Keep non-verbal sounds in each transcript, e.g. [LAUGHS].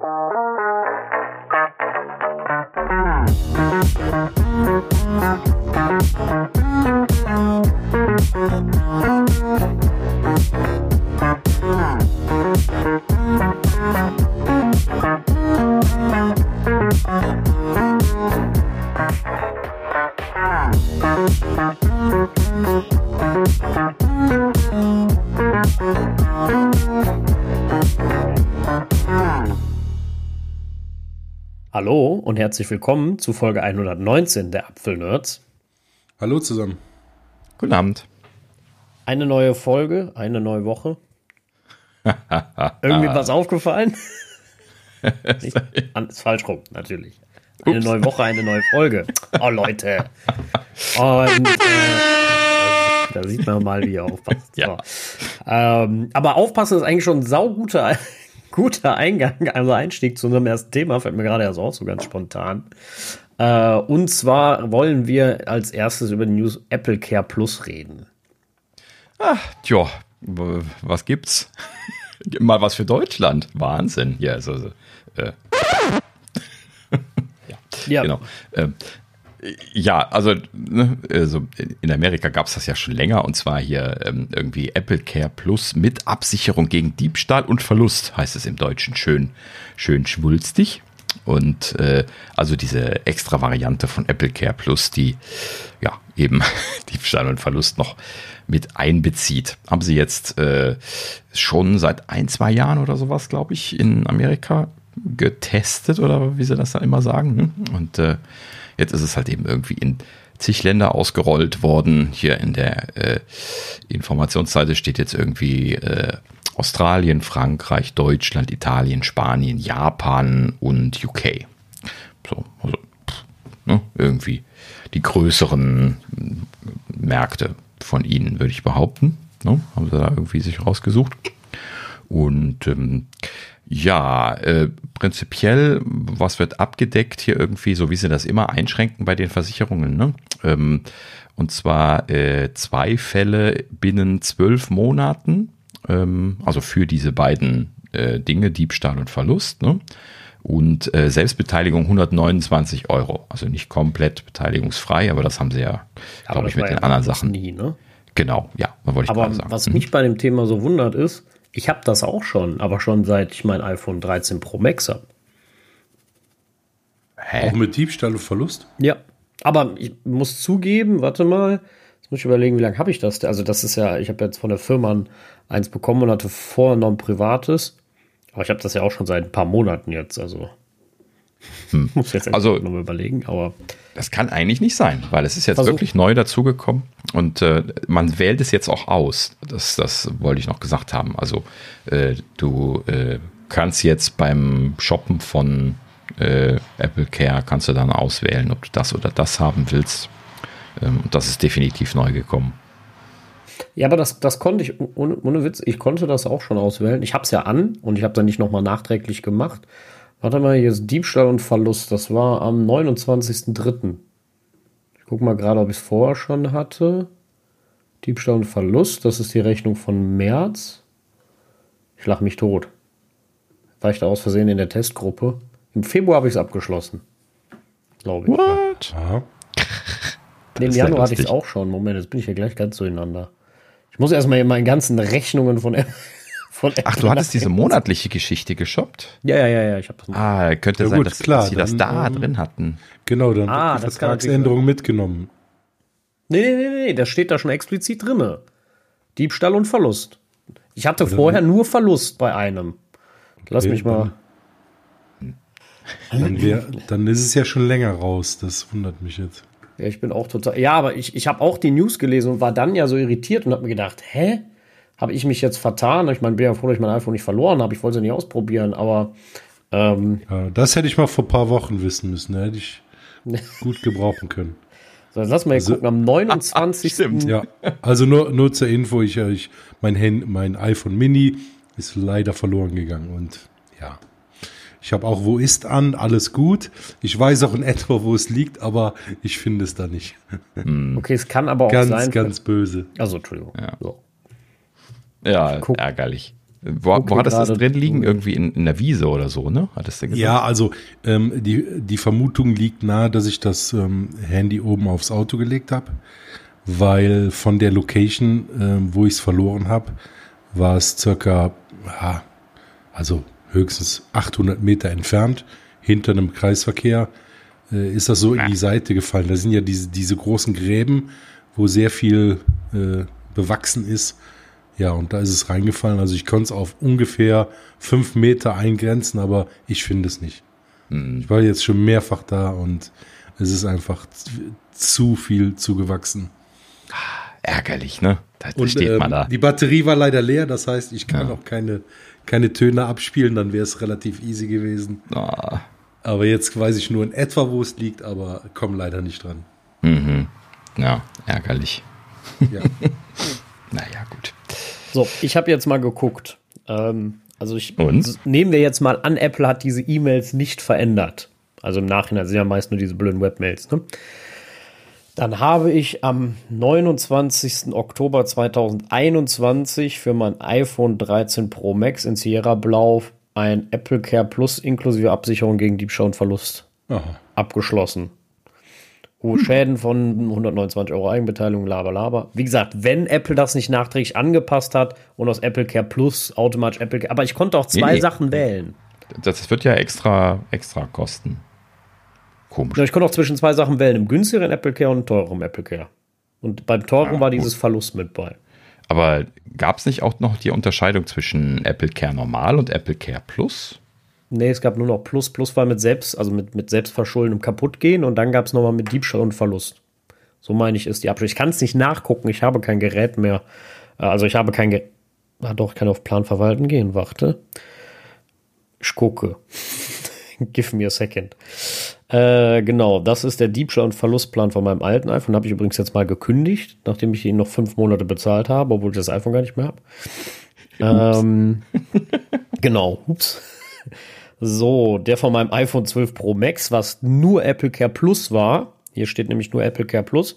Hallo herzlich willkommen zu Folge 119 der Apfelnerds. Hallo zusammen. Guten Abend. Eine neue Folge, eine neue Woche. Irgendwie was aufgefallen? [LAUGHS] Nicht? Ist falsch rum, natürlich. Eine Ups. neue Woche, eine neue Folge. Oh, Leute. [LAUGHS] Und äh, da sieht man mal, wie ihr aufpasst. Ja. So. Ähm, aber aufpassen ist eigentlich schon ein sauguter guter Eingang, also Einstieg zu unserem ersten Thema, fällt mir gerade erst auch so ganz spontan. Äh, und zwar wollen wir als erstes über die News Apple Care Plus reden. Ach, tja, was gibt's? [LAUGHS] Mal was für Deutschland. Wahnsinn. Ja, also, äh. ja, ja, [LAUGHS] genau. Ähm, ja, also, ne, also in Amerika gab es das ja schon länger und zwar hier ähm, irgendwie Apple Care Plus mit Absicherung gegen Diebstahl und Verlust, heißt es im Deutschen. Schön, schön schwulstig. Und äh, also diese extra Variante von Apple Care Plus, die ja eben [LAUGHS] Diebstahl und Verlust noch mit einbezieht. Haben sie jetzt äh, schon seit ein, zwei Jahren oder sowas, glaube ich, in Amerika getestet oder wie sie das dann immer sagen. Ne? Und äh, Jetzt ist es halt eben irgendwie in zig Länder ausgerollt worden. Hier in der äh, Informationsseite steht jetzt irgendwie äh, Australien, Frankreich, Deutschland, Italien, Spanien, Japan und UK. So, also pff, ne, irgendwie die größeren Märkte von ihnen, würde ich behaupten. Ne, haben sie da irgendwie sich rausgesucht. Und ähm, ja, äh, prinzipiell, was wird abgedeckt hier irgendwie, so wie sie das immer einschränken bei den Versicherungen, ne? Ähm, und zwar äh, zwei Fälle binnen zwölf Monaten, ähm, also für diese beiden äh, Dinge, Diebstahl und Verlust, ne? Und äh, Selbstbeteiligung 129 Euro. Also nicht komplett beteiligungsfrei, aber das haben sie ja, glaube ich, mit den ja anderen Sachen. Nie, ne? Genau, ja, wollte ich aber sagen. Was mich bei dem Thema so wundert ist, ich habe das auch schon, aber schon seit ich mein iPhone 13 Pro Max habe. Auch mit Diebstahl und Verlust? Ja. Aber ich muss zugeben, warte mal, jetzt muss ich überlegen, wie lange habe ich das? Also, das ist ja, ich habe jetzt von der Firma eins bekommen und hatte vorher noch ein privates. Aber ich habe das ja auch schon seit ein paar Monaten jetzt, also. Hm. Muss jetzt also, noch mal überlegen, aber. Das kann eigentlich nicht sein, weil es ist jetzt Versuch. wirklich neu dazugekommen und äh, man wählt es jetzt auch aus. Das, das wollte ich noch gesagt haben. Also äh, du äh, kannst jetzt beim Shoppen von äh, Apple Care kannst du dann auswählen, ob du das oder das haben willst. Ähm, das ist definitiv neu gekommen. Ja, aber das, das konnte ich, ohne, ohne Witz, ich konnte das auch schon auswählen. Ich habe es ja an und ich habe dann nicht nochmal nachträglich gemacht. Warte mal, hier ist Diebstahl und Verlust. Das war am 29.03. Ich gucke mal gerade, ob ich es vorher schon hatte. Diebstahl und Verlust, das ist die Rechnung von März. Ich lache mich tot. War ich da aus Versehen in der Testgruppe? Im Februar habe ich es abgeschlossen. Glaube ich. What? Ja. [LAUGHS] Nee, Im Januar hatte ich es auch schon. Moment, jetzt bin ich ja gleich ganz zueinander. Ich muss erstmal in meinen ganzen Rechnungen von [LAUGHS] von Ach, du hattest diese monatliche Geschichte geshoppt? Ja, ja, ja, ja, ich habe das. Ah, könnte ja, sein, gut, dass, klar, dass sie das da ähm, drin hatten. Genau, dann ah, die Vertragsänderung mitgenommen. Nee, nee, nee, nee, das steht da schon explizit drin. Diebstahl und Verlust. Ich hatte Oder vorher nur Verlust bei einem. Lass okay, mich mal. Dann, wär, dann ist es ja schon länger raus. Das wundert mich jetzt. Ja, ich bin auch total. Ja, aber ich, ich habe auch die News gelesen und war dann ja so irritiert und habe mir gedacht, hä? Habe ich mich jetzt vertan. Ich meine, bin ja froh, dass ich mein iPhone nicht verloren habe. Ich wollte es nicht ausprobieren, aber. Ähm, ja, das hätte ich mal vor ein paar Wochen wissen müssen. Da hätte ich gut gebrauchen können. [LAUGHS] So, jetzt lass mal also, gucken. Am 29. [LAUGHS] Stimmt. Ja, also nur, nur zur Info, ich, ich mein, Hand, mein iPhone Mini ist leider verloren gegangen und ja. Ich habe auch Wo ist an, alles gut. Ich weiß auch in etwa, wo es liegt, aber ich finde es da nicht. Hm. Okay, es kann aber auch ganz, sein. Ganz, ganz böse. Also, Entschuldigung. Ja. So. Ja, Guck. ärgerlich. Wo, Okay, wo hattest du das drin liegen? Irgendwie in, in der Wiese oder so, ne? Hattest du gesagt? Ja, also ähm, die, die Vermutung liegt nahe, dass ich das ähm, Handy oben aufs Auto gelegt habe, weil von der Location, ähm, wo ich es verloren habe, war es circa, ja, also höchstens 800 Meter entfernt, hinter einem Kreisverkehr, äh, ist das so in die Seite gefallen. Da sind ja diese, diese großen Gräben, wo sehr viel äh, bewachsen ist. Ja, und da ist es reingefallen. Also ich konnte es auf ungefähr fünf Meter eingrenzen, aber ich finde es nicht. Ich war jetzt schon mehrfach da und es ist einfach zu viel zugewachsen. Ärgerlich, ne? Da, Und steht ähm, man da. die Batterie war leider leer, das heißt, ich kann Ja. auch keine, keine Töne abspielen, dann wäre es relativ easy gewesen. Ah, Aber jetzt weiß ich nur in etwa, wo es liegt, aber komme leider nicht dran. ja, ärgerlich. Ja. [LAUGHS] Naja, gut. So, ich habe jetzt mal geguckt. Ähm, also ich Und? nehmen wir jetzt mal an, Apple hat diese E-Mails nicht verändert. Also im Nachhinein sind ja meist nur diese blöden Webmails. Ne? Dann habe ich am 29. Oktober 2021 für mein iPhone 13 Pro Max in Sierra Blau ein Apple Care Plus inklusive Absicherung gegen Diebstahl und Verlust Aha. abgeschlossen. Hohe Schäden von 129 Euro Eigenbeteiligung, laber, laber. Wie gesagt, wenn Apple das nicht nachträglich angepasst hat und aus Apple Care Plus automatisch Apple Care, aber ich konnte auch zwei Nee, nee. Sachen wählen. Das wird ja extra, extra kosten. Komisch. Ich konnte auch zwischen zwei Sachen wählen, im günstigeren Apple Care und im teureren Apple Care. Und beim teuren Ah, war dieses Verlust mit bei. Aber gab es nicht auch noch die Unterscheidung zwischen Apple Care Normal und Apple Care Plus? Nee, es gab nur noch Plus. Plus war mit selbst, also mit, mit Selbstverschulden und kaputtgehen und dann gab es nochmal mit Diebstahl und Verlust. So meine ich, ist die Abschluss. Ich kann es nicht nachgucken, ich habe kein Gerät mehr. Äh, Also ich habe kein Gerät. Ah, doch, ich kann auf Plan verwalten gehen, warte. Ich gucke. [LAUGHS] Give me a second. Äh, genau, das ist der Diebstahl- und Verlustplan von meinem alten iPhone. Habe ich übrigens jetzt mal gekündigt, nachdem ich ihn noch fünf Monate bezahlt habe, obwohl ich das iPhone gar nicht mehr habe. Ähm, [LAUGHS] genau, ups. So, der von meinem iPhone 12 Pro Max, was nur Apple Care Plus war. Hier steht nämlich nur Apple Care Plus.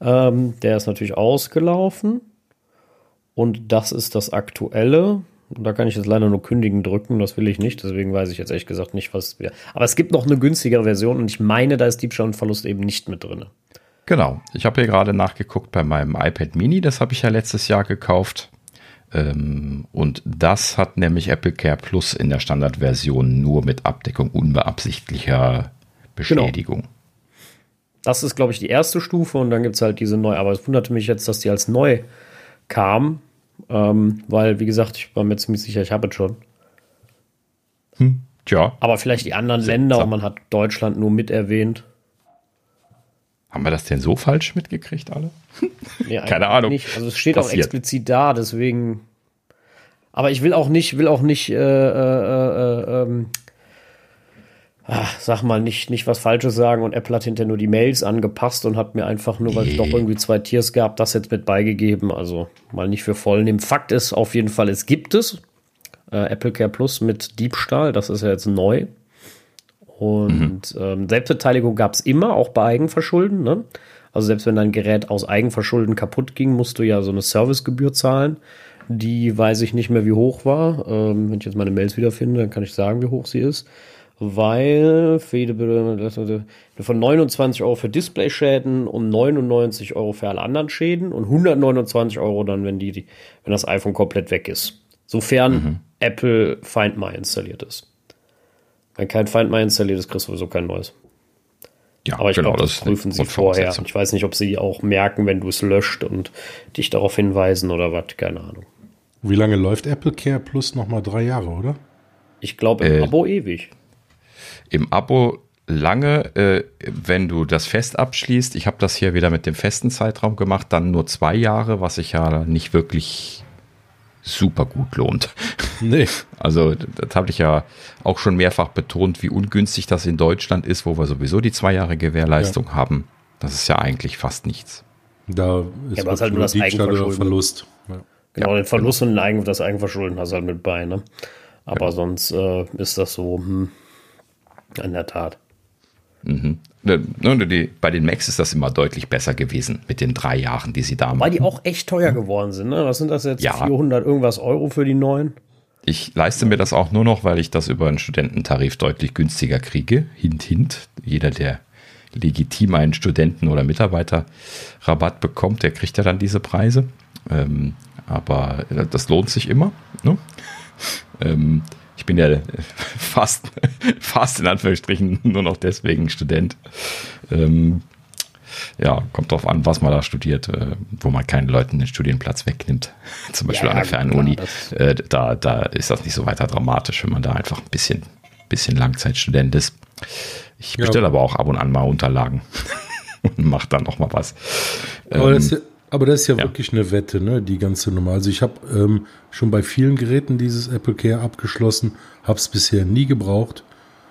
Ähm, der ist natürlich ausgelaufen. Und das ist das aktuelle. Und da kann ich jetzt leider nur kündigen drücken. Das will ich nicht. Deswegen weiß ich jetzt ehrlich gesagt nicht, was wir. Aber es gibt noch eine günstigere Version und ich meine, da ist Diebstahl und Verlust eben nicht mit drin. Genau. Ich habe hier gerade nachgeguckt bei meinem iPad Mini. Das habe ich ja letztes Jahr gekauft. Ähm, und das hat nämlich Apple Care Plus in der Standardversion nur mit Abdeckung unbeabsichtlicher Beschädigung. Das ist, glaube ich, die erste Stufe und dann gibt es halt diese neu. Aber es wunderte mich jetzt, dass die als neu kam. Ähm, weil, wie gesagt, ich war mir ziemlich sicher, ich habe es schon. Tja, Aber vielleicht die anderen. Länder und man hat Deutschland nur mit erwähnt. Haben wir das denn so falsch mitgekriegt alle? [LAUGHS] Nee, Keine Ahnung. Nicht. Also es steht auch Passiert. explizit da, deswegen. Aber ich will auch nicht, will auch nicht, äh, äh, äh, ähm, ach, sag mal, nicht, nicht was Falsches sagen und Apple hat hinterher nur die Mails angepasst und hat mir einfach nur, weil es doch irgendwie zwei Tiers gab, das jetzt mit beigegeben. Also mal nicht für voll nehmen. Fakt ist auf jeden Fall, es gibt es. Äh, Apple Care Plus mit Diebstahl, das ist ja jetzt neu. Und ähm, Selbstbeteiligung gab es immer, auch bei Eigenverschulden. Ne? Also selbst wenn dein Gerät aus Eigenverschulden kaputt ging, musst du ja so eine Servicegebühr zahlen. Die weiß ich nicht mehr, wie hoch war. Ähm, wenn ich jetzt meine Mails wiederfinde, dann kann ich sagen, wie hoch sie ist. Weil für jede von 29 Euro für Displayschäden und 99 Euro für alle anderen Schäden und 129 Euro dann, wenn die, die wenn das iPhone komplett weg ist. Sofern Apple Find My installiert ist. Wenn kein Find My installiert ist, kriegst du sowieso kein neues. Ja, Aber ich glaube, das eine prüfen sie vorher. Ich weiß nicht, ob sie auch merken, wenn du es löscht und dich darauf hinweisen oder was. Keine Ahnung. Wie lange läuft Apple Care Plus? Nochmal drei Jahre, oder? Ich glaube, im Äh, Abo ewig. Im Abo lange, äh, wenn du das fest abschließt. Ich habe das hier wieder mit dem festen Zeitraum gemacht, dann nur zwei Jahre, was sich ja nicht wirklich super gut lohnt. [LAUGHS] Nee. Also das habe ich ja auch schon mehrfach betont, wie ungünstig das in Deutschland ist, wo wir sowieso die zwei Jahre Gewährleistung haben. Das ist ja eigentlich fast nichts. Da ist Ja, aber es ist halt nur das Eigenverschulden. Verlust. Ja. Genau, den Verlust und den Eigen, das Eigenverschulden hast du halt mit bei. Ne? Aber sonst äh, ist das so, hm, in der Tat. Die, bei den Macs ist das immer deutlich besser gewesen mit den drei Jahren, die sie da Weil machen. die auch echt teuer geworden sind. Ne? Was sind das jetzt? Ja. 400 irgendwas Euro für die neuen? Ich leiste mir das auch nur noch, weil ich das über einen Studententarif deutlich günstiger kriege. Hint, hint. Jeder, der legitim einen Studenten- oder Mitarbeiterrabatt bekommt, der kriegt ja dann diese Preise. Ähm, aber das lohnt sich immer. Ne? [LAUGHS] Ähm, ich bin ja [LAUGHS] fast, fast in Anführungsstrichen nur noch deswegen Student. Ähm, ja, kommt drauf an, was man da studiert, äh, wo man keinen Leuten den Studienplatz wegnimmt. [LAUGHS] Zum Beispiel ja, an der Fernuni. Äh, da, da ist das nicht so weiter dramatisch, wenn man da einfach ein bisschen, bisschen Langzeitstudent ist. Ich bestelle ja. aber auch ab und an mal Unterlagen [LAUGHS] und mache dann noch mal was. Aber, ähm, das, aber das ist ja, ja, wirklich eine Wette, ne? Die ganze Nummer. Also ich habe ähm, schon bei vielen Geräten dieses Apple Care abgeschlossen, habe es bisher nie gebraucht.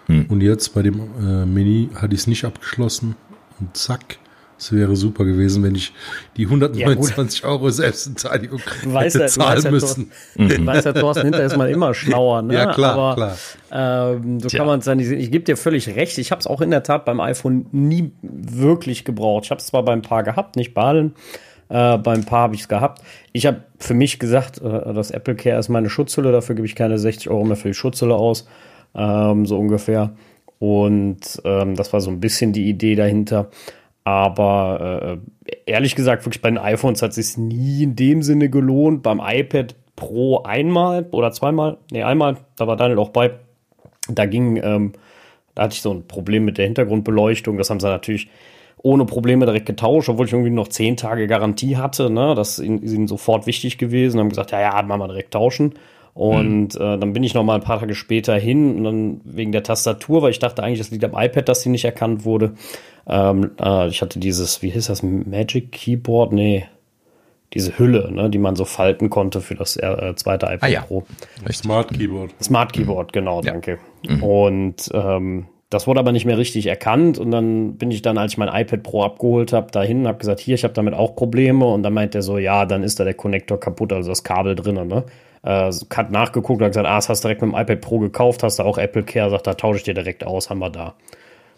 Hm. Und jetzt bei dem äh, Mini hatte ich es nicht abgeschlossen. Und zack, es wäre super gewesen, wenn ich die 129 ja, Euro Selbstbeteiligung [LAUGHS] weiß hätte zahlen weiß müssen. Ja, mhm. weiß ja, Thorsten, hinter ist man immer schlauer. [LAUGHS] Ne? Ja, klar, Aber, klar. Ähm, so Tja. kann man es ja nicht sehen. Ich gebe dir völlig recht. Ich habe es auch in der Tat beim iPhone nie wirklich gebraucht. Ich habe es zwar beim Paar gehabt, nicht bei allen. Äh, beim Paar habe ich es gehabt. Ich habe für mich gesagt, äh, das Apple Care ist meine Schutzhülle. Dafür gebe ich keine 60 Euro mehr für die Schutzhülle aus. Ähm, so ungefähr. Und ähm, das war so ein bisschen die Idee dahinter. Aber äh, ehrlich gesagt, wirklich bei den iPhones hat es sich nie in dem Sinne gelohnt. Beim iPad Pro einmal oder zweimal, nee, einmal, da war Daniel auch bei. Da ging, ähm, da hatte ich so ein Problem mit der Hintergrundbeleuchtung. Das haben sie natürlich ohne Probleme direkt getauscht, obwohl ich irgendwie noch zehn Tage Garantie hatte. Ne? Das ist ihnen sofort wichtig gewesen. Haben gesagt, ja, ja, machen wir direkt tauschen. Und mhm. äh, dann bin ich noch mal ein paar Tage später hin und dann wegen der Tastatur, weil ich dachte eigentlich, das liegt am iPad, dass die nicht erkannt wurde. Ähm, äh, ich hatte dieses, wie hieß das, Magic Keyboard? Nee, diese Hülle, ne, die man so falten konnte für das äh, zweite iPad ah, ja. Pro. Smart Keyboard. Smart Keyboard, genau, ja. danke. Mhm. Und ähm, das wurde aber nicht mehr richtig erkannt und dann bin ich dann, als ich mein iPad Pro abgeholt habe, dahin und habe gesagt, hier, ich habe damit auch Probleme und dann meint er so, ja, dann ist da der Konnektor kaputt, also das Kabel drinnen, ne? Äh, hat nachgeguckt und hat gesagt, ah, das hast du direkt mit dem iPad Pro gekauft, hast du auch Apple Care, sagt, da tausche ich dir direkt aus, haben wir da.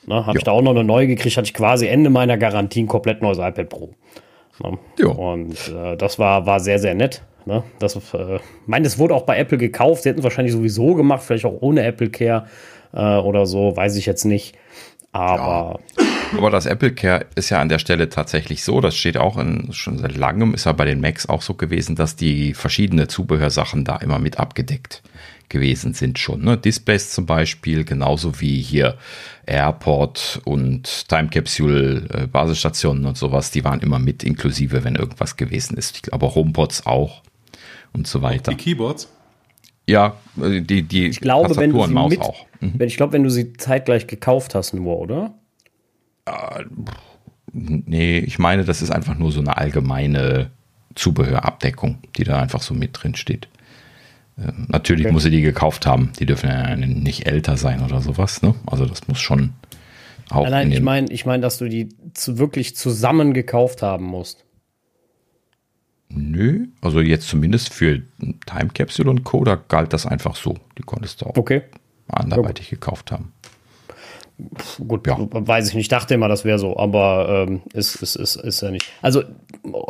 Ne, habe ich da auch noch eine neue gekriegt, hatte ich quasi Ende meiner Garantie ein komplett neues iPad Pro. Ne? Und äh, das war, war sehr, sehr nett. Ne? Das, äh, meine, es wurde auch bei Apple gekauft. Sie hätten es wahrscheinlich sowieso gemacht, vielleicht auch ohne Apple Care äh, oder so, weiß ich jetzt nicht. Aber. Ja. Aber das Apple Care ist ja an der Stelle tatsächlich so, das steht auch in, schon seit langem, ist ja bei den Macs auch so gewesen, dass die verschiedene Zubehörsachen da immer mit abgedeckt gewesen sind schon. Ne? Displays zum Beispiel, genauso wie hier Airport und Time Capsule äh, Basisstationen und sowas, die waren immer mit inklusive, wenn irgendwas gewesen ist. Ich glaube HomePods auch und so weiter. die Keyboards? Ja, äh, die, die ich glaube, wenn du sie Maus mit, auch. Mhm. Ich glaube, wenn du sie zeitgleich gekauft hast nur, oder? Äh, nee, ich meine, das ist einfach nur so eine allgemeine Zubehörabdeckung, die da einfach so mit drin steht. Ähm, natürlich okay. muss sie die gekauft haben. Die dürfen ja nicht älter sein oder sowas. Ne? Also das muss schon auch. Nein, nein ich meine, ich mein, dass du die zu, wirklich zusammen gekauft haben musst. Nö, also jetzt zumindest für Time Capsule und Co. da galt das einfach so. Die konntest du auch okay. anderweitig okay. gekauft haben. Gut, ja. weiß ich nicht. Ich dachte immer, das wäre so, aber ähm, ist, ist, ist, ist ja nicht. Also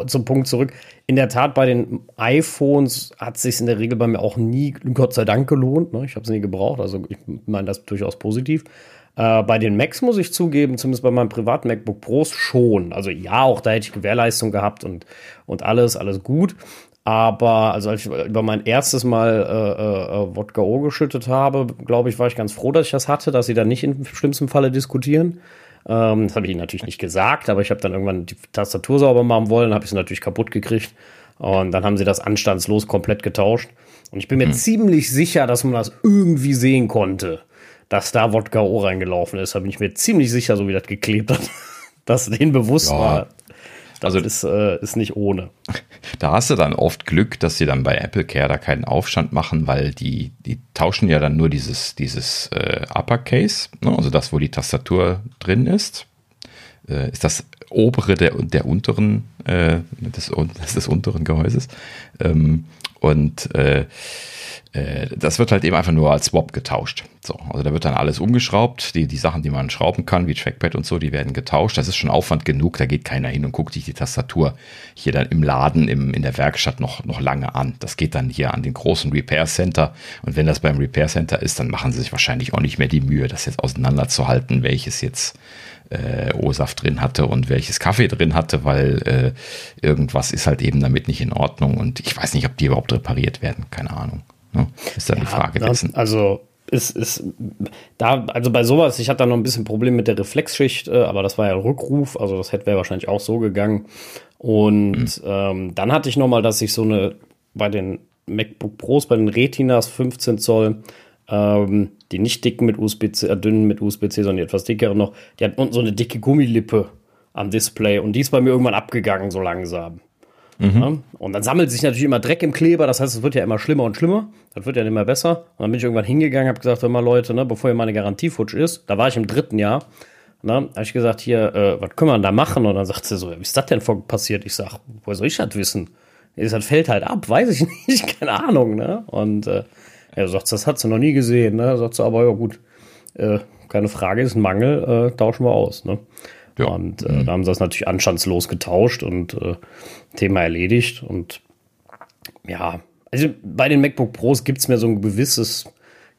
zum Punkt zurück. In der Tat, bei den iPhones hat es sich in der Regel bei mir auch nie, Gott sei Dank, gelohnt. Ne? Ich habe es nie gebraucht. Also ich meine das durchaus positiv. Äh, bei den Macs muss ich zugeben, zumindest bei meinem privaten MacBook Pros schon. Also ja, auch da hätte ich Gewährleistung gehabt und, und alles, alles gut. Aber also als ich über mein erstes Mal äh, äh, Wodka O geschüttet habe, glaube ich, war ich ganz froh, dass ich das hatte, dass sie dann nicht im schlimmsten Falle diskutieren. Ähm, das habe ich ihnen natürlich nicht gesagt, aber ich habe dann irgendwann die Tastatur sauber machen wollen, habe ich sie natürlich kaputt gekriegt. Und dann haben sie das anstandslos komplett getauscht. Und ich bin mir mhm. ziemlich sicher, dass man das irgendwie sehen konnte, dass da Wodka O reingelaufen ist. Da bin ich mir ziemlich sicher, so wie das geklebt hat, [LAUGHS] dass denen bewusst ja. war, das also ist, äh, ist nicht ohne. [LAUGHS] Da hast du dann oft Glück, dass sie dann bei Apple Care da keinen Aufstand machen, weil die, die tauschen ja dann nur dieses, dieses äh, Uppercase, ne? also das, wo die Tastatur drin ist. Äh, ist das obere der, der unteren, äh, des, des, des unteren Gehäuses. Ähm, Und äh, äh, das wird halt eben einfach nur als Swap getauscht. So, also da wird dann alles umgeschraubt. Die, die Sachen, die man schrauben kann, wie Trackpad und so, die werden getauscht. Das ist schon Aufwand genug. Da geht keiner hin und guckt sich die Tastatur hier dann im Laden, im, in der Werkstatt noch, noch lange an. Das geht dann hier an den großen Repair Center. Und wenn das beim Repair Center ist, dann machen sie sich wahrscheinlich auch nicht mehr die Mühe, das jetzt auseinanderzuhalten, welches jetzt äh, O-Saft drin hatte und welches Kaffee drin hatte, weil äh, irgendwas ist halt eben damit nicht in Ordnung. Und ich weiß nicht, ob die überhaupt repariert werden. Keine Ahnung. Ne? Ist dann ja, die Frage dessen. Also ist, ist da, also bei sowas, ich hatte da noch ein bisschen Problem mit der Reflexschicht, äh, aber das war ja ein Rückruf, also das hätte wäre wahrscheinlich auch so gegangen. Und mhm. ähm, dann hatte ich noch mal, dass ich so eine bei den MacBook Pros, bei den Retinas 15 Zoll, ähm, die nicht dicken mit USB-C, äh, dünnen mit USB-C, sondern die etwas dickeren noch, die hat unten so eine dicke Gummilippe am Display und die ist bei mir irgendwann abgegangen, so langsam. Mhm. Ja? Und dann sammelt sich natürlich immer Dreck im Kleber, das heißt, es wird ja immer schlimmer und schlimmer. Das wird ja nicht mehr besser. Und dann bin ich irgendwann hingegangen, habe gesagt, mal Leute, ne, bevor hier meine Garantie futsch ist, da war ich im dritten Jahr, ne, habe ich gesagt, hier, äh, was können wir denn da machen? Und dann sagt sie so, wie ist das denn passiert? Ich sag, woher soll ich das wissen? Das fällt halt ab, weiß ich [LAUGHS] nicht, keine Ahnung, ne? Und äh, er sagt, das hat sie noch nie gesehen, ne? Sagt sie, aber ja gut, äh, keine Frage, ist ein Mangel, äh, tauschen wir aus, ne? Ja. Und äh, mhm. da haben sie das natürlich anstandslos getauscht und äh, Thema erledigt. Und ja, also bei den MacBook Pros gibt es mir so ein gewisses,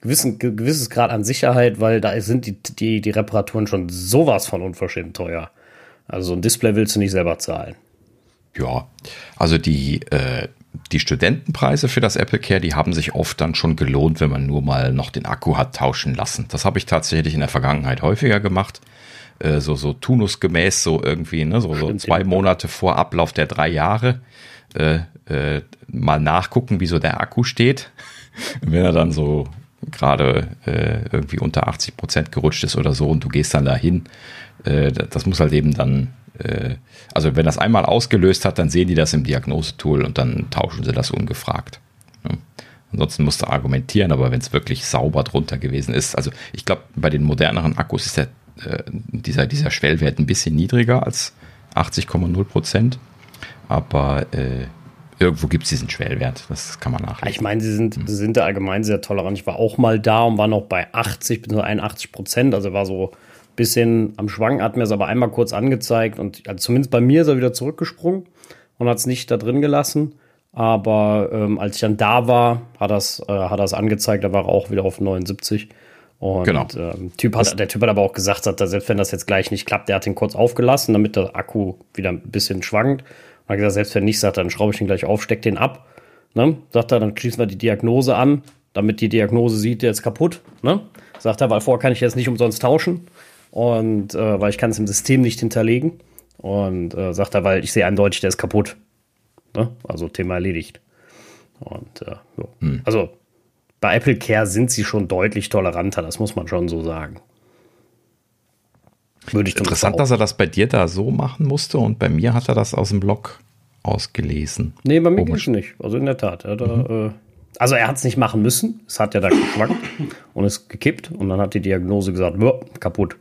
gewissen, gewisses Grad an Sicherheit, weil da sind die, die, die Reparaturen schon sowas von unverschämt teuer. Also so ein Display willst du nicht selber zahlen. Ja, also die, äh, die Studentenpreise für das Apple Care, die haben sich oft dann schon gelohnt, wenn man nur mal noch den Akku hat tauschen lassen. Das habe ich tatsächlich in der Vergangenheit häufiger gemacht. Äh, so, so tunusgemäß, so irgendwie, ne, so, so zwei Monate vor Ablauf der drei Jahre, äh, äh, mal nachgucken, wie so der Akku steht. [LAUGHS] Wenn er dann so gerade äh, irgendwie unter 80 Prozent gerutscht ist oder so und du gehst dann dahin, äh, das muss halt eben dann, äh, also wenn das einmal ausgelöst hat, dann sehen die das im Diagnosetool und dann tauschen sie das ungefragt. Ja. Ansonsten musst du argumentieren, aber wenn es wirklich sauber drunter gewesen ist, also ich glaube, bei den moderneren Akkus ist der äh, dieser, dieser Schwellwert ein bisschen niedriger als 80,0 Prozent. Aber äh, irgendwo gibt es diesen Schwellwert. Das kann man nachlesen. Ich meine, sie sind, hm. sie sind da allgemein sehr tolerant. Ich war auch mal da und war noch bei 80 bis 81 Prozent. Also war so bisschen am Schwank, hat mir es aber einmal kurz angezeigt. Und also zumindest bei mir ist er wieder zurückgesprungen und hat es nicht da drin gelassen. Aber ähm, als ich dann da war, hat das, äh, hat das angezeigt, da war er auch wieder auf 79. Und genau. ähm, typ hat, der Typ hat aber auch gesagt, dass selbst wenn das jetzt gleich nicht klappt, der hat den kurz aufgelassen, damit der Akku wieder ein bisschen schwankt. Und hat gesagt, selbst wenn nicht, sagt er, dann schraube ich den gleich auf, steck den ab. Ne? Sagt er, dann schließen wir die Diagnose an, damit die Diagnose sieht, der ist kaputt. Ne? Sagt er, weil vorher kann ich jetzt nicht umsonst tauschen. Und äh, weil ich kann es im System nicht hinterlegen. Und äh, sagt er, weil ich sehe eindeutig, der ist kaputt. Ne? Also Thema erledigt. Und äh, so. hm. also bei Apple Care sind sie schon deutlich toleranter, das muss man schon so sagen. Würde ich Interessant, dass er das bei dir da so machen musste und bei mir hat er das aus dem Blog ausgelesen. Nee, bei mir Komisch. nicht. Also in der Tat. Er mhm. äh, also er hat es nicht machen müssen. Es hat ja da geschwankt und ist gekippt und dann hat die Diagnose gesagt, kaputt.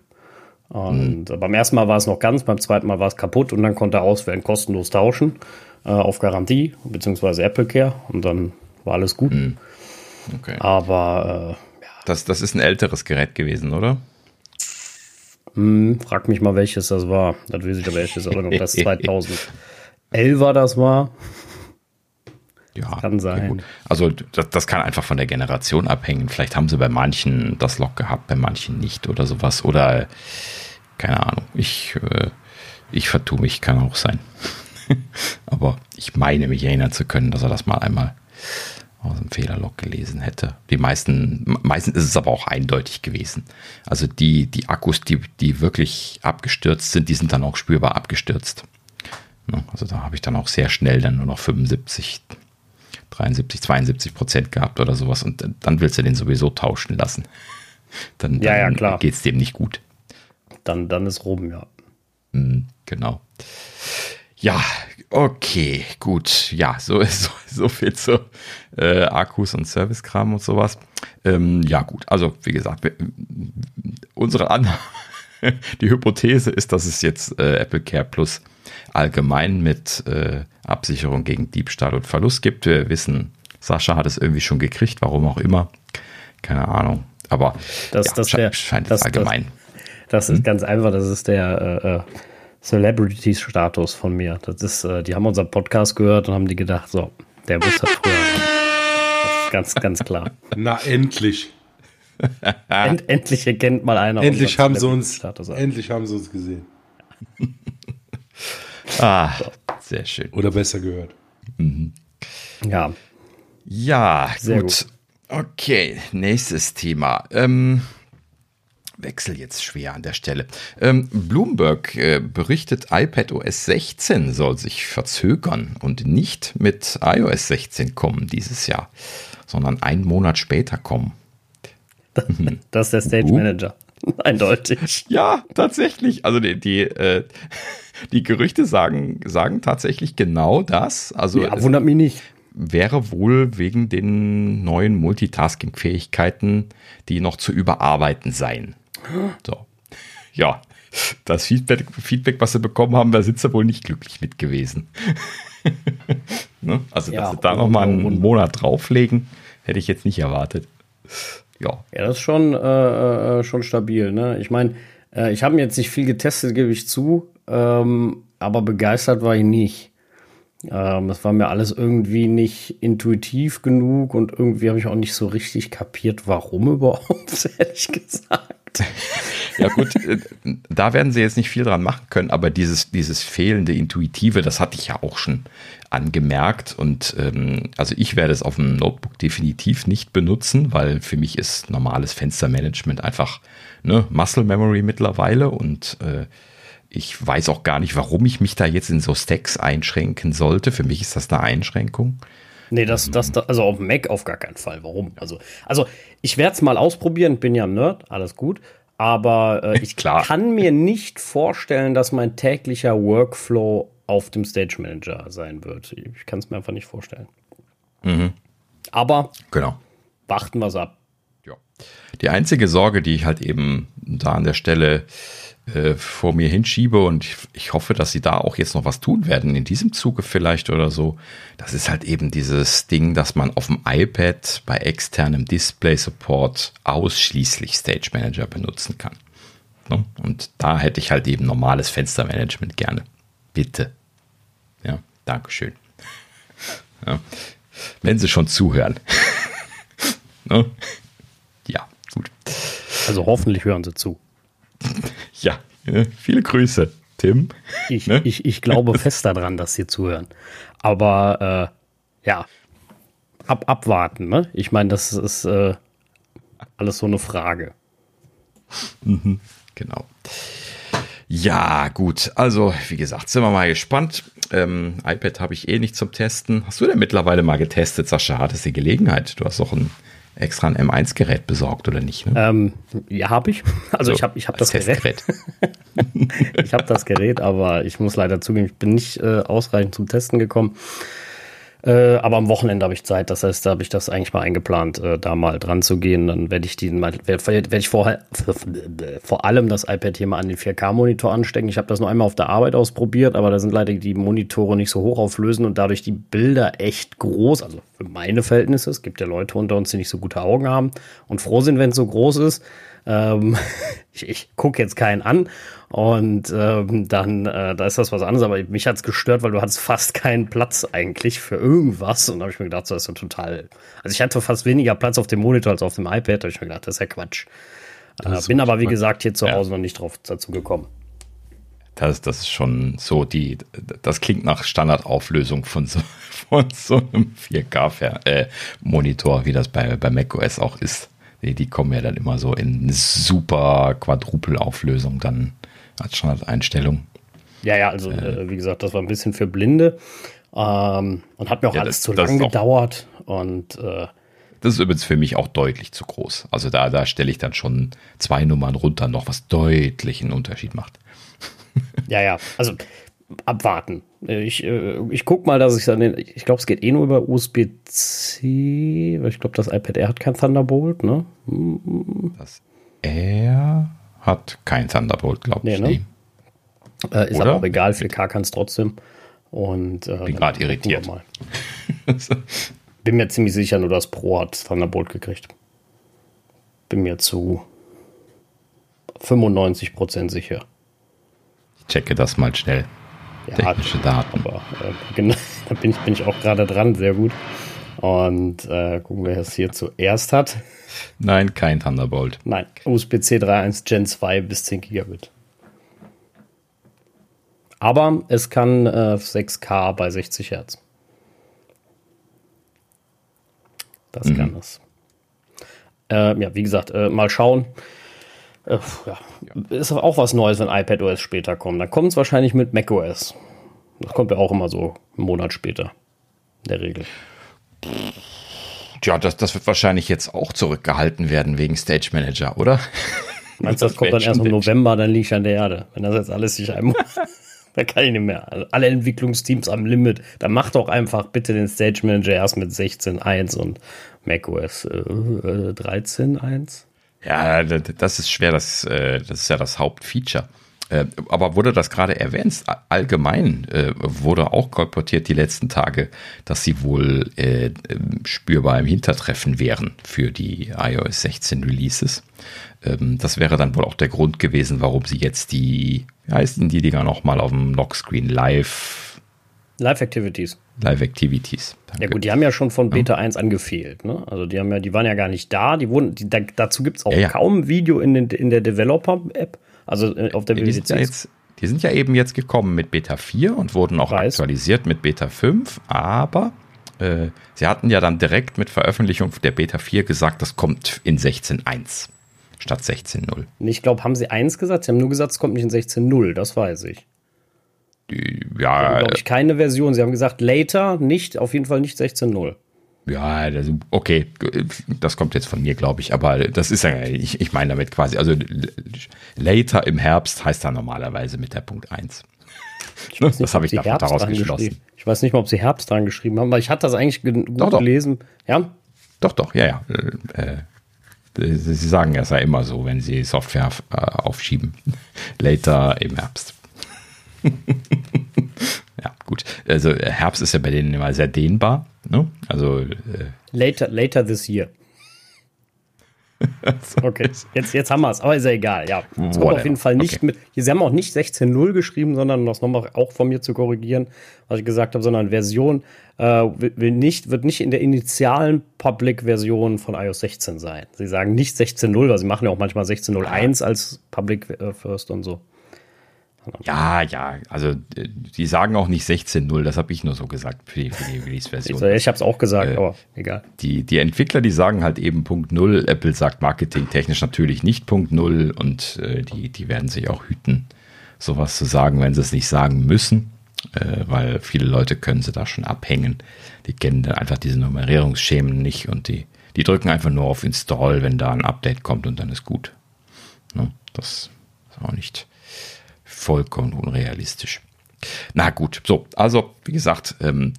Und mhm. beim ersten Mal war es noch ganz, beim zweiten Mal war es kaputt und dann konnte er auswählen, kostenlos tauschen äh, auf Garantie, beziehungsweise Apple Care und dann war alles gut. Mhm. Okay. Aber äh, ja. Das, das ist ein älteres Gerät gewesen, oder? Hm, frag mich mal, welches das war. Das weiß ich aber welches, oder ob das [LAUGHS] 2011er das war. Ja, kann sein. Also das, das, kann einfach von der Generation abhängen. Vielleicht haben sie bei manchen das Lock gehabt, bei manchen nicht oder sowas. Oder keine Ahnung. Ich, äh, ich vertue mich, kann auch sein. [LAUGHS] aber ich meine mich erinnern zu können, dass er das mal einmal aus dem Fehlerlog gelesen hätte. Die meisten, meistens ist es aber auch eindeutig gewesen. Also die, die Akkus, die, die wirklich abgestürzt sind, die sind dann auch spürbar abgestürzt. Ne, also da habe ich dann auch sehr schnell dann nur noch 75, 73, 72 Prozent gehabt oder sowas. Und dann willst du den sowieso tauschen lassen. [LAUGHS] Dann, ja, ja, klar. geht es dem nicht gut. Dann, dann ist rum, ja. Mhm, genau. Ja, okay, gut. Ja, so, [LAUGHS] so, so viel zu äh, Akkus und Servicekram und sowas. Ähm, ja, gut. Also, wie gesagt, wir, unsere Annahme, [LAUGHS] die Hypothese ist, dass es jetzt äh, Apple Care Plus allgemein mit äh, Absicherung gegen Diebstahl und Verlust gibt. Wir wissen Sascha hat es irgendwie schon gekriegt, warum auch immer. Keine Ahnung. Aber das, ja, das scheint, der, scheint das, allgemein. Das, das ist hm? ganz einfach, das ist der äh, äh Celebrity-Status von mir. Das ist, äh, die haben unseren Podcast gehört und haben die gedacht, so, der muss das früher haben. Das ist ganz, ganz klar. [LAUGHS] Na, endlich. End, endlich erkennt mal einer. Endlich haben sie uns, endlich haben sie uns gesehen. ah, sehr schön. Oder besser gehört. Mhm. Ja. Ja, sehr gut. gut. Okay, nächstes Thema. Ähm, Wechsel jetzt schwer an der Stelle. Ähm, Bloomberg äh, berichtet, iPad OS 16 soll sich verzögern und nicht mit iOS 16 kommen dieses Jahr, sondern einen Monat später kommen. [LAUGHS] Das ist der Stage Manager. [LAUGHS] Eindeutig. Ja, tatsächlich. Also die, die, äh, die Gerüchte sagen, sagen tatsächlich genau das. Also ja, wundert mich nicht. Wäre wohl wegen den neuen Multitasking-Fähigkeiten, die noch zu überarbeiten seien. So. Ja, das Feedback, Feedback, was sie bekommen haben, da sind sie wohl nicht glücklich mit gewesen. [LAUGHS] ne? Also, ja, dass sie da nochmal einen Monat drauflegen, hätte ich jetzt nicht erwartet. Ja. Ja, das ist schon, äh, äh, schon stabil. Ne? Ich meine, äh, ich habe mir jetzt nicht viel getestet, gebe ich zu, ähm, aber begeistert war ich nicht. Ähm, das war mir alles irgendwie nicht intuitiv genug und irgendwie habe ich auch nicht so richtig kapiert, warum [LAUGHS] überhaupt, ehrlich gesagt. Ja gut, äh, da werden sie jetzt nicht viel dran machen können, aber dieses, dieses fehlende Intuitive, das hatte ich ja auch schon angemerkt und ähm, also ich werde es auf dem Notebook definitiv nicht benutzen, weil für mich ist normales Fenstermanagement einfach ne, Muscle Memory mittlerweile und äh, ich weiß auch gar nicht, warum ich mich da jetzt in so Stacks einschränken sollte. Für mich ist das eine Einschränkung. Nee, das, das, also auf Mac auf gar keinen Fall. Warum? Also, also ich werde es mal ausprobieren, bin ja ein Nerd, alles gut. Aber äh, [LAUGHS] ich Klar. kann mir nicht vorstellen, dass mein täglicher Workflow auf dem Stage Manager sein wird. Ich kann es mir einfach nicht vorstellen. Mhm. Aber genau. warten wir es ab. Ja. Die einzige Sorge, die ich halt eben da an der Stelle äh, vor mir hinschiebe und ich, ich, hoffe, dass sie da auch jetzt noch was tun werden, in diesem Zuge vielleicht oder so. Das ist halt eben dieses Ding, dass man auf dem iPad bei externem Display Support ausschließlich Stage Manager benutzen kann. Ne? Und da hätte ich halt eben normales Fenstermanagement gerne. Bitte. Ja, Dankeschön. [LAUGHS] Ja. Wenn Sie schon zuhören. [LAUGHS] ne? Ja, gut. Also hoffentlich hören Sie zu. [LAUGHS] Ja, viele Grüße, Tim. Ich, ne? ich, ich glaube [LAUGHS] fest daran, dass Sie zuhören. Aber äh, ja, ab, abwarten. Ne? Ich meine, das ist äh, alles so eine Frage. Mhm, genau. Ja, gut. Also, wie gesagt, sind wir mal gespannt. Ähm, iPad habe ich eh nicht zum Testen. Hast du denn mittlerweile mal getestet, Sascha? Hattest du die Gelegenheit? Du hast doch ein extra ein M1-Gerät besorgt, oder nicht? Ne? Ähm, ja, habe ich. Also, so, ich habe ich hab das Gerät. [LAUGHS] ich habe das Gerät, aber ich muss leider zugeben, ich bin nicht äh, ausreichend zum Testen gekommen. Äh, aber am Wochenende habe ich Zeit, das heißt, da habe ich das eigentlich mal eingeplant, äh, da mal dran zu gehen. Dann werde ich die mal, werde werd ich vorher, [LAUGHS] vor allem das iPad hier mal an den 4K-Monitor anstecken. Ich habe das nur einmal auf der Arbeit ausprobiert, aber da sind leider die Monitore nicht so hoch auflösen und dadurch die Bilder echt groß. Also für meine Verhältnisse, es gibt ja Leute unter uns, die nicht so gute Augen haben und froh sind, wenn es so groß ist. Ähm, [LAUGHS] ich ich gucke jetzt keinen an und ähm, dann, äh, da ist das was anderes, aber mich hat's gestört, weil du hattest fast keinen Platz eigentlich für irgendwas. Und da habe ich mir gedacht, so ist ja total. Also ich hatte fast weniger Platz auf dem Monitor als auf dem iPad. Da habe ich mir gedacht, das ist ja Quatsch. Äh, bin aber, wie gesagt, hier zu Hause ja. noch nicht drauf dazu gekommen. Das, das ist schon so die, das klingt nach Standardauflösung von so, [LAUGHS] von so einem 4K-Monitor, äh, wie das bei, bei macOS auch ist. Die, die kommen ja dann immer so in super Quadrupelauflösung dann als Standardeinstellung. Ja, ja, also äh, wie gesagt, das war ein bisschen für Blinde ähm, und hat mir auch ja, alles das, zu lang gedauert und äh, das ist übrigens für mich auch deutlich zu groß. Also da, da stelle ich dann schon zwei Nummern runter noch, was deutlich einen Unterschied macht. Ja, ja, also abwarten. Ich, äh, ich guck mal, dass ich dann, ich glaube, es geht eh nur über USB-C, weil ich glaube, das iPad Air hat kein Thunderbolt, ne? Das Air hat kein Thunderbolt, glaube ich. Nee, ne? Äh, ist Oder? aber auch egal, 4K kann es trotzdem. Und, äh, Bin gerade irritiert. [LAUGHS] Bin mir ziemlich sicher, nur das Pro hat Thunderbolt gekriegt. Bin mir zu 95% sicher. Ich checke das mal schnell. Ja, Technische Daten. Aber äh, genau, [LAUGHS] da bin ich, bin ich auch gerade dran, sehr gut. Und äh, gucken, wer es hier zuerst hat. Nein, kein Thunderbolt. Nein, USB-C 3.1 Gen 2 bis 10 Gigabit. Aber es kann äh, 6K bei 60 Hertz. Das Mhm. kann es. Äh, ja, wie gesagt, äh, mal schauen. Äh, ja. Ist auch was Neues, wenn iPadOS später kommt. Dann kommt es wahrscheinlich mit macOS. Das kommt ja auch immer so einen Monat später. In der Regel. Ja, das, das wird wahrscheinlich jetzt auch zurückgehalten werden wegen Stage Manager, oder? Meinst du, das [LAUGHS] kommt dann erst im November, dann liege ich an der Erde. Wenn das jetzt alles sich einmal. [LAUGHS] dann kann ich nicht mehr. Also alle Entwicklungsteams am Limit. Dann macht doch einfach bitte den Stage Manager erst mit 16.1 und macOS äh, äh, 13.1. Ja, das ist schwer, das, äh, das ist ja das Hauptfeature. Äh, Aber wurde das gerade erwähnt? Allgemein äh, wurde auch kolportiert die letzten Tage, dass sie wohl äh, ähm, spürbar im Hintertreffen wären für die iOS 16 Releases. Ähm, Das wäre dann wohl auch der Grund gewesen, warum sie jetzt die, wie heißen die Dinger nochmal auf dem Lockscreen Live, Live Activities. Live Activities. Ja gut, die haben ja schon von Beta 1 angefehlt. Ne? Also die haben ja, die waren ja gar nicht da. Die wurden, die, da, dazu gibt es auch Ja, ja. kaum Video in, den, in der Developer-App. Also äh, auf der Die sind, ja jetzt, die sind ja eben jetzt gekommen mit Beta 4 und wurden auch Weiß. aktualisiert mit Beta 5, aber äh, sie hatten ja dann direkt mit Veröffentlichung der Beta 4 gesagt, das kommt in 16.1 statt 16.0. Ich glaube, haben sie eins gesagt? Sie haben nur gesagt, es kommt nicht in 16.0. Das weiß ich. Ja, glaube ich, keine Version. Sie haben gesagt, later, nicht, auf jeden Fall nicht 16.0. ja, das, okay, das kommt jetzt von mir, glaube ich, aber das ist ja, ich, ich meine damit quasi, also later im Herbst heißt da normalerweise mit der Punkt 1. Ich weiß nicht, Das habe ich daraus geschlossen. Ich weiß nicht mal, ob sie Herbst dran geschrieben haben, weil ich hatte das eigentlich ge- gut Doch, doch. gelesen. Ja, Doch, doch, ja, ja. Äh, äh, Sie sagen es ja immer so, wenn Sie Software äh, aufschieben. Later im Herbst. [LAUGHS] ja, gut. Also äh, Herbst ist ja bei denen immer sehr dehnbar. Ne? Also äh, later, later this year. [LAUGHS] Okay, jetzt, jetzt haben wir es, aber ist ja egal. Ja, es kommt auf jeden Fall nicht Okay. mit. Sie haben auch nicht 16.0 geschrieben, sondern um das nochmal auch von mir zu korrigieren, was ich gesagt habe, sondern Version äh, will will nicht, wird nicht in der initialen Public-Version von iOS 16 sein. Sie sagen nicht 16.0, weil sie machen ja auch manchmal 16.01 als Public äh, First und so. Ja, ja, also äh, die sagen auch nicht 16.0, das habe ich nur so gesagt für die, für die Ich, Release-Version. ich habe es auch gesagt, Äh, aber egal. Die, die Entwickler, die sagen halt eben Punkt Null. Apple sagt marketingtechnisch natürlich nicht Punkt Null und äh, die, die werden sich auch hüten, sowas zu sagen, wenn sie es nicht sagen müssen, äh, weil viele Leute können sie da schon abhängen. Die kennen dann einfach diese Nummerierungsschemen nicht und die, die drücken einfach nur auf Install, wenn da ein Update kommt und dann ist gut. Ne? Das ist auch nicht vollkommen unrealistisch. Na gut, so, also wie gesagt, ähm,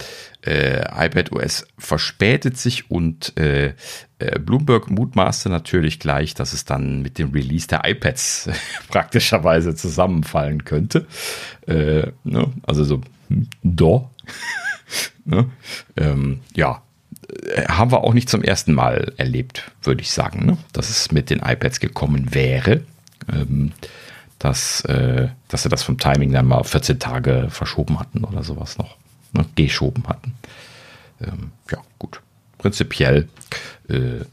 äh, iPadOS verspätet sich und äh, äh, Bloomberg mutmaßte natürlich gleich, dass es dann mit dem Release der iPads [LAUGHS] praktischerweise zusammenfallen könnte. Äh, ne? Also so, hm, do. [LAUGHS] ne? ähm, ja, äh, haben wir auch nicht zum ersten Mal erlebt, würde ich sagen, ne? dass es mit den iPads gekommen wäre. Ähm, dass, äh, dass sie das vom Timing dann mal 14 Tage verschoben hatten oder sowas noch. Ne? Geschoben hatten. Ähm, ja, gut. Prinzipiell, äh,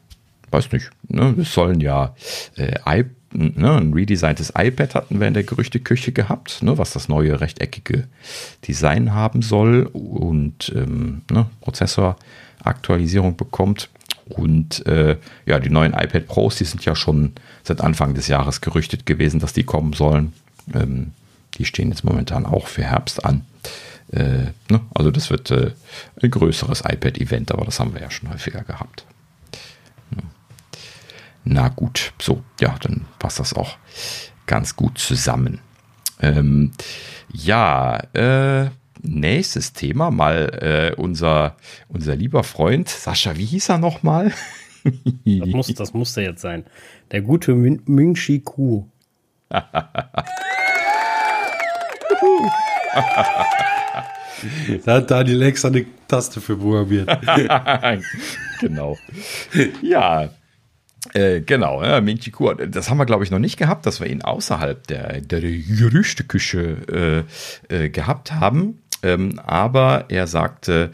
weiß nicht, ne? es sollen ja äh, I, ne? ein redesigntes iPad hatten wir in der Gerüchteküche gehabt, ne? was das neue rechteckige Design haben soll und ähm, ne? Prozessoraktualisierung bekommt. Und äh, ja, die neuen iPad Pros, die sind ja schon seit Anfang des Jahres gerüchtet gewesen, dass die kommen sollen. Ähm, die stehen jetzt momentan auch für Herbst an. Äh, ne? Also das wird äh, ein größeres iPad-Event, aber das haben wir ja schon häufiger gehabt. Na gut, so, ja, dann passt das auch ganz gut zusammen. Ähm, ja, äh, nächstes Thema, mal äh, unser, unser lieber Freund, Sascha, wie hieß er nochmal? Das, muss, das musste jetzt sein. Der gute Min- Ming-Chi Ku. [LAUGHS] Da hat Daniel extra eine Taste für programmiert. [LAUGHS] genau. Ja, äh, genau, ja, Ming Chi Kuo. Das haben wir, glaube ich, noch nicht gehabt, dass wir ihn außerhalb der, der Gerüchteküche äh, äh, gehabt haben. Ähm, aber er sagte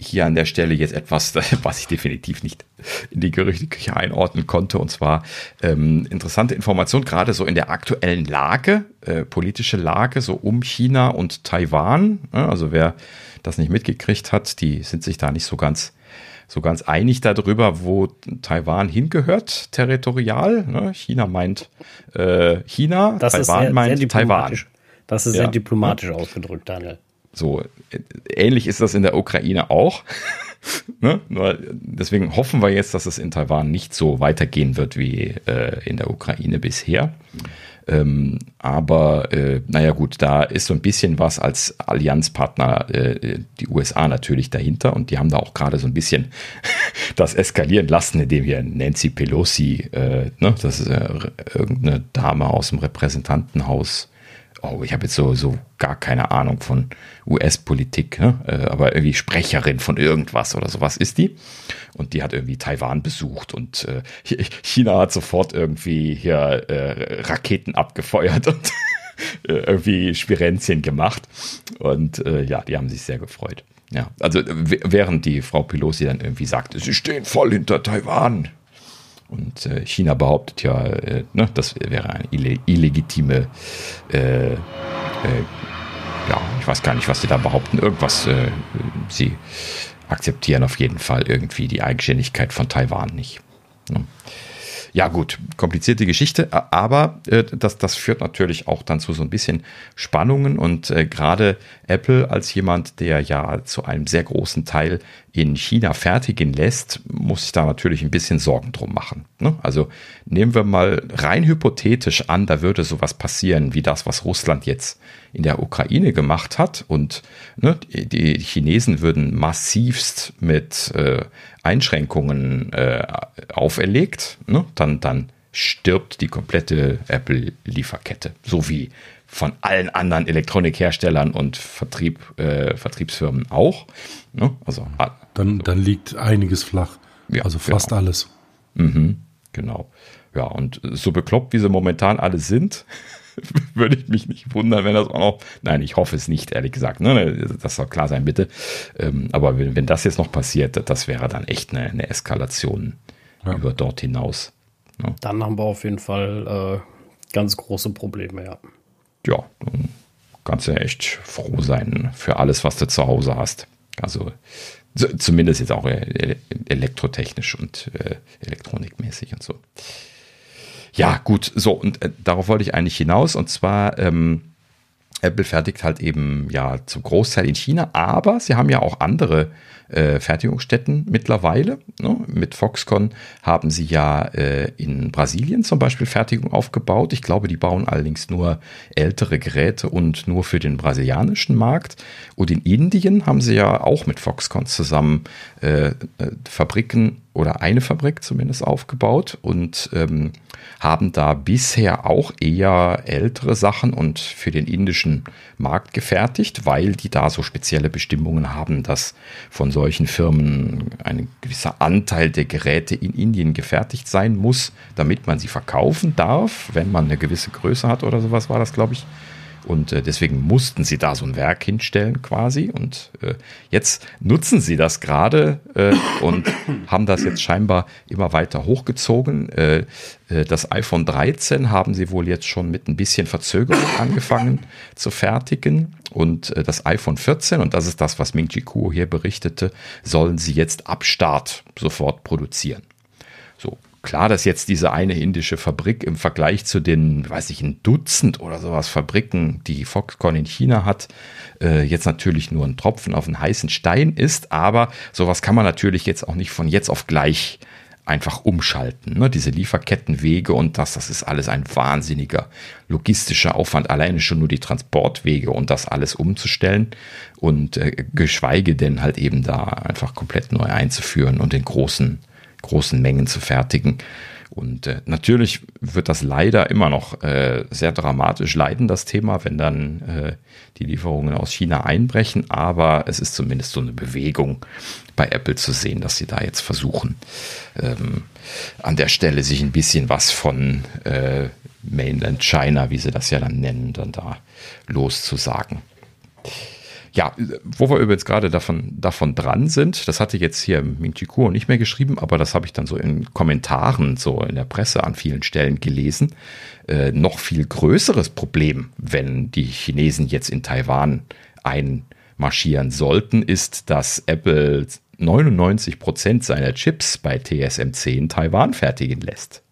hier an der Stelle jetzt etwas, [LAUGHS] was ich definitiv nicht in die Gerüchteküche einordnen konnte. Und zwar ähm, interessante Information, gerade so in der aktuellen Lage, äh, politische Lage, so um China und Taiwan. also wer das nicht mitgekriegt hat, die sind sich da nicht so ganz so ganz einig darüber, wo Taiwan hingehört, territorial. Ne? China meint äh, China, das Taiwan sehr, meint sehr Taiwan. Das ist ja. sehr diplomatisch ja. ausgedrückt, Daniel. So, ähnlich ist das in der Ukraine auch. [LAUGHS] ne? Deswegen hoffen wir jetzt, dass es in Taiwan nicht so weitergehen wird wie äh, in der Ukraine bisher. Ähm, aber äh, naja gut, da ist so ein bisschen was als Allianzpartner äh, die USA natürlich dahinter und die haben da auch gerade so ein bisschen [LAUGHS] das eskalieren lassen, indem hier Nancy Pelosi, äh, ne, das ist äh, irgendeine Dame aus dem Repräsentantenhaus, oh, ich habe jetzt so, so gar keine Ahnung von US-Politik, ne? Äh, aber irgendwie Sprecherin von irgendwas oder sowas ist die. Und die hat irgendwie Taiwan besucht und äh, China hat sofort irgendwie hier äh, Raketen abgefeuert und [LAUGHS] äh, irgendwie Spirenzchen gemacht. Und äh, ja, die haben sich sehr gefreut. Ja, also während die Frau Pelosi dann irgendwie sagt, sie stehen voll hinter Taiwan, und äh, China behauptet ja, äh, ne, das wäre eine illegitime, äh, äh, ja, ich weiß gar nicht, was sie da behaupten. Irgendwas, äh, sie akzeptieren auf jeden Fall irgendwie die Eigenständigkeit von Taiwan nicht. Ne? Ja, gut, komplizierte Geschichte, aber äh, das, das führt natürlich auch dann zu so ein bisschen Spannungen und gerade Apple als jemand, der ja zu einem sehr großen Teil in China fertigen lässt, muss ich da natürlich ein bisschen Sorgen drum machen. Ne? Also nehmen wir mal rein hypothetisch an, da würde sowas passieren wie das, was Russland jetzt in der Ukraine gemacht hat und ne, die Chinesen würden massivst mit äh, Einschränkungen äh, auferlegt, ne? dann, dann stirbt die komplette Apple-Lieferkette. So wie von allen anderen Elektronikherstellern und Vertrieb, äh, Vertriebsfirmen auch. Ne? Also, dann, dann liegt einiges flach. Ja, also fast genau. alles. Mhm, genau. Ja, und so bekloppt, wie sie momentan alle sind, [LAUGHS] würde ich mich nicht wundern, wenn das auch noch. Nein, ich hoffe es nicht, ehrlich gesagt. Ne? Das soll klar sein, bitte. Ähm, aber wenn, wenn das jetzt noch passiert, das wäre dann echt eine, eine Eskalation ja. über dort hinaus. Ne? Dann haben wir auf jeden Fall äh, ganz große Probleme, ja. Ja, dann kannst du ja echt froh sein für alles, was du zu Hause hast. Also zumindest jetzt auch äh, elektrotechnisch und äh, elektronikmäßig und so. Ja, gut, so, und äh, darauf wollte ich eigentlich hinaus. Und zwar, ähm, Apple fertigt halt eben ja zum Großteil in China, aber sie haben ja auch andere äh, Fertigungsstätten mittlerweile. Ne? Mit Foxconn haben sie ja äh, in Brasilien zum Beispiel Fertigung aufgebaut. Ich glaube, die bauen allerdings nur ältere Geräte und nur für den brasilianischen Markt. Und in Indien haben sie ja auch mit Foxconn zusammen äh, äh Fabriken oder eine Fabrik zumindest aufgebaut und ähm, haben da bisher auch eher ältere Sachen und für den indischen Markt gefertigt, weil die da so spezielle Bestimmungen haben, dass von solchen Firmen ein gewisser Anteil der Geräte in Indien gefertigt sein muss, damit man sie verkaufen darf, wenn man eine gewisse Größe hat oder sowas war das, glaube ich. Und äh, deswegen mussten sie da so ein Werk hinstellen quasi. Und äh, jetzt nutzen sie das gerade äh, und [COUGHS] haben das jetzt scheinbar immer weiter hochgezogen. Äh, äh, das iPhone 13 haben sie wohl jetzt schon mit ein bisschen Verzögerung [COUGHS] angefangen zu fertigen. Und äh, das iPhone 14, und das ist das, was Ming Chi Kuo hier berichtete, sollen sie jetzt ab Start sofort produzieren. Klar, dass jetzt diese eine indische Fabrik im Vergleich zu den, weiß ich, ein Dutzend oder sowas Fabriken, die Foxconn in China hat, äh, jetzt natürlich nur ein Tropfen auf einen heißen Stein ist, aber sowas kann man natürlich jetzt auch nicht von jetzt auf gleich einfach umschalten. Ne? Diese Lieferkettenwege und das, das ist alles ein wahnsinniger logistischer Aufwand, alleine schon nur die Transportwege und das alles umzustellen und äh, geschweige denn halt eben da einfach komplett neu einzuführen und in großen großen Mengen zu fertigen. Und äh, natürlich wird das leider immer noch äh, sehr dramatisch leiden, das Thema, wenn dann äh, die Lieferungen aus China einbrechen. Aber es ist zumindest so eine Bewegung bei Apple zu sehen, dass sie da jetzt versuchen, ähm, an der Stelle sich ein bisschen was von äh, Mainland China, wie sie das ja dann nennen, dann da loszusagen. Ja, wo wir übrigens gerade davon, davon dran sind, das hatte jetzt hier Ming Chi Kuo nicht mehr geschrieben, aber das habe ich dann so in Kommentaren, so in der Presse an vielen Stellen gelesen. Äh, noch viel größeres Problem, wenn die Chinesen jetzt in Taiwan einmarschieren sollten, ist, dass Apple 99 Prozent seiner Chips bei TSMC in Taiwan fertigen lässt.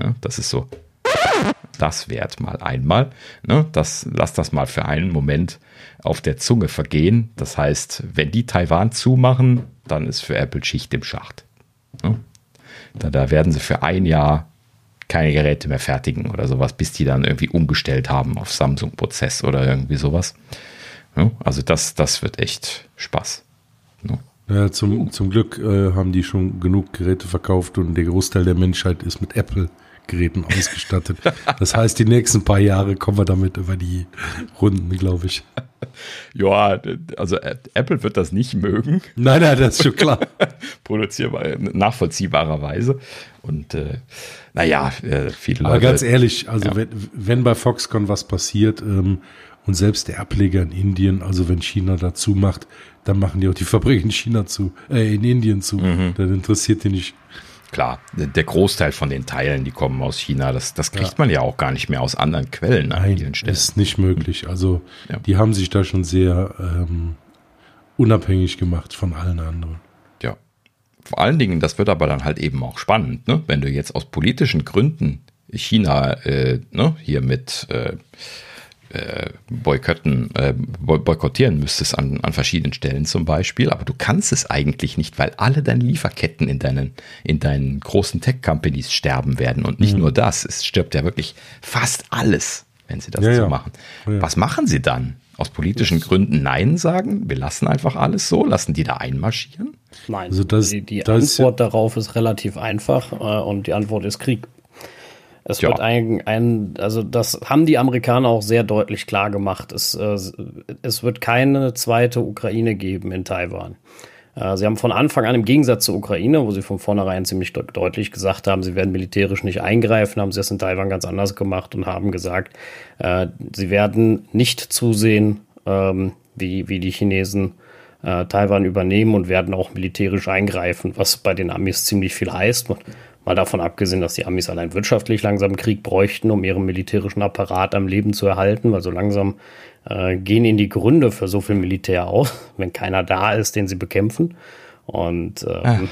Ja, das ist so das wert mal einmal. Ne? Das, lass das mal für einen Moment auf der Zunge vergehen. Das heißt, wenn die Taiwan zumachen, dann ist für Apple Schicht im Schacht. Da, da werden sie für ein Jahr keine Geräte mehr fertigen oder sowas, bis die dann irgendwie umgestellt haben auf Samsung-Prozess oder irgendwie sowas. Also das, das wird echt Spaß. Ja, zum, zum Glück äh, haben die schon genug Geräte verkauft und der Großteil der Menschheit ist mit Apple Geräten ausgestattet. Das heißt, die nächsten paar Jahre kommen wir damit über die Runden, glaube ich. Ja, also Apple wird das nicht mögen. Nein, nein, das ist schon klar. [LAUGHS] Produzierbar, nachvollziehbarerweise. Und äh, naja, äh, viele Leute. Aber ganz ehrlich, also ja. wenn, wenn bei Foxconn was passiert ähm, und selbst der Ableger in Indien, also wenn China dazu macht, dann machen die auch die Fabrik in China zu, äh, in Indien zu. Mhm. Dann interessiert die nicht klar, der Großteil von den Teilen, die kommen aus China, das, das kriegt ja. man ja auch gar nicht mehr aus anderen Quellen Nein, an vielen Stellen. ist nicht möglich. Also ja. die haben sich da schon sehr ähm, unabhängig gemacht von allen anderen. Ja. Vor allen Dingen, das wird aber dann halt eben auch spannend, ne? wenn du jetzt aus politischen Gründen China äh, ne, hier mit äh, äh, boykotten, äh, boykottieren müsstest an, an verschiedenen Stellen zum Beispiel, aber du kannst es eigentlich nicht, weil alle deine Lieferketten in deinen, in deinen großen Tech-Companies sterben werden. Und nicht mhm. nur das, es stirbt ja wirklich fast alles, wenn sie das ja, so ja. machen. Ja. Was machen sie dann? Aus politischen das Gründen Nein sagen? Wir lassen einfach alles so, lassen die da einmarschieren? Nein, also das, die, die das Antwort darauf ist relativ einfach äh, und die Antwort ist Krieg. Es ja. wird ein, ein, also das haben die Amerikaner auch sehr deutlich klar gemacht. Es, äh, es wird keine zweite Ukraine geben in Taiwan. Äh, sie haben von Anfang an im Gegensatz zur Ukraine, wo sie von vornherein ziemlich de deutlich gesagt haben, sie werden militärisch nicht eingreifen, haben sie das in Taiwan ganz anders gemacht und haben gesagt, äh, sie werden nicht zusehen, ähm, wie, wie die Chinesen äh, Taiwan übernehmen und werden auch militärisch eingreifen, was bei den Amis ziemlich viel heißt. Mal davon abgesehen, dass die Amis allein wirtschaftlich langsam Krieg bräuchten, um ihren militärischen Apparat am Leben zu erhalten, weil so langsam äh, gehen ihnen die Gründe für so viel Militär aus, [LAUGHS] wenn keiner da ist, den sie bekämpfen. Und ähm,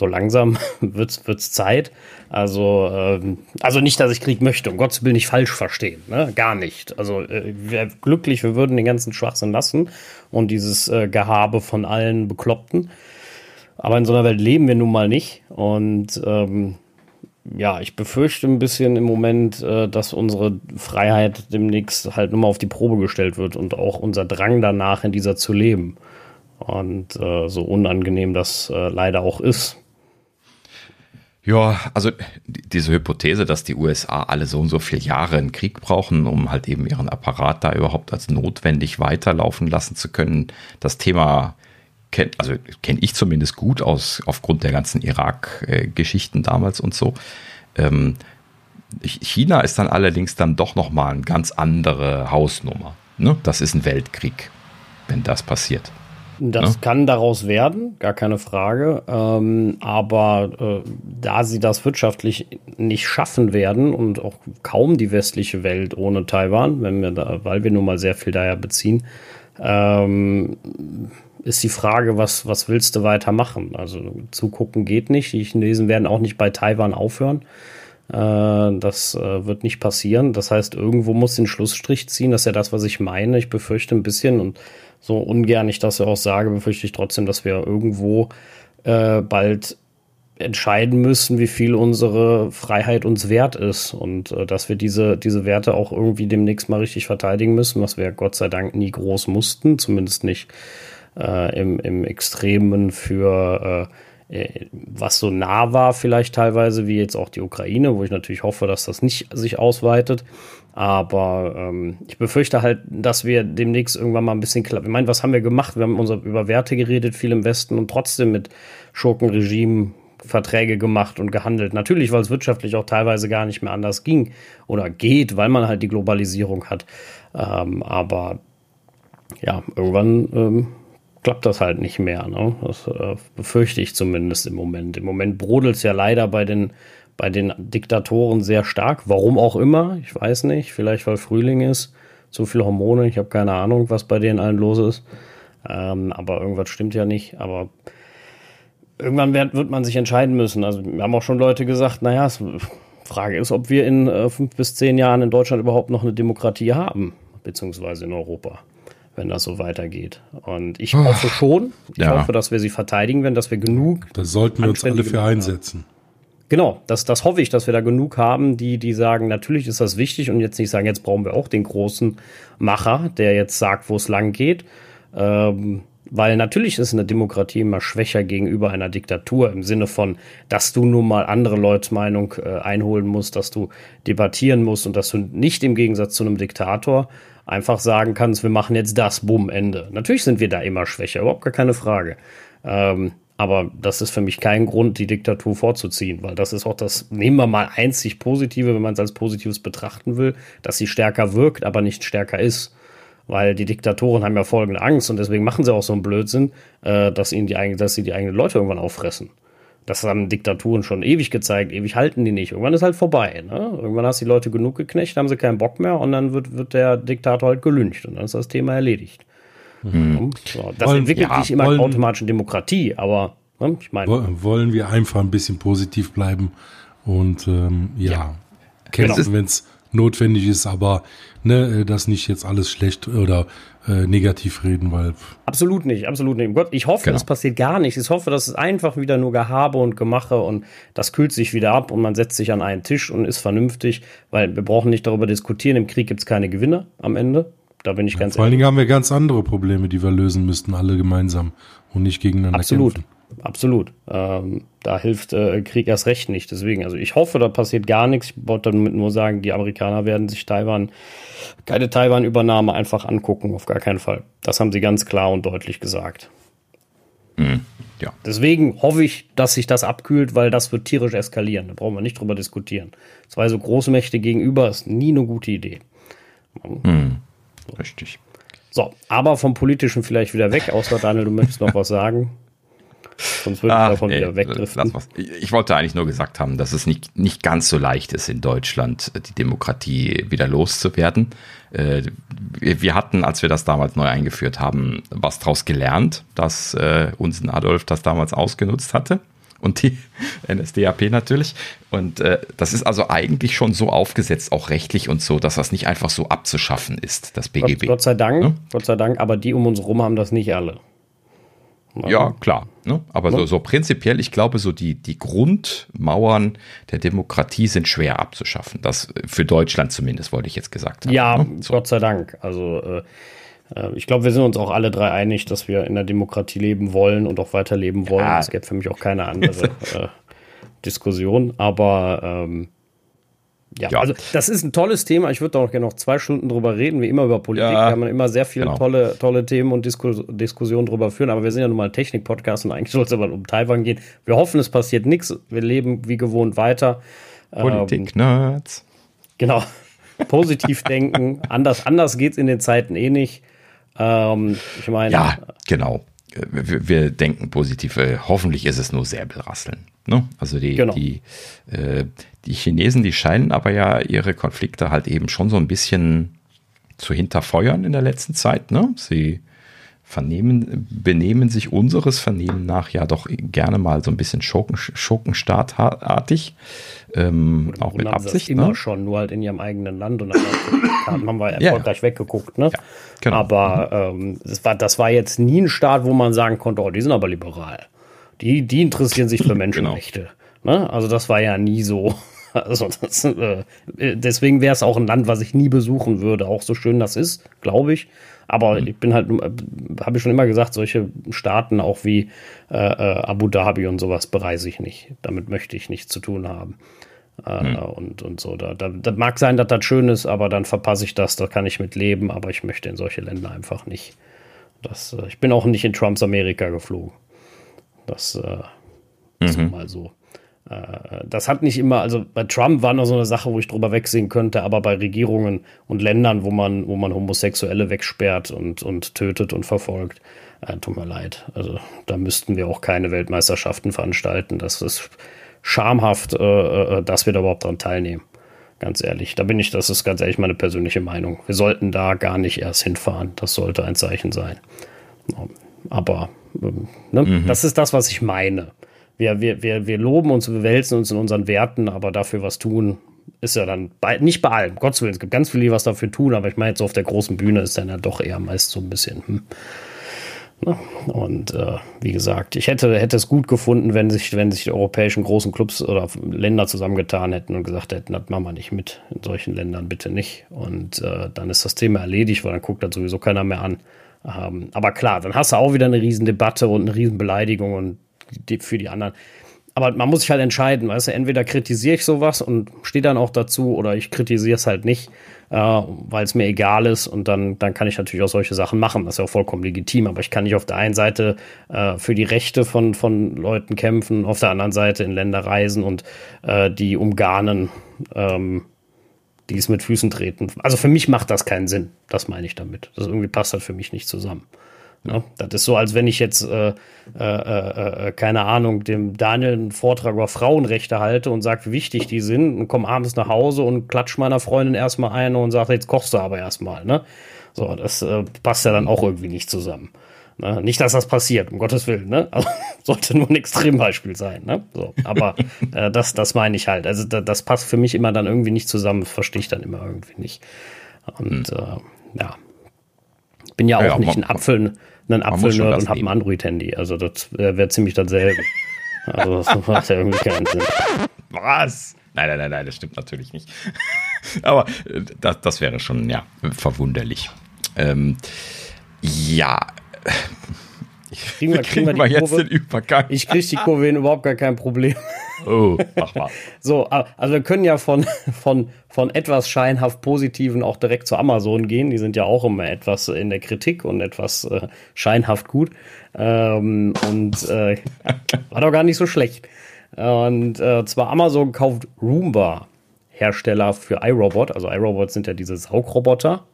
so langsam [LAUGHS] wird's wird's Zeit. Also ähm, also nicht, dass ich Krieg möchte, um Gottes Willen nicht falsch verstehen, ne? gar nicht. Also äh, wir glücklich, wir würden den ganzen Schwachsinn lassen und dieses äh, Gehabe von allen Bekloppten. Aber in so einer Welt leben wir nun mal nicht. Und ähm, ja, ich befürchte ein bisschen im Moment, äh, dass unsere Freiheit demnächst halt nur mal auf die Probe gestellt wird und auch unser Drang danach, in dieser zu leben. Und äh, so unangenehm das äh, leider auch ist. Ja, also diese Hypothese, dass die USA alle so und so viele Jahre einen Krieg brauchen, um halt eben ihren Apparat da überhaupt als notwendig weiterlaufen lassen zu können, das Thema kenn, also kenne ich zumindest gut aus, aufgrund der ganzen Irak-Geschichten damals und so. Ähm, China ist dann allerdings dann doch nochmal eine ganz andere Hausnummer. Ne? Das ist ein Weltkrieg, wenn das passiert. Das ne? kann daraus werden, gar keine Frage. Ähm, aber äh, da sie das wirtschaftlich nicht schaffen werden und auch kaum die westliche Welt ohne Taiwan, wenn wir da, weil wir nun mal sehr viel daher beziehen, ähm, ist die Frage, was, was willst du weitermachen? Also zugucken geht nicht. Die Chinesen werden auch nicht bei Taiwan aufhören. Äh, das äh, wird nicht passieren. Das heißt, irgendwo muss den Schlussstrich ziehen. Das ist ja das, was ich meine. Ich befürchte ein bisschen und so ungern ich das ja auch sage, befürchte ich trotzdem, dass wir irgendwo äh, bald entscheiden müssen, wie viel unsere Freiheit uns wert ist und äh, dass wir diese, diese Werte auch irgendwie demnächst mal richtig verteidigen müssen, was wir Gott sei Dank nie groß mussten, zumindest nicht äh, im, im Extremen für äh, was so nah war vielleicht teilweise, wie jetzt auch die Ukraine, wo ich natürlich hoffe, dass das nicht sich ausweitet. Aber ähm, ich befürchte halt, dass wir demnächst irgendwann mal ein bisschen klappen. Ich meine, was haben wir gemacht? Wir haben unser, über Werte geredet, viel im Westen und trotzdem mit Schurkenregimen Verträge gemacht und gehandelt. Natürlich, weil es wirtschaftlich auch teilweise gar nicht mehr anders ging oder geht, weil man halt die Globalisierung hat. Ähm, aber ja, irgendwann ähm, klappt das halt nicht mehr. Ne? Das äh, befürchte ich zumindest im Moment. Im Moment brodelt es ja leider bei den, bei den Diktatoren sehr stark. Warum auch immer, ich weiß nicht. Vielleicht weil Frühling ist, zu viele Hormone. Ich habe keine Ahnung, was bei denen allen los ist. Ähm, aber irgendwas stimmt ja nicht. Aber irgendwann wird, wird man sich entscheiden müssen. Also wir haben auch schon Leute gesagt, naja, Frage ist, ob wir in äh, fünf bis zehn Jahren in Deutschland überhaupt noch eine Demokratie haben, beziehungsweise in Europa wenn das so weitergeht. Und ich hoffe schon, ich ja. hoffe, dass wir sie verteidigen werden, dass wir genug. Da sollten wir uns alle für einsetzen. Genau, das, das hoffe ich, dass wir da genug haben, die, die sagen, natürlich ist das wichtig und jetzt nicht sagen, jetzt brauchen wir auch den großen Macher, der jetzt sagt, wo es lang geht. Ähm, weil natürlich ist eine Demokratie immer schwächer gegenüber einer Diktatur im Sinne von, dass du nun mal andere Leute Meinung äh, einholen musst, dass du debattieren musst und dass du nicht im Gegensatz zu einem Diktator einfach sagen kannst, wir machen jetzt das, bumm, Ende. Natürlich sind wir da immer schwächer, überhaupt gar keine Frage. Ähm, aber das ist für mich kein Grund, die Diktatur vorzuziehen, weil das ist auch das, nehmen wir mal einzig Positive, wenn man es als Positives betrachten will, dass sie stärker wirkt, aber nicht stärker ist. Weil die Diktatoren haben ja folgende Angst und deswegen machen sie auch so einen Blödsinn, äh, dass, ihnen die, dass sie die eigenen Leute irgendwann auffressen. Das haben Diktaturen schon ewig gezeigt, ewig halten die nicht. Irgendwann ist halt vorbei. Ne? Irgendwann hast du die Leute genug geknecht, haben sie keinen Bock mehr und dann wird, wird der Diktator halt gelüncht und dann ist das Thema erledigt. Mhm. So, das wollen, entwickelt ja, sich immer wollen, automatisch in Demokratie, aber ne, ich meine. Wollen wir einfach ein bisschen positiv bleiben und ähm, ja, ja, kämpfen, genau. wenn es notwendig ist, aber ne, das nicht jetzt alles schlecht oder äh, negativ reden, weil. Absolut nicht, absolut nicht. Gott, ich hoffe, genau. es passiert gar nichts. Ich hoffe, dass es einfach wieder nur Gehabe und Gemache und das kühlt sich wieder ab und man setzt sich an einen Tisch und ist vernünftig, weil wir brauchen nicht darüber diskutieren. Im Krieg gibt es keine Gewinner am Ende. Da bin ich ja, ganz Vor allen Dingen haben wir ganz andere Probleme, die wir lösen müssten, alle gemeinsam und nicht gegeneinander Absolut. kämpfen. Absolut. Ähm, da hilft äh, Krieg erst recht nicht. Deswegen, also ich hoffe, da passiert gar nichts. Ich wollte damit nur sagen, die Amerikaner werden sich Taiwan, keine Taiwan-Übernahme einfach angucken, auf gar keinen Fall. Das haben sie ganz klar und deutlich gesagt. Mhm. Ja. Deswegen hoffe ich, dass sich das abkühlt, weil das wird tierisch eskalieren. Da brauchen wir nicht drüber diskutieren. Zwei so Großmächte gegenüber ist nie eine gute Idee. Mhm. Richtig. So, aber vom Politischen vielleicht wieder weg, außer Daniel, du möchtest noch was sagen. Sonst würde ich ah, davon ey, wieder wegdriften. Ich wollte eigentlich nur gesagt haben, dass es nicht, nicht ganz so leicht ist, in Deutschland die Demokratie wieder loszuwerden. Äh, wir hatten, als wir das damals neu eingeführt haben, was daraus gelernt, dass äh, uns Adolf das damals ausgenutzt hatte und die [LAUGHS] NSDAP natürlich. Und äh, das ist also eigentlich schon so aufgesetzt, auch rechtlich und so, dass das nicht einfach so abzuschaffen ist, das BGB. Gott, Gott sei Dank, ja? Gott sei Dank, aber die um uns herum haben das nicht alle. Ja, klar. Ne? Aber so, so prinzipiell, ich glaube, so die, die Grundmauern der Demokratie sind schwer abzuschaffen. Das für Deutschland zumindest, wollte ich jetzt gesagt haben. Ja, ne? so. Gott sei Dank. Also äh, äh, ich glaube, wir sind uns auch alle drei einig, dass wir in der Demokratie leben wollen und auch weiterleben wollen. Ja. Es gibt für mich auch keine andere [LAUGHS] äh, Diskussion. Aber ähm, ja, ja, also das ist ein tolles Thema. Ich würde da auch gerne noch zwei Stunden drüber reden, wie immer über Politik. Ja, da haben wir immer sehr viele genau. tolle, tolle Themen und Disku Diskussionen drüber führen. Aber wir sind ja nun mal Technik-Podcast und eigentlich [LAUGHS] soll es aber um Taiwan gehen. Wir hoffen, es passiert nichts. Wir leben wie gewohnt weiter. Politik-Nerds. Ähm, genau. Positiv [LAUGHS] denken. Anders, anders geht es in den Zeiten eh nicht. Ähm, ich meine. Ja, genau. Wir, wir denken positiv. Hoffentlich ist es nur Säbelrasseln. Ne? Also die, genau. die, äh, die Chinesen, die scheinen aber ja ihre Konflikte halt eben schon so ein bisschen zu hinterfeuern in der letzten Zeit. Ne? Sie vernehmen, benehmen sich unseres Vernehmen nach ja doch gerne mal so ein bisschen Schurken, Schurkenstaatartig. Ähm, auch mit Absicht. immer ne? schon, nur halt in ihrem eigenen Land und dann haben wir erfolgreich ja, weggeguckt. Ne? Ja, genau. Aber mhm. ähm, das, war, das war jetzt nie ein Staat, wo man sagen konnte, oh, die sind aber liberal. Die, die interessieren sich für [LAUGHS] Menschenrechte. Genau. Ne? Also das war ja nie so. [LAUGHS] Also das, äh, deswegen wäre es auch ein Land, was ich nie besuchen würde, auch so schön das ist, glaube ich. Aber mhm. ich bin halt, habe ich schon immer gesagt, solche Staaten auch wie äh, äh, Abu Dhabi und sowas bereise ich nicht. Damit möchte ich nichts zu tun haben. Äh, mhm. und, und so. Da, da, das mag sein, dass das schön ist, aber dann verpasse ich das, da kann ich mit leben, aber ich möchte in solche Länder einfach nicht. Das, äh, ich bin auch nicht in Trumps Amerika geflogen. Das äh, mhm. ist mal so. Äh, das hat nicht immer, also bei Trump war noch so eine Sache, wo ich drüber wegsehen könnte, aber bei Regierungen und Ländern, wo man, wo man Homosexuelle wegsperrt und, und tötet und verfolgt, äh, tut mir leid. Also da müssten wir auch keine Weltmeisterschaften veranstalten. Das ist schamhaft, äh, äh dass wir da überhaupt dran teilnehmen. Ganz ehrlich, da bin ich, das ist ganz ehrlich meine persönliche Meinung. Wir sollten da gar nicht erst hinfahren. Das sollte ein Zeichen sein. Aber ähm, ne? mhm. das ist das, was ich meine wir, wir, wir, wir loben uns, wir wälzen uns in unseren Werten, aber dafür was tun, ist ja dann bei, nicht bei allem. Gottes Willen, es gibt ganz viele, die was dafür tun, aber ich meine, jetzt so auf der großen Bühne ist dann ja doch eher meist so ein bisschen. Hm. Ne? Und äh, wie gesagt, ich hätte, hätte es gut gefunden, wenn sich, wenn sich die europäischen großen Clubs oder Länder zusammengetan hätten und gesagt hätten, das machen wir nicht mit, in solchen Ländern bitte nicht. Und äh, dann ist das Thema erledigt, weil dann guckt das sowieso keiner mehr an. Ähm, aber klar, dann hast du auch wieder eine Riesendebatte und eine Riesenbeleidigung und für die anderen. Aber man muss sich halt entscheiden, weißt du, entweder kritisiere ich sowas und stehe dann auch dazu oder ich kritisiere es halt nicht, äh, weil es mir egal ist und dann, dann kann ich natürlich auch solche Sachen machen. Das ist ja auch vollkommen legitim, aber ich kann nicht auf der einen Seite äh, für die Rechte von, von Leuten kämpfen, auf der anderen Seite in Länder reisen und äh, die umgarnen, ähm, die es mit Füßen treten. Also für mich macht das keinen Sinn, das meine ich damit. Das irgendwie passt halt für mich nicht zusammen. Ne? Das ist so, als wenn ich jetzt, äh, äh, äh, äh, keine Ahnung, dem Daniel einen Vortrag über Frauenrechte halte und sage, wie wichtig die sind und komme abends nach Hause und klatsch meiner Freundin erstmal ein und sage, jetzt kochst du aber erstmal. Ne? So, das äh, passt ja dann auch irgendwie nicht zusammen. Ne? Nicht, dass das passiert, um Gottes Willen. Ne? Also, [LAUGHS] sollte nur ein Extrembeispiel sein. Ne? So, aber [LAUGHS] äh, das, das meine ich halt. Also da, das passt für mich immer dann irgendwie nicht zusammen. Das verstehe ich dann immer irgendwie nicht. Und hm. äh, ja, bin ja auch ja, nicht ein Apfel, ein Apfelnerd und habe ein Android-Handy. Also das wäre ziemlich dasselbe. also das [LAUGHS] macht ja irgendwie keinen Sinn. Was? Nein, nein, nein, nein, das stimmt natürlich nicht. [LAUGHS] Aber äh, das, das wäre schon, ja, verwunderlich. Ähm, ja. Kriegen wir, [LAUGHS] kriegen wir, wir jetzt den Übergang? Ich kriege die Kurve hin, überhaupt gar kein Problem. [LAUGHS] Oh, mach mal. [LAUGHS] so, also wir können ja von, von, von etwas scheinhaft Positiven auch direkt zu Amazon gehen. Die sind ja auch immer etwas in der Kritik und etwas äh, scheinhaft gut. Ähm, und äh, war doch gar nicht so schlecht. Und äh, zwar Amazon kauft Roomba, Hersteller für iRobot. Also iRobot sind ja diese Saugroboter.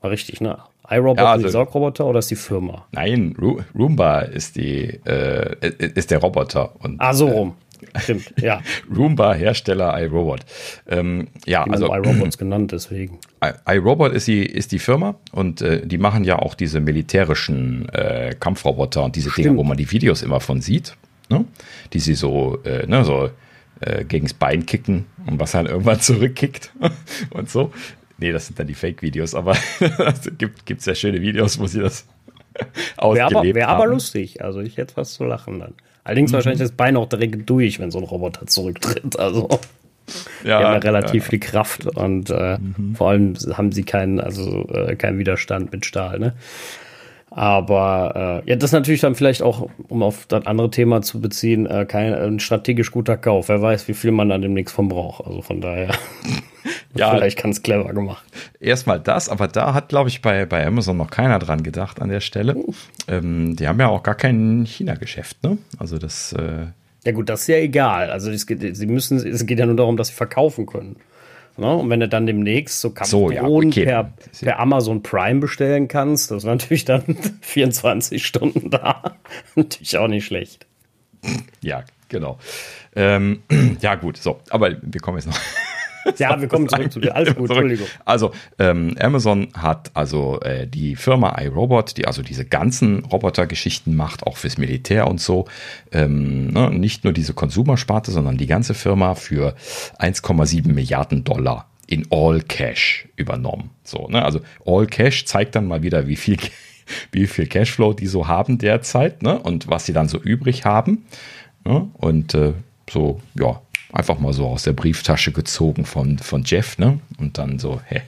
War richtig, ne? iRobot ja, also, die Saugroboter oder ist die Firma? Nein, Roomba ist die äh, ist der Roboter. Und, ah, so rum. Stimmt, [LAUGHS] ja. Roomba, Hersteller iRobot. Ähm, ja, die also iRobots genannt, deswegen. iRobot ist die, ist die Firma und äh, die machen ja auch diese militärischen äh, Kampfroboter und diese Stimmt. Dinge, wo man die Videos immer von sieht, ne? die sie so, äh, ne, so äh, gegens Bein kicken und was dann irgendwann [LAUGHS] zurückkickt und so. Nee, das sind dann die Fake-Videos, aber [LAUGHS] es gibt, gibt sehr schöne Videos, wo sie das [LAUGHS] ausgelebt wär aber, wär aber lustig, also ich hätte was zu lachen dann. Allerdings mhm. wahrscheinlich das Bein auch direkt durch, wenn so ein Roboter zurücktritt. Also ja, die haben ja relativ ja. viel Kraft und äh, mhm. vor allem haben sie keinen, also äh, keinen Widerstand mit Stahl. Ne? Aber äh, ja, das ist natürlich dann vielleicht auch, um auf das andere Thema zu beziehen, äh, kein ein strategisch guter Kauf. Wer weiß, wie viel man dann demnächst von braucht. Also von daher, [LAUGHS] ja, vielleicht ganz clever gemacht. Erstmal das, aber da hat, glaube ich, bei, bei Amazon noch keiner dran gedacht an der Stelle. Ähm, die haben ja auch gar kein China-Geschäft, ne? Also das. Äh ja gut, das ist ja egal. Also es geht, sie müssen, es geht ja nur darum, dass sie verkaufen können. Ne? Und wenn du dann demnächst so Kampfdrohnen so, ja, okay. per, per Amazon Prime bestellen kannst, das ist [LAUGHS] natürlich dann 24 Stunden da. [LAUGHS] natürlich auch nicht schlecht. Ja, genau. Ähm, [CLEARS THROAT] ja, gut, so, aber wir kommen jetzt noch. [LAUGHS] Ja, wir kommen zurück zu dir. Alles gut, Entschuldigung. Also, ähm, Amazon hat also äh, die Firma iRobot, die also diese ganzen Robotergeschichten macht, auch fürs Militär und so. Ähm, ne, nicht nur diese Konsumersparte, sondern die ganze Firma für 1,7 Milliarden Dollar in All Cash übernommen. So, ne? Also All Cash zeigt dann mal wieder, wie viel, [LAUGHS] wie viel Cashflow die so haben derzeit ne? und was sie dann so übrig haben. Ne? Und äh, so, ja, einfach mal so aus der Brieftasche gezogen von, von Jeff, ne? Und dann so, hä,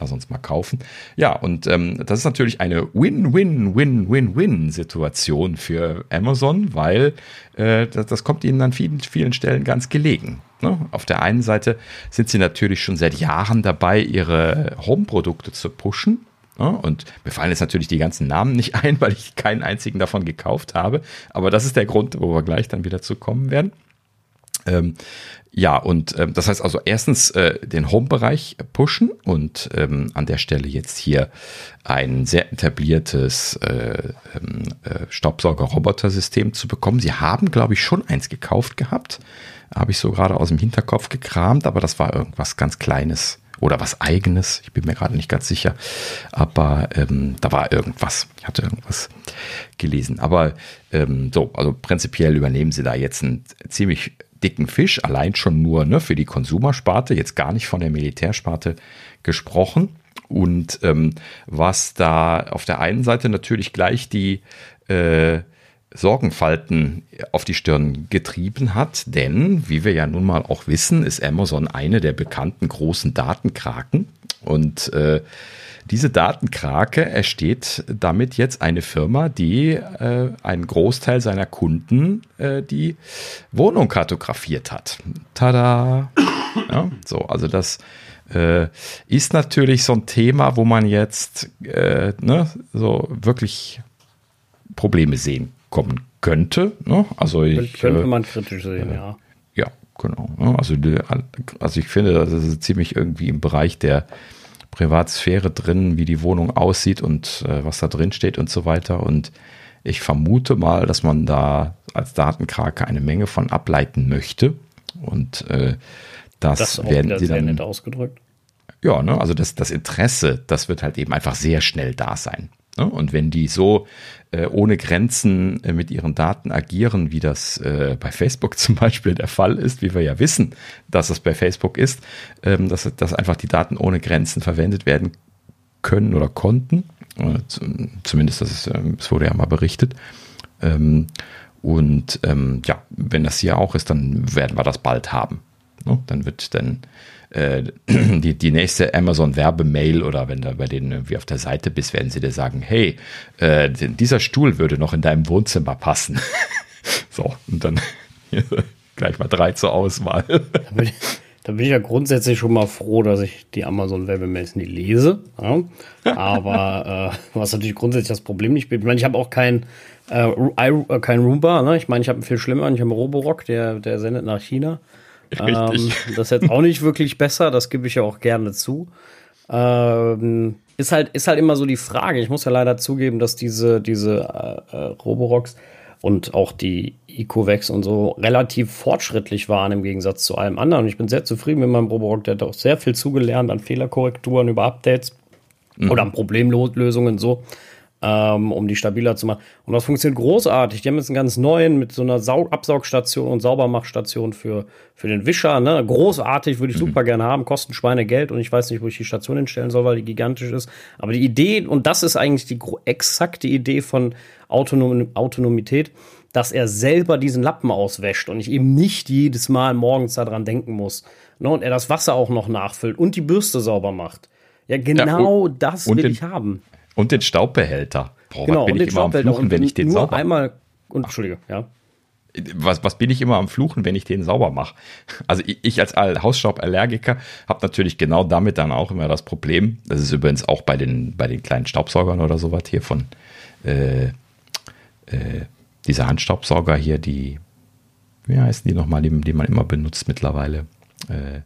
lass uns mal kaufen. Ja, und ähm, das ist natürlich eine Win-Win-Win-Win-Win-Situation für Amazon, weil äh, das, das kommt ihnen an vielen, vielen Stellen ganz gelegen. Ne? Auf der einen Seite sind sie natürlich schon seit Jahren dabei, ihre Home-Produkte zu pushen. Ne? Und mir fallen jetzt natürlich die ganzen Namen nicht ein, [LAUGHS] weil ich keinen einzigen davon gekauft habe. Aber das ist der Grund, wo wir gleich dann wieder zu kommen werden. Ähm, ja, und ähm, das heißt also erstens äh, den Home-Bereich pushen und ähm, an der Stelle jetzt hier ein sehr etabliertes äh, ähm, äh, Staubsauger-Roboter-System zu bekommen. Sie haben, glaube ich, schon eins gekauft gehabt. Habe ich so gerade aus dem Hinterkopf gekramt, aber das war irgendwas ganz Kleines oder was Eigenes. Ich bin mir gerade nicht ganz sicher. Aber ähm, da war irgendwas. Ich hatte irgendwas gelesen. Aber ähm, so, also prinzipiell übernehmen sie da jetzt einen ziemlich dicken Fisch, allein schon nur ne, für die Konsumersparte, jetzt gar nicht von der Militärsparte gesprochen. Und ähm, was da auf der einen Seite natürlich gleich die äh, Sorgenfalten auf die Stirn getrieben hat, denn wie wir ja nun mal auch wissen, ist Amazon eine der bekannten großen Datenkraken und äh, diese Datenkrake ersteht damit jetzt eine Firma, die äh, einen Großteil seiner Kunden äh, die Wohnung kartografiert hat. Tada! Ja, so, also das äh, ist natürlich so ein Thema, wo man jetzt äh, ne, so wirklich Probleme sehen kommen könnte. Ne? Also ich, könnte äh, man kritisch sehen, ja. Ja, genau. Ne? Also, also ich finde, das ist ziemlich irgendwie im Bereich der Privatsphäre drin, wie die Wohnung aussieht und äh, was da drin steht und so weiter. Und ich vermute mal, dass man da als Datenkrake eine Menge von ableiten möchte. Und äh, das, das werden sie dann. Nett ausgedrückt. Ja, ne, also das, das Interesse, das wird halt eben einfach sehr schnell da sein. Ne? Und wenn die so äh, ohne Grenzen äh, mit ihren Daten agieren, wie das äh, bei Facebook [LAUGHS] zum Beispiel der Fall ist, wie wir ja wissen, dass es bei Facebook ist, ähm, dass, einfach die Daten ohne Grenzen verwendet werden können oder konnten. Zumindest, das, ist, ähm, das wurde ja mal berichtet. Ähm, und ähm, ja, wenn das hier auch ist, dann werden wir das bald haben. Ne? Dann wird dann äh, [CLEARS THROAT] die, die nächste Amazon-Werbemail oder wenn du bei denen irgendwie auf der Seite bist, werden sie dir sagen, hey, äh, dieser Stuhl würde noch in deinem Wohnzimmer passen. [LAUGHS] so, und dann [LAUGHS] gleich mal drei zur Auswahl. da, bin ich, da bin ich ja grundsätzlich schon mal froh, dass ich die Amazon-Werbemails nie lese. Ja? Aber äh, was natürlich grundsätzlich das Problem nicht bin. Ich meine, ich habe auch kein, äh, äh, kein Roomba. Ne? Ich meine, ich habe viel schlimmer. Ich habe einen Roborock, der, der sendet nach China. [LAUGHS] Ähm, das ist jetzt auch nicht wirklich besser, das gebe ich ja auch gerne zu. Ähm, ist halt, ist halt immer so die Frage. Ich muss ja leider zugeben, dass diese, diese äh, äh, Roborocks und auch die Ecovex und so relativ fortschrittlich waren im Gegensatz zu allem anderen. Und ich bin sehr zufrieden mit meinem Roborock. Der hat auch sehr viel zugelernt an Fehlerkorrekturen über Updates mhm. oder an Problemlösungen so ähm, um die stabiler zu machen. Und das funktioniert großartig. Die haben jetzt einen ganz neuen mit so einer Sau Absaugstation und Saubermachstation für, für den Wischer. Ne? Großartig, würde ich mhm. super gerne haben. Kosten Schweine Geld und ich weiß nicht, wo ich die Station hinstellen soll, weil die gigantisch ist. Aber die Idee, und das ist eigentlich die exakte Idee von Autonom Autonomität, dass er selber diesen Lappen auswäscht und ich eben nicht jedes Mal morgens daran denken muss. Ne? Und er das Wasser auch noch nachfüllt und die Bürste sauber macht. Ja, genau ja, das will ich haben. Und den Staubbehälter. Boah, genau, bin und ich den immer am Fluchen, wenn ich den nur sauber einmal und, Entschuldige, ja. Was, was bin ich immer am Fluchen, wenn ich den sauber mache? Also ich, ich als Hausstauballergiker habe natürlich genau damit dann auch immer das Problem. Das ist übrigens auch bei den, bei den kleinen Staubsaugern oder sowas hier von äh, äh, dieser Handstaubsauger hier, die, wie heißen die nochmal, die, die man immer benutzt mittlerweile? Äh,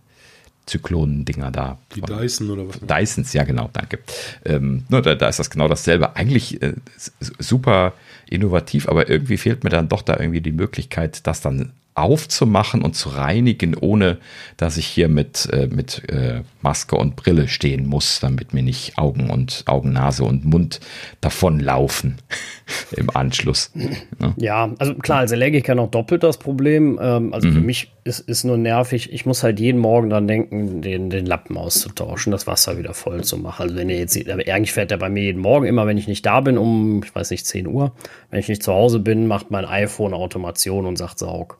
Zyklonen-Dinger da. Die Dyson oder was? Dysons, ja genau, danke. Ähm, da, da, ist das genau dasselbe. Eigentlich äh, super innovativ, aber irgendwie fehlt mir dann doch da irgendwie die Möglichkeit, das dann aufzumachen und zu reinigen, ohne dass ich hier mit, äh, mit äh, Maske und Brille stehen muss, damit mir nicht Augen und Augen, Nase und Mund davonlaufen [LAUGHS] im Anschluss. Ja. ja, also klar, als Allergiker noch doppelt das Problem. Ähm, also mhm. für mich ist, ist nur nervig, ich muss halt jeden Morgen dann denken, den, den Lappen auszutauschen, das Wasser wieder voll zu machen. Also wenn ihr jetzt, eigentlich fährt er bei mir jeden Morgen, immer wenn ich nicht da bin, um, ich weiß nicht, 10 Uhr, wenn ich nicht zu Hause bin, macht mein iPhone Automation und sagt Saug.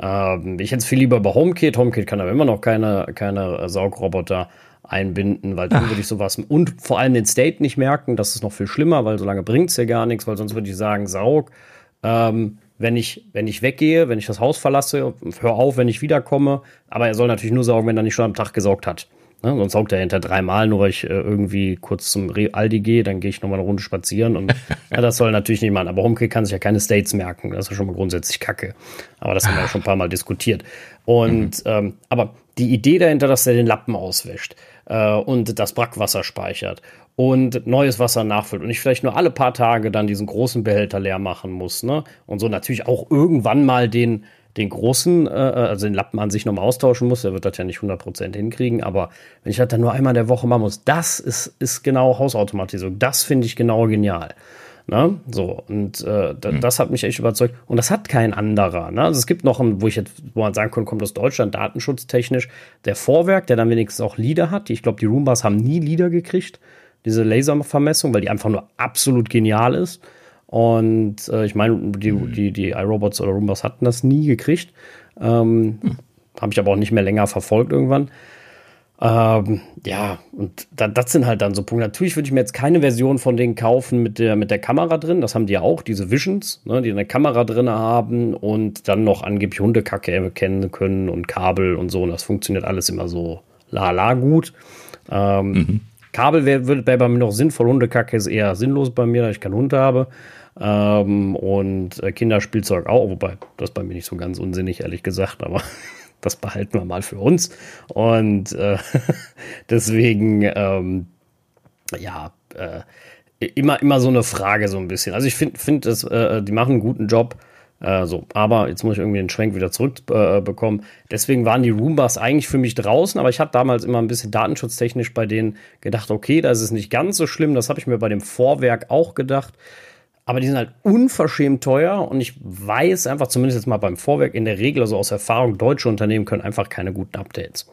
Ähm, ich hätte es viel lieber bei HomeKit. HomeKit kann aber immer noch keine, keine Saugroboter einbinden, weil dann würde ich sowas und vor allem den State nicht merken. Das ist noch viel schlimmer, weil solange bringt es ja gar nichts, weil sonst würde ich sagen, Saug. Ähm, wenn ich, wenn ich weggehe, wenn ich das Haus verlasse, hör auf, wenn ich wiederkomme. Aber er soll natürlich nur saugen, wenn er nicht schon am Tag gesaugt hat. Ne? Sonst saugt er hinter dreimal, nur weil ich äh, irgendwie kurz zum Aldi gehe, dann gehe ich nochmal eine Runde spazieren und [LAUGHS] ja, das soll natürlich nicht machen. Aber HomeKit kann sich ja keine States merken. Das ist ja schon mal grundsätzlich kacke. Aber das haben wir ja schon ein paar Mal diskutiert. Und mhm. ähm, aber die Idee dahinter, dass er den Lappen auswäscht äh, und das Brackwasser speichert und neues Wasser nachfüllt und ich vielleicht nur alle paar Tage dann diesen großen Behälter leer machen muss, ne? Und so natürlich auch irgendwann mal den, den großen, äh, also den Lappen an sich nochmal austauschen muss, der wird das ja nicht 100% hinkriegen, aber wenn ich das dann nur einmal in der Woche machen muss, das ist, ist genau Hausautomatisierung. Das finde ich genau genial. Ne? So, und äh, mhm. das hat mich echt überzeugt. Und das hat kein anderer. Ne? Also es gibt noch einen, wo ich jetzt, wo man sagen kann, kommt aus Deutschland, datenschutztechnisch, der Vorwerk, der dann wenigstens auch Lieder hat. Ich glaube, die Roombas haben nie Lieder gekriegt diese Laservermessung, weil die einfach nur absolut genial ist. Und äh, ich meine, die, mhm. die, die iRobots oder Roombas hatten das nie gekriegt. Ähm, mhm. Habe ich aber auch nicht mehr länger verfolgt irgendwann. Ähm, ja, und da, das sind halt dann so Punkte. Natürlich würde ich mir jetzt keine Version von denen kaufen mit der, mit der Kamera drin. Das haben die ja auch, diese Visions, ne, die eine Kamera drin haben und dann noch angeblich Hundekacke erkennen können und Kabel und so. Und das funktioniert alles immer so la gut. Ähm, mhm. Kabel wäre wär bei mir noch sinnvoll. Hundekacke ist eher sinnlos bei mir, da ich keinen Hund habe. Ähm, und äh, Kinderspielzeug auch, wobei das bei mir nicht so ganz unsinnig, ehrlich gesagt, aber [LAUGHS] das behalten wir mal für uns. Und äh, [LAUGHS] deswegen, ähm, ja, äh, immer, immer so eine Frage so ein bisschen. Also ich finde, find, äh, die machen einen guten Job. Äh, so, aber jetzt muss ich irgendwie den Schwenk wieder zurückbekommen. Äh, Deswegen waren die Roombas eigentlich für mich draußen, aber ich habe damals immer ein bisschen datenschutztechnisch bei denen gedacht, okay, das ist nicht ganz so schlimm. Das habe ich mir bei dem Vorwerk auch gedacht. Aber die sind halt unverschämt teuer und ich weiß einfach, zumindest jetzt mal beim Vorwerk, in der Regel, also aus Erfahrung, deutsche Unternehmen können einfach keine guten Updates.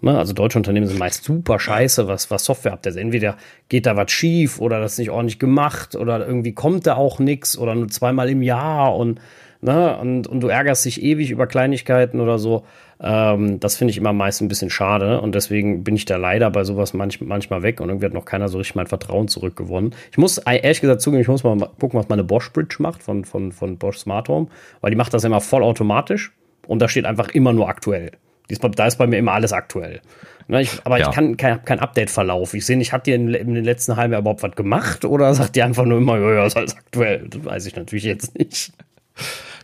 Ne? Also deutsche Unternehmen sind meist super scheiße, was, was Software-Updates. Entweder geht da was schief oder das ist nicht ordentlich gemacht oder irgendwie kommt da auch nichts oder nur zweimal im Jahr und ne? und, und du ärgerst dich ewig über Kleinigkeiten oder so. Ähm, das finde ich immer meist ein bisschen schade und deswegen bin ich da leider bei sowas manch, manchmal weg und irgendwie hat noch keiner so richtig mein Vertrauen zurückgewonnen. Ich muss ehrlich gesagt zugeben, ich muss mal gucken, was meine Bosch Bridge macht von, von, von Bosch Smart Home, weil die macht das immer vollautomatisch und da steht einfach immer nur aktuell. Da ist bei mir immer alles aktuell. Ne, ich, aber ja. ich kann kein, kein Update-Verlauf. Ich sehe nicht, hat die in, in, den letzten halben Jahr überhaupt was gemacht oder sagt die einfach nur immer, ja, ja, ist alles aktuell? Das weiß ich natürlich jetzt nicht.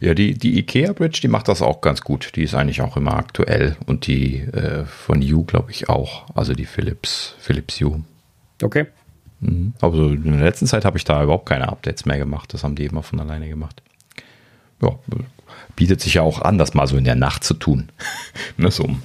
Ja, die, die IKEA Bridge, die macht das auch ganz gut. Die ist eigentlich auch immer aktuell. Und die äh, von U, glaube ich, auch. Also die Philips, Philips U. Okay. Mhm. Also in der letzten Zeit habe ich da überhaupt keine Updates mehr gemacht. Das haben die immer von alleine gemacht. Ja, bietet sich ja auch an, das mal so in der Nacht zu tun. [LAUGHS] ne, so um,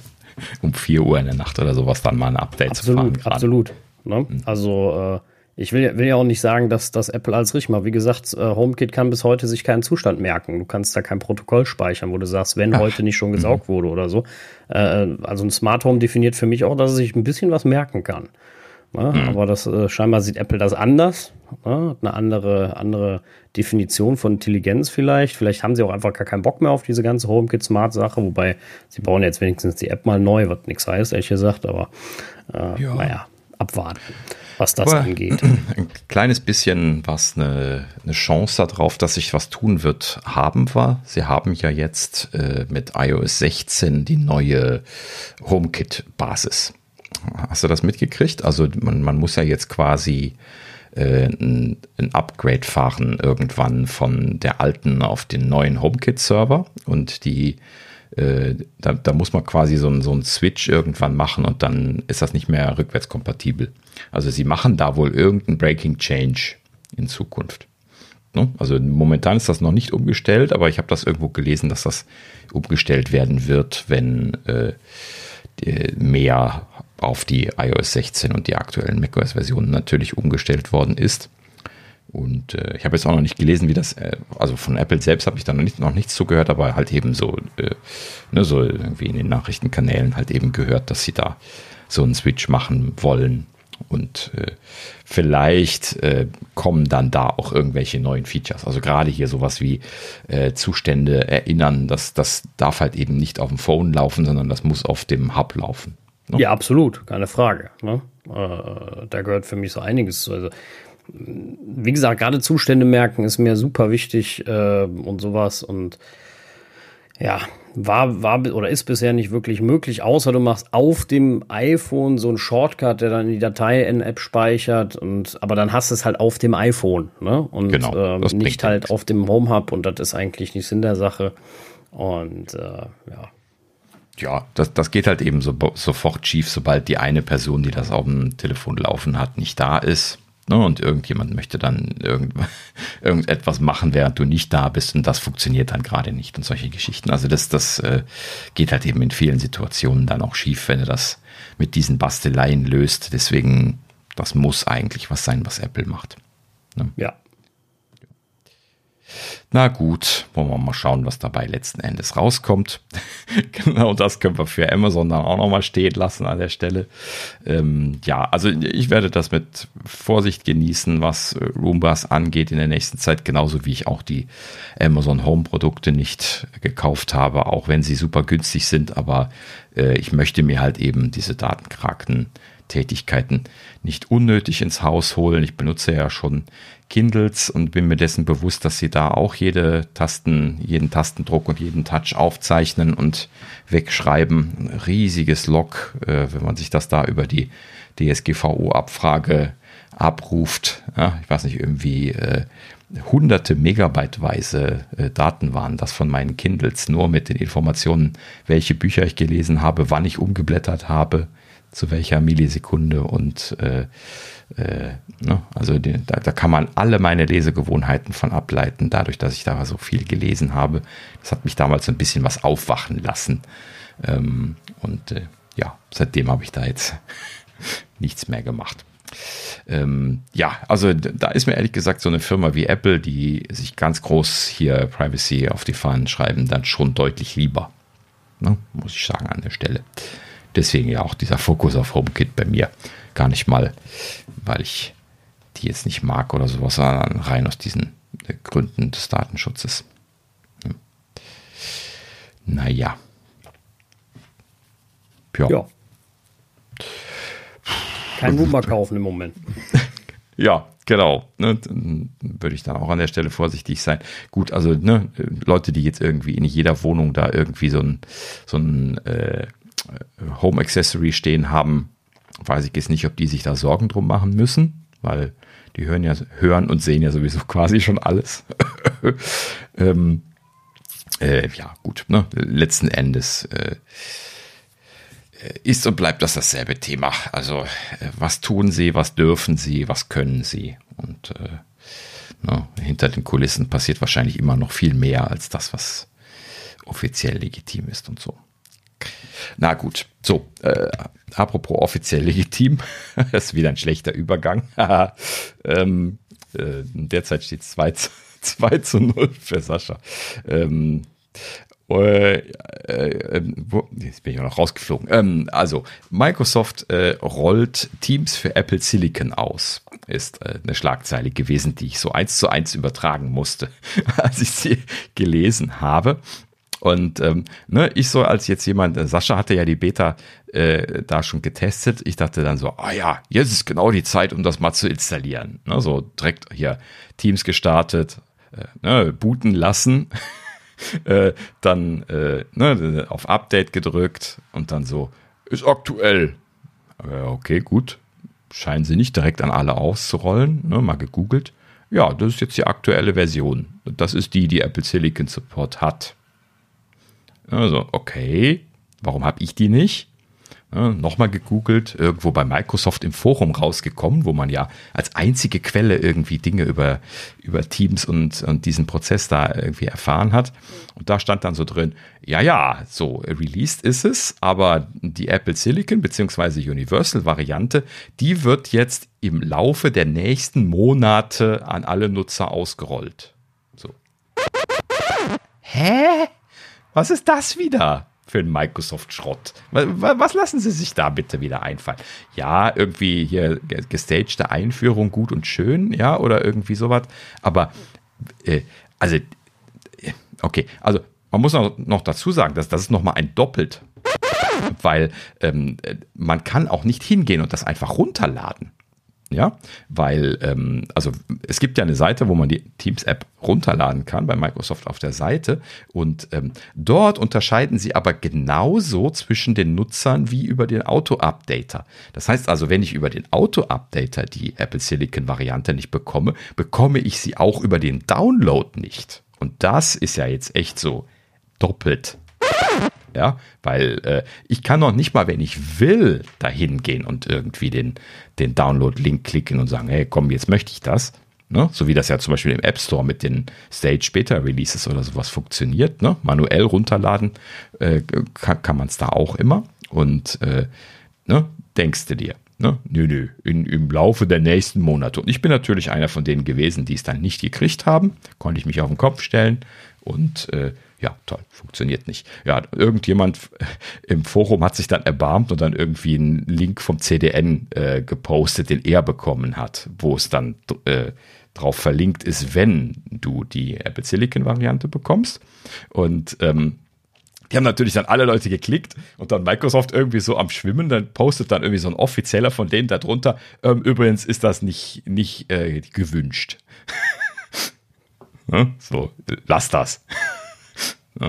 um 4 Uhr in der Nacht oder sowas dann mal ein Update absolut, zu fahren. Absolut. Ne? Mhm. Also äh, ich will, will ja auch nicht sagen, dass das Apple als richtig macht. Wie gesagt, äh, HomeKit kann bis heute sich keinen Zustand merken. Du kannst da kein Protokoll speichern, wo du sagst, wenn Ach. heute nicht schon gesaugt mhm. wurde oder so. Äh, also ein Smart Home definiert für mich auch, dass es sich ein bisschen was merken kann. Ja, mhm. Aber das äh, scheinbar sieht Apple das anders. Ja, eine andere, andere Definition von Intelligenz vielleicht. Vielleicht haben sie auch einfach gar keinen Bock mehr auf diese ganze HomeKit Smart Sache, wobei sie bauen jetzt wenigstens die App mal neu, was nichts heißt, ehrlich gesagt, aber äh, ja. naja, abwarten was das Aber angeht. [CLEARS THROAT] Ein kleines bisschen was eine, eine Chance darauf, dass sich was tun wird, haben wir. Sie haben ja jetzt äh, mit iOS 16 die neue HomeKit-Basis. Hast du das mitgekriegt? Also man, man muss ja jetzt quasi äh, ein, ein, Upgrade fahren irgendwann von der alten auf den neuen HomeKit-Server und die äh, da, da, muss man quasi so, ein, so einen Switch irgendwann machen und dann ist das nicht mehr rückwärtskompatibel. Also sie machen da wohl irgendeinen Breaking Change in Zukunft. Ne? Also momentan ist das noch nicht umgestellt, aber ich habe das irgendwo gelesen, dass das umgestellt werden wird, wenn äh, mehr auf die iOS 16 und die aktuellen macOS-Versionen natürlich umgestellt worden ist. Und äh, ich habe jetzt auch noch nicht gelesen, wie das, äh, also von Apple selbst habe ich da noch, nicht, noch nichts zugehört, aber halt eben so, äh, ne, so irgendwie in den Nachrichtenkanälen halt eben gehört, dass sie da so einen Switch machen wollen. Und äh, vielleicht äh, kommen dann da auch irgendwelche neuen Features. Also gerade hier sowas wie äh, Zustände erinnern, das, das darf halt eben nicht auf dem Phone laufen, sondern das muss auf dem Hub laufen. Ne? Ja, absolut, keine Frage. Ne? Da gehört für mich so einiges zu. Also, wie gesagt, gerade Zustände merken ist mir super wichtig äh, und sowas. Und ja, war, war oder ist bisher nicht wirklich möglich, außer du machst auf dem iPhone so einen Shortcut, der dann die Datei in App speichert und aber dann hast du es halt auf dem iPhone, ne? Und genau, ähm, nicht halt nichts. auf dem Home Hub und das ist eigentlich nicht Sinn der Sache. Und äh, ja. Ja, das, das geht halt eben so, sofort schief, sobald die eine Person, die das auf dem Telefon laufen hat, nicht da ist. Ne, und irgendjemand möchte dann irgend, [LAUGHS] irgendetwas machen, während du nicht da bist und das funktioniert dann gerade nicht und solche Geschichten. Also das, das äh, geht halt eben in vielen Situationen dann auch schief, wenn du das mit diesen Basteleien löst. Deswegen, das muss eigentlich was sein, was Apple macht. Ne? Ja, na gut, wollen wir mal schauen, was dabei letzten Endes rauskommt. [LAUGHS] genau das können wir für Amazon dann auch nochmal stehen lassen an der Stelle. Ähm, ja, also ich werde das mit Vorsicht genießen, was äh, Roombas angeht in der nächsten Zeit, genauso wie ich auch die Amazon Home Produkte nicht gekauft habe, auch wenn sie super günstig sind, aber äh, ich möchte mir halt eben diese Datenkraken Tätigkeiten nicht unnötig ins Haus holen. Ich benutze ja schon Kindles und bin mir dessen bewusst, dass sie da auch jede Tasten, jeden Tastendruck und jeden Touch aufzeichnen und wegschreiben. Ein riesiges Log, äh, wenn man sich das da über die DSGVO-Abfrage abruft. Ja, ich weiß nicht, irgendwie äh, hunderte Megabyteweise äh, Daten waren das von meinen Kindles, nur mit den Informationen, welche Bücher ich gelesen habe, wann ich umgeblättert habe, zu welcher Millisekunde und äh, äh, ne? also die, da, da, kann man alle meine Lesegewohnheiten von ableiten, dadurch, dass ich da so viel gelesen habe. Das hat mich damals so ein bisschen was aufwachen lassen. Ähm, und äh, ja, seitdem habe ich da jetzt [LAUGHS] nichts mehr gemacht. Ähm, ja, also da ist mir ehrlich gesagt so eine Firma wie Apple, die sich ganz groß hier Privacy auf die Fahnen schreiben, dann schon deutlich lieber. Ne? Muss ich sagen an der Stelle. Deswegen ja auch dieser Fokus auf HomeKit bei mir. Gar nicht mal, weil ich die jetzt nicht mag oder sowas, sondern rein aus diesen äh, Gründen des Datenschutzes. Hm. Naja. Ja. ja. Kein Wummer kaufen im Moment. [LAUGHS] ja, genau. Ne, würde ich dann auch an der Stelle vorsichtig sein. Gut, also ne, Leute, die jetzt irgendwie in jeder Wohnung da irgendwie so ein, so ein äh, Home Accessory stehen haben, weiß ich jetzt nicht, ob die sich da Sorgen drum machen müssen, weil die hören ja, hören und sehen ja sowieso [LAUGHS] quasi schon alles. [LAUGHS] ähm, äh, ja, gut, ne? letzten Endes äh, ist und bleibt das dasselbe Thema. Also, äh, was tun sie, was dürfen sie, was können sie? Und äh, ne, hinter den Kulissen passiert wahrscheinlich immer noch viel mehr als das, was offiziell legitim ist und so. Na gut, so, äh, apropos offiziell legitim, [LAUGHS] das ist wieder ein schlechter Übergang. [LAUGHS] ähm, äh, derzeit steht es 2, 2 zu [LAUGHS] 0 für Sascha. Ähm, äh, äh, wo, jetzt bin ich auch noch rausgeflogen. Ähm, also, Microsoft äh, rollt Teams für Apple Silicon aus. Ist äh, eine Schlagzeile gewesen, die ich so eins zu eins übertragen musste, als ich sie gelesen habe. Und ähm, ne, ich so als jetzt jemand, äh, Sascha hatte ja die Beta äh, da schon getestet. Ich dachte dann so, ah oh ja, jetzt ist genau die Zeit, um das mal zu installieren. Ne, so direkt hier Teams gestartet, äh, ne, booten lassen. [LAUGHS] äh, dann äh, ne, auf Update gedrückt und dann so, ist aktuell. Okay, gut. Scheinen sie nicht direkt an alle auszurollen. Ne, mal gegoogelt. Ja, das ist jetzt die aktuelle Version. Das ist die, die Apple Silicon Support hat. Also, okay, warum habe ich die nicht? Ja, Nochmal gegoogelt, irgendwo bei Microsoft im Forum rausgekommen, wo man ja als einzige Quelle irgendwie Dinge über, über Teams und, und diesen Prozess da irgendwie erfahren hat. Und da stand dann so drin, ja, ja, so released ist es, aber die Apple Silicon bzw. Universal Variante, die wird jetzt im Laufe der nächsten Monate an alle Nutzer ausgerollt. So. Hä? Was ist das wieder? für einen Microsoft-Schrott. Was lassen Sie sich da bitte wieder einfallen? Ja, irgendwie hier gestagte Einführung gut und schön, ja, oder irgendwie sowas. Aber, äh, also, äh, okay, also man muss noch dazu sagen, dass das ist nochmal ein doppelt, weil ähm, man kann auch nicht hingehen und das einfach runterladen. Ja, weil, ähm, also es gibt ja eine Seite, wo man die Teams-App runterladen kann bei Microsoft auf der Seite und ähm, dort unterscheiden sie aber genauso zwischen den Nutzern wie über den Auto-Updater. Das heißt also, wenn ich über den Auto-Updater die Apple Silicon-Variante nicht bekomme, bekomme ich sie auch über den Download nicht. Und das ist ja jetzt echt so doppelt ja, weil äh, ich kann noch nicht mal, wenn ich will, dahin gehen und irgendwie den, den Download-Link klicken und sagen, hey, komm, jetzt möchte ich das. Ne? So wie das ja zum Beispiel im App Store mit den Stage Beta Releases oder sowas funktioniert. Ne? Manuell runterladen äh, kann, kann man es da auch immer. Und äh, ne? denkst du dir, Ne? Nö, nö, in, im Laufe der nächsten Monate. Und ich bin natürlich einer von denen gewesen, die es dann nicht gekriegt haben. Konnte ich mich auf den Kopf stellen und äh, ja, toll, funktioniert nicht. Ja, irgendjemand im Forum hat sich dann erbarmt und dann irgendwie einen Link vom CDN äh, gepostet, den er bekommen hat, wo es dann äh, drauf verlinkt ist, wenn du die Apple Silicon Variante bekommst. Und ähm, die haben natürlich dann alle Leute geklickt und dann Microsoft irgendwie so am Schwimmen, dann postet dann irgendwie so ein offizieller von denen darunter. Ähm, übrigens ist das nicht, nicht äh, gewünscht. [LAUGHS] ne? So, lass das.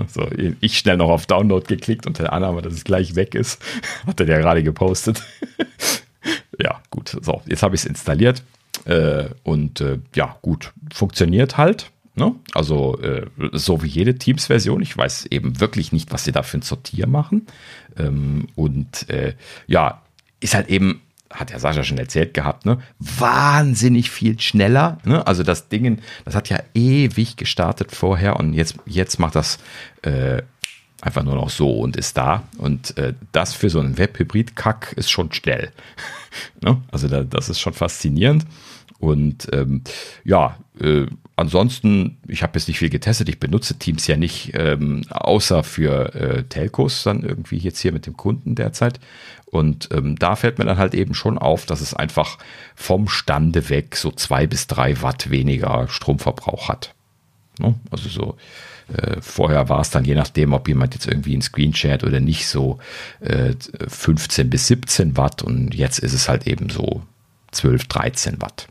So, ich schnell noch auf Download geklickt und der Annahme, dass es gleich weg ist. [LAUGHS] Hat er ja gerade gepostet. [LAUGHS] ja, gut. So, jetzt habe ich es installiert. Äh, und äh, ja, gut, funktioniert halt. Ne? Also äh, so wie jede Teams-Version. Ich weiß eben wirklich nicht, was sie da für ein Sortier machen. Ähm, und äh, ja, ist halt eben hat ja Sascha schon erzählt gehabt, ne? Wahnsinnig viel schneller. Ne? Also das Ding, das hat ja ewig gestartet vorher und jetzt, jetzt macht das äh, einfach nur noch so und ist da. Und äh, das für so einen Web-Hybrid-Kack ist schon schnell. [LAUGHS] ne? Also da, das ist schon faszinierend. Und ähm, ja, äh, ansonsten, ich habe jetzt nicht viel getestet, ich benutze Teams ja nicht, ähm, außer für äh, Telcos dann irgendwie jetzt hier mit dem Kunden derzeit. Und ähm, da fällt mir dann halt eben schon auf, dass es einfach vom Stande weg so zwei bis drei Watt weniger Stromverbrauch hat. Ne? Also so äh, vorher war es dann je nachdem, ob jemand jetzt irgendwie einen Screenshot oder nicht so äh, 15 bis 17 Watt und jetzt ist es halt eben so 12, 13 Watt.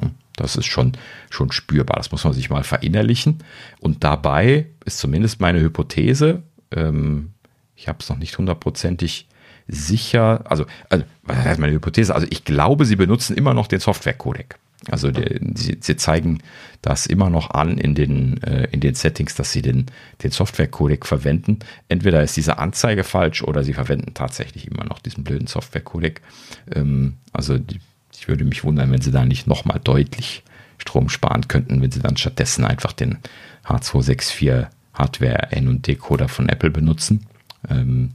Ne? Das ist schon, schon spürbar. Das muss man sich mal verinnerlichen. Und dabei ist zumindest meine Hypothese, ähm, ich habe es noch nicht hundertprozentig sicher, also, also was heißt meine Hypothese? Also ich glaube, sie benutzen immer noch den Software-Codec. Also die, sie, sie, zeigen das immer noch an in den, äh, in den Settings, dass sie den, den Software-Codec verwenden. Entweder ist diese Anzeige falsch oder sie verwenden tatsächlich immer noch diesen blöden Software-Codec. Ähm, also die, ich würde mich wundern, wenn sie da nicht nochmal deutlich Strom sparen könnten, wenn sie dann stattdessen einfach den H264 Hardware N- und Decoder von Apple benutzen. Ähm,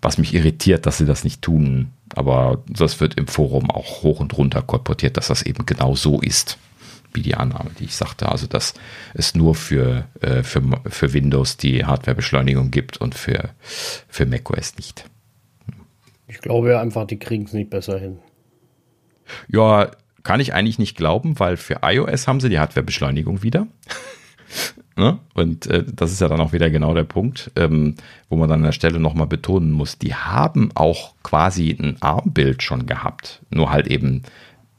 was mich irritiert, dass sie das nicht tun. Aber das wird im Forum auch hoch und runter kolportiert, dass das eben genau so ist, wie die Annahme, die ich sagte. Also, dass es nur für, äh, für, für Windows die Hardwarebeschleunigung gibt und für, für macOS nicht. Ich glaube einfach, die kriegen es nicht besser hin. Ja, kann ich eigentlich nicht glauben, weil für iOS haben sie die Hardwarebeschleunigung wieder. [LAUGHS] Ne? Und äh, das ist ja dann auch wieder genau der Punkt, ähm, wo man dann an der Stelle nochmal betonen muss, die haben auch quasi ein ARM-Bild schon gehabt, nur halt eben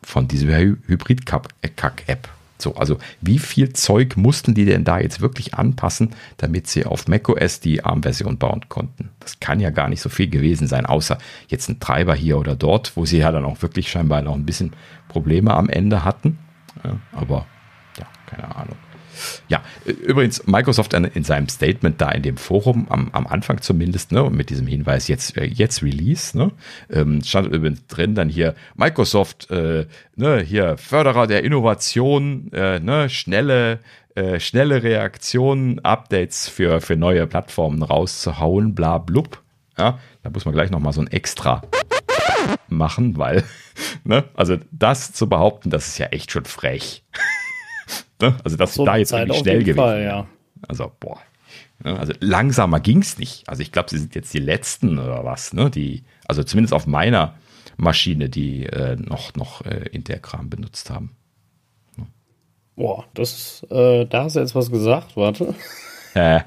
von dieser Hy Hybrid-Kack-App. So, also wie viel Zeug mussten die denn da jetzt wirklich anpassen, damit sie auf macOS die ARM-Version bauen konnten? Das kann ja gar nicht so viel gewesen sein, außer jetzt ein Treiber hier oder dort, wo sie ja dann auch wirklich scheinbar noch ein bisschen Probleme am Ende hatten. Ja, aber ja, keine Ahnung. Ja, übrigens, Microsoft in seinem Statement da in dem Forum, am, am Anfang zumindest, ne, mit diesem Hinweis jetzt, äh, jetzt Release, ne, ähm, stand übrigens drin dann hier Microsoft, äh, ne, hier Förderer der Innovation, äh, ne, schnelle, äh, schnelle Reaktionen, Updates für, für neue Plattformen rauszuhauen, bla blub. Ja, da muss man gleich nochmal so ein extra machen, weil, [LAUGHS] ne, also das zu behaupten, das ist ja echt schon frech. [LAUGHS] Ne? Also, dass so da jetzt Zeit schnell gewesen Fall, ja. Also, boah. Ne? Also langsamer ging's nicht. Also ich glaube, sie sind jetzt die letzten oder was, ne? Die, also zumindest auf meiner Maschine, die äh, noch, noch äh, Interkram benutzt haben. Boah, das, äh, da hast du jetzt was gesagt, warte. [LAUGHS] äh,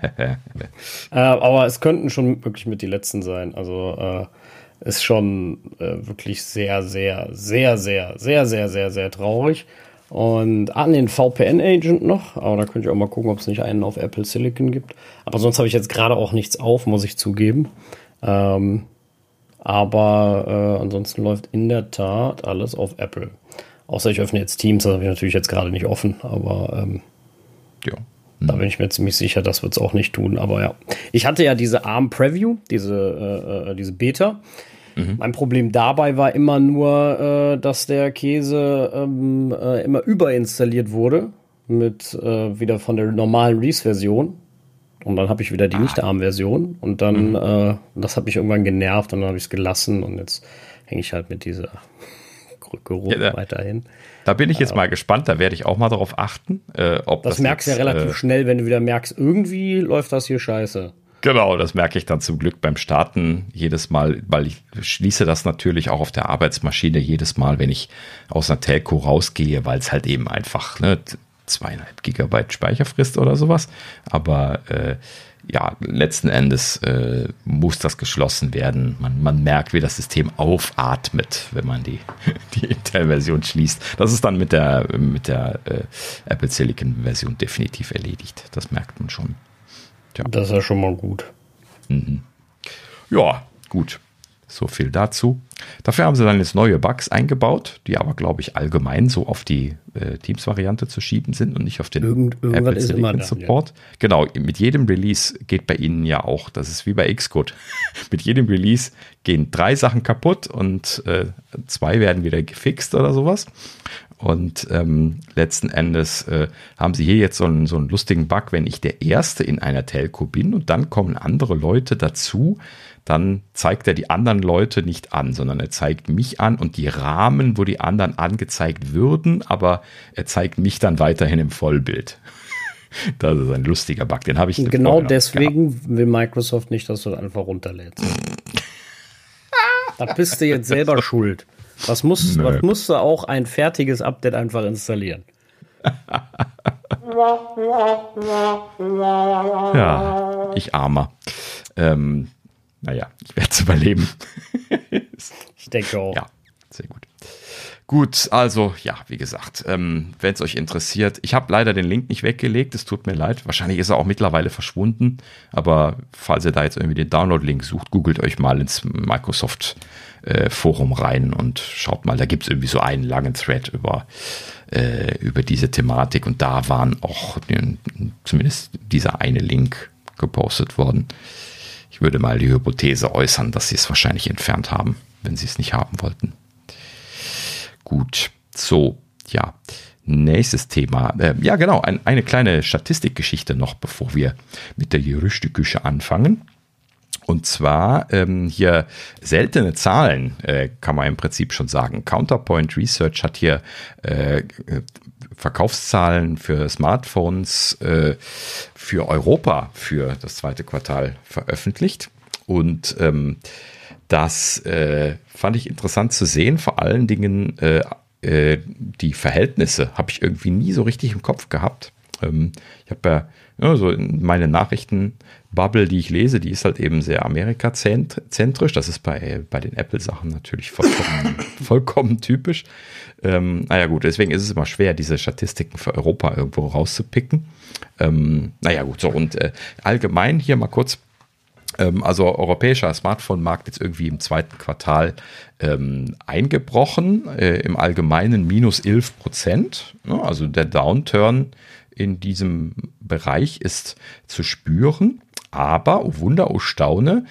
aber es könnten schon wirklich mit die letzten sein. Also äh, ist schon äh, wirklich sehr, sehr, sehr, sehr, sehr, sehr, sehr, sehr traurig. Und an den VPN-Agent noch, aber da könnt ihr auch mal gucken, ob es nicht einen auf Apple Silicon gibt. Aber sonst habe ich jetzt gerade auch nichts auf, muss ich zugeben. Ähm, aber äh, ansonsten läuft in der Tat alles auf Apple. Außer ich öffne jetzt Teams, das habe ich natürlich jetzt gerade nicht offen, aber ähm, ja. Da bin ich mir ziemlich sicher, das wird es auch nicht tun. Aber ja, ich hatte ja diese ARM Preview, diese, äh, äh, diese Beta. Mhm. Mein Problem dabei war immer nur, äh, dass der Käse ähm, äh, immer überinstalliert wurde mit äh, wieder von der normalen Reese-Version. Und dann habe ich wieder die ah. nicht-ARM-Version. Und dann, mhm. Äh, das hat mich irgendwann genervt und dann habe ich es gelassen. Und jetzt hänge ich halt mit dieser [LAUGHS] Geruch ja, da, weiterhin. Da bin ich jetzt mal gespannt, da werde ich auch mal darauf achten, äh, ob das. Das merkst du ja relativ äh, schnell, wenn du wieder merkst, irgendwie läuft das hier scheiße. Genau, das merke ich dann zum Glück beim Starten jedes Mal, weil ich schließe das natürlich auch auf der Arbeitsmaschine jedes Mal, wenn ich aus einer Telco rausgehe, weil es halt eben einfach ne, zweieinhalb Gigabyte Speicher frisst oder sowas. Aber äh, ja, letzten Endes äh, muss das geschlossen werden. Man, man merkt, wie das System aufatmet, wenn man die, [LAUGHS] die Intel-Version schließt. Das ist dann mit der, mit der äh, Apple Silicon-Version definitiv erledigt. Das merkt man schon. Tja. Das ist ja schon mal gut. Mhm. Ja, gut. So viel dazu. Dafür haben sie dann jetzt neue Bugs eingebaut, die aber, glaube ich, allgemein so auf die äh, Teams-Variante zu schieben sind und nicht auf den Irgend, Apple Silicon Support. Ja. Genau, mit jedem Release geht bei ihnen ja auch, das ist wie bei Xcode. [LAUGHS] mit jedem Release gehen drei Sachen kaputt und äh, zwei werden wieder gefixt oder sowas. Und ähm, letzten Endes äh, haben sie hier jetzt so einen, so einen lustigen Bug, wenn ich der Erste in einer Telco bin und dann kommen andere Leute dazu, dann zeigt er die anderen Leute nicht an, sondern er zeigt mich an und die Rahmen, wo die anderen angezeigt würden, aber er zeigt mich dann weiterhin im Vollbild. [LAUGHS] Das ist ein lustiger Bug, den habe ich. Genau deswegen gehabt. will Microsoft nicht, dass du das einfach runterlädst. [LAUGHS] da bist du jetzt selber schuld. Was musst, was musst du auch ein fertiges Update einfach installieren? ja, ich armer. Ähm, naja, ich werde es überleben. ich denke auch. Ja, sehr gut. Gut, also ja, wie gesagt, ähm, wenn es euch interessiert, ich habe leider den Link nicht weggelegt, es tut mir leid. Wahrscheinlich ist er auch mittlerweile verschwunden, aber falls ihr da jetzt irgendwie den Download-Link sucht, googelt euch mal ins Microsoft äh, rein und schaut mal, da gibt es irgendwie so einen langen Thread über, äh, über diese Thematik und da waren auch zumindest dieser eine Link gepostet worden. Ich würde mal die Hypothese äußern, dass sie es wahrscheinlich entfernt haben, wenn sie es nicht haben wollten. Gut, so, ja. Nächstes Thema. Äh, ja, genau, ein, eine kleine Statistikgeschichte noch, bevor wir mit der Gerüchteküche anfangen. Und zwar ähm, hier seltene Zahlen, äh, kann man im Prinzip schon sagen. Counterpoint Research hat hier äh, Verkaufszahlen für Smartphones äh, für Europa für das zweite Quartal veröffentlicht. Und ähm, das äh, fand ich interessant zu sehen. Vor allen Dingen äh, äh, die Verhältnisse habe ich irgendwie nie so richtig im Kopf gehabt. Ähm, ich habe ja, ja so meine Nachrichtenbubble, die ich lese, die ist halt eben sehr amerikazentrisch. Das ist bei, bei den Apple-Sachen natürlich vollkommen, [LAUGHS] vollkommen typisch. Ähm, naja gut, deswegen ist es immer schwer, diese Statistiken für Europa irgendwo rauszupicken. Ähm, naja gut, so und äh, allgemein hier mal kurz ähm, also europäischer Smartphone-Markt jetzt irgendwie im zweiten Quartal ähm, eingebrochen, äh, im Allgemeinen minus 11 Prozent. Ne? Also der Downturn in diesem Bereich ist zu spüren. Aber, oh Wunder, oh Staune,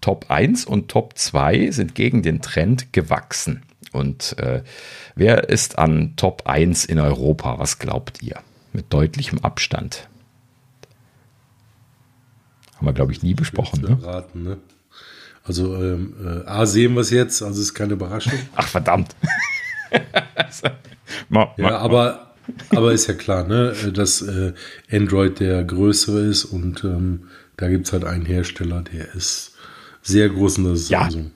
Top 1 und Top 2 sind gegen den Trend gewachsen. Und äh, wer ist an Top 1 in Europa? Was glaubt ihr? Mit deutlichem Abstand. Haben wir, glaube ich, nie besprochen. Ne? Raten, ne? Also ähm, äh, A sehen wir es jetzt, also ist keine Überraschung. [LAUGHS] Ach verdammt. [LAUGHS] ma, ma, ja, aber Aber ist ja klar, ne, dass äh, Android der größere ist und ähm, da gibt es halt einen Hersteller, der ist sehr groß und das ist ja. Samsung.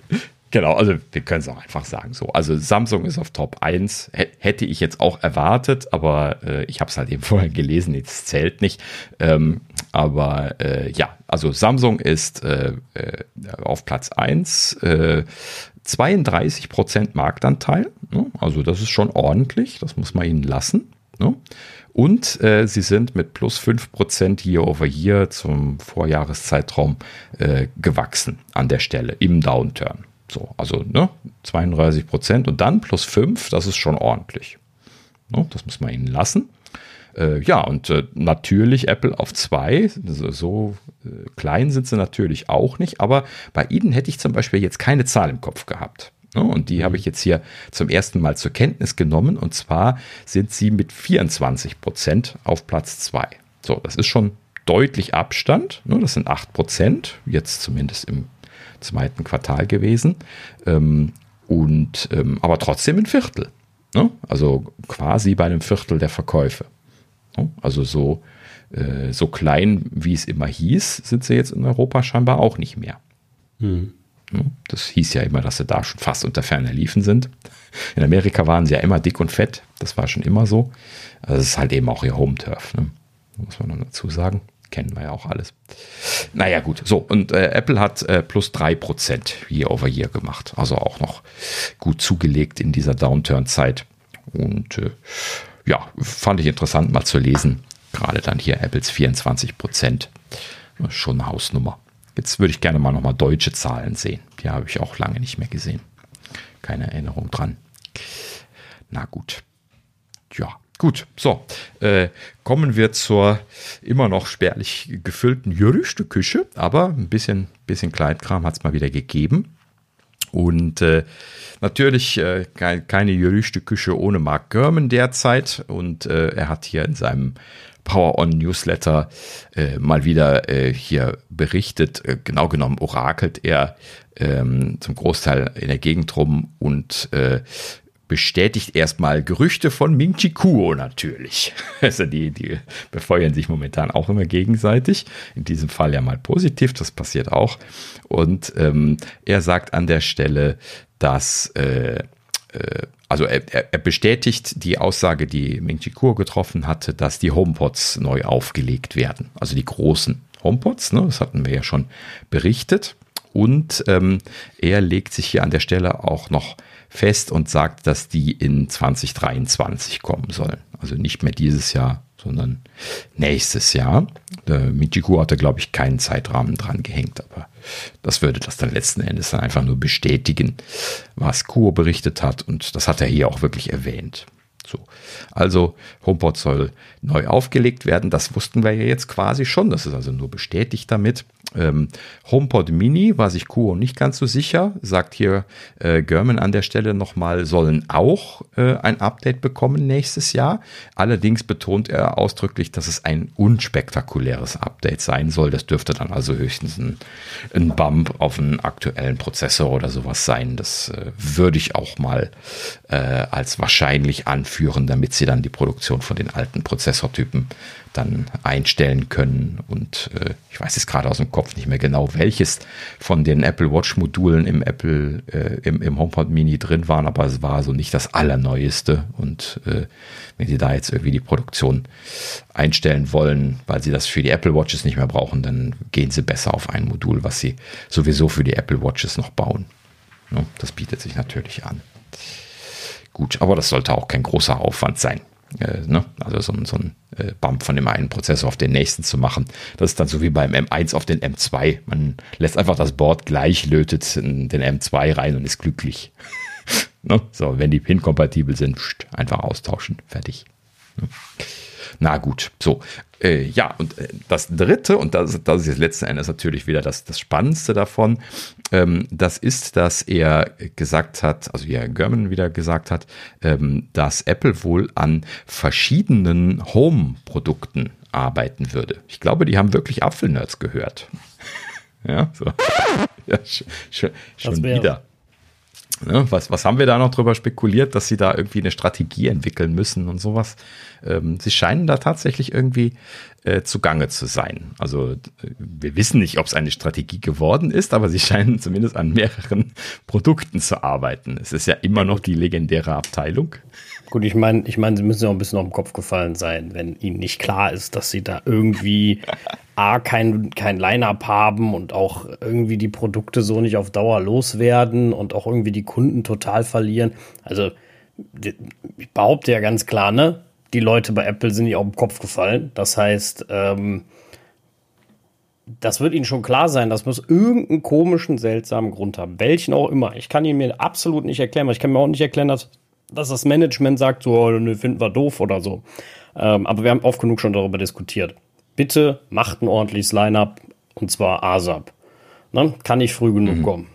Genau, also wir können es auch einfach sagen so. Also Samsung ist auf Top 1, H hätte ich jetzt auch erwartet, aber äh, ich habe es halt eben [LAUGHS] vorher gelesen, jetzt zählt nicht. Ähm, aber äh, ja, also Samsung ist äh, äh auf Platz 1, äh, 32% Marktanteil. Ne? Also das ist schon ordentlich, das muss man ihnen lassen. Ne? Und äh, sie sind mit plus 5% Year over Year zum Vorjahreszeitraum äh, gewachsen an der Stelle im Downturn. So, also ne, 32% und dann plus 5, das ist schon ordentlich. Ne, das muss man ihnen lassen. Äh, ja, und äh, natürlich Apple auf 2, so, so äh, klein sind sie natürlich auch nicht, aber bei ihnen hätte ich zum Beispiel jetzt keine Zahl im Kopf gehabt. Ne? Und die habe ich jetzt hier zum ersten Mal zur Kenntnis genommen. Und zwar sind sie mit 24 Prozent auf Platz 2. So, das ist schon deutlich Abstand. Ne? Das sind 8 Prozent, jetzt zumindest im zweiten Quartal gewesen. Ähm, und, ähm, aber trotzdem ein Viertel. Ne? Also quasi bei einem Viertel der Verkäufe. Also so, äh, so klein, wie es immer hieß, sind sie jetzt in Europa scheinbar auch nicht mehr. Hm. Das hieß ja immer, dass sie da schon fast unter ferner Liefen sind. In Amerika waren sie ja immer dick und fett. Das war schon immer so. Also das ist halt eben auch ihr Home-Turf. Ne? Muss man noch dazu sagen. Kennen wir ja auch alles. Naja, gut. So, und äh, Apple hat äh, plus 3% year over year gemacht. Also auch noch gut zugelegt in dieser Downturn-Zeit. Und äh, ja, fand ich interessant mal zu lesen. Gerade dann hier Apples 24%. Schon eine Hausnummer. Jetzt würde ich gerne mal nochmal deutsche Zahlen sehen. Die habe ich auch lange nicht mehr gesehen. Keine Erinnerung dran. Na gut. Ja, gut. So, äh, kommen wir zur immer noch spärlich gefüllten Gerüchteküche. Aber ein bisschen, bisschen Kleinkram hat es mal wieder gegeben. Und äh, natürlich äh, keine Gerüchteküche ohne Mark Gurman derzeit. Und äh, er hat hier in seinem Power On Newsletter äh, mal wieder äh, hier berichtet. Genau genommen orakelt er ähm, zum Großteil in der Gegend rum und äh, bestätigt erstmal Gerüchte von Ming Chi Kuo natürlich. [LAUGHS] Also die, die befeuern sich momentan auch immer gegenseitig. In diesem Fall ja mal positiv, das passiert auch. Und ähm, er sagt an der Stelle, dass äh, äh, also er, er, bestätigt die Aussage, die Ming Chi Kuo getroffen hatte, dass die HomePods neu aufgelegt werden. Also die großen HomePods, ne, das hatten wir ja schon berichtet. Und ähm, er legt sich hier an der Stelle auch noch fest und sagt, dass die in 2023 kommen sollen. Also nicht mehr dieses Jahr, sondern nächstes Jahr. Äh, Michiku hatte, glaube ich, keinen Zeitrahmen dran gehängt, aber das würde das dann letzten Endes dann einfach nur bestätigen, was Kuo berichtet hat. Und das hat er hier auch wirklich erwähnt. So. Also HomePod soll neu aufgelegt werden. Das wussten wir ja jetzt quasi schon. Das ist also nur bestätigt damit. Ähm, HomePod Mini war sich Kuo nicht ganz so sicher, sagt hier äh, German an der Stelle nochmal, sollen auch äh, ein Update bekommen nächstes Jahr. Allerdings betont er ausdrücklich, dass es ein unspektakuläres Update sein soll. Das dürfte dann also höchstens ein, ein Bump auf einen aktuellen Prozessor oder sowas sein. Das äh, würde ich auch mal äh, als wahrscheinlich anführen, damit sie dann die Produktion von den alten Prozessortypen dann einstellen können. Und äh, ich weiß jetzt gerade aus dem Kopf nicht mehr genau, welches von den Apple Watch Modulen im Apple, äh, im, im HomePod Mini drin waren, aber es war so nicht das allerneueste. Und äh, wenn sie da jetzt irgendwie die Produktion einstellen wollen, weil sie das für die Apple Watches nicht mehr brauchen, dann gehen sie besser auf ein Modul, was sie sowieso für die Apple Watches noch bauen. Ja, das bietet sich natürlich an. Gut, aber das sollte auch kein großer Aufwand sein. Äh, ne? Also so, so ein äh, Bump von dem einen Prozessor auf den nächsten zu machen. Das ist dann so wie beim M1 auf den M2. Man lässt einfach das Board gleich, lötet den M2 rein und ist glücklich. [LAUGHS] ne? So, wenn die Pin-kompatibel sind, einfach austauschen, fertig. Ne? Na gut, so. Äh, ja, und äh, das dritte, und das, das ist jetzt letzten Endes natürlich wieder das, das Spannendste davon, ähm, das ist, dass er gesagt hat, also wie Herr German wieder gesagt hat, ähm, dass Apple wohl an verschiedenen Home-Produkten arbeiten würde. Ich glaube, die haben wirklich Apfelnerds gehört. [LAUGHS] ja, so. [LAUGHS] ja, schon, schon wieder. Ne, was, was haben wir da noch drüber spekuliert, dass sie da irgendwie eine Strategie entwickeln müssen und sowas? Ähm, sie scheinen da tatsächlich irgendwie äh, zugange zu sein. Also wir wissen nicht, ob es eine Strategie geworden ist, aber sie [LAUGHS] scheinen zumindest an mehreren Produkten zu arbeiten. Es ist ja immer noch die legendäre Abteilung. Gut, ich meine, ich meine, sie müssen ja auch ein bisschen auf den Kopf gefallen sein, wenn ihnen nicht klar ist, dass sie da irgendwie A, kein, kein Line-Up haben und auch irgendwie die Produkte so nicht auf Dauer loswerden und auch irgendwie die Kunden total verlieren. Also, ich behaupte ja ganz klar, ne? Die Leute bei Apple sind nicht auf den Kopf gefallen. Das heißt, ähm, das wird ihnen schon klar sein, das muss irgendeinen komischen, seltsamen Grund haben. Welchen auch immer. Ich kann ihn mir absolut nicht erklären, weil ich kann mir auch nicht erklären, dass dass das Management sagt, so, oh, ne, finden wir doof oder so. Ähm, aber wir haben oft genug schon darüber diskutiert. Bitte macht ein ordentliches Line-up und zwar ASAP. Ne? Kann nicht früh genug mhm. kommen.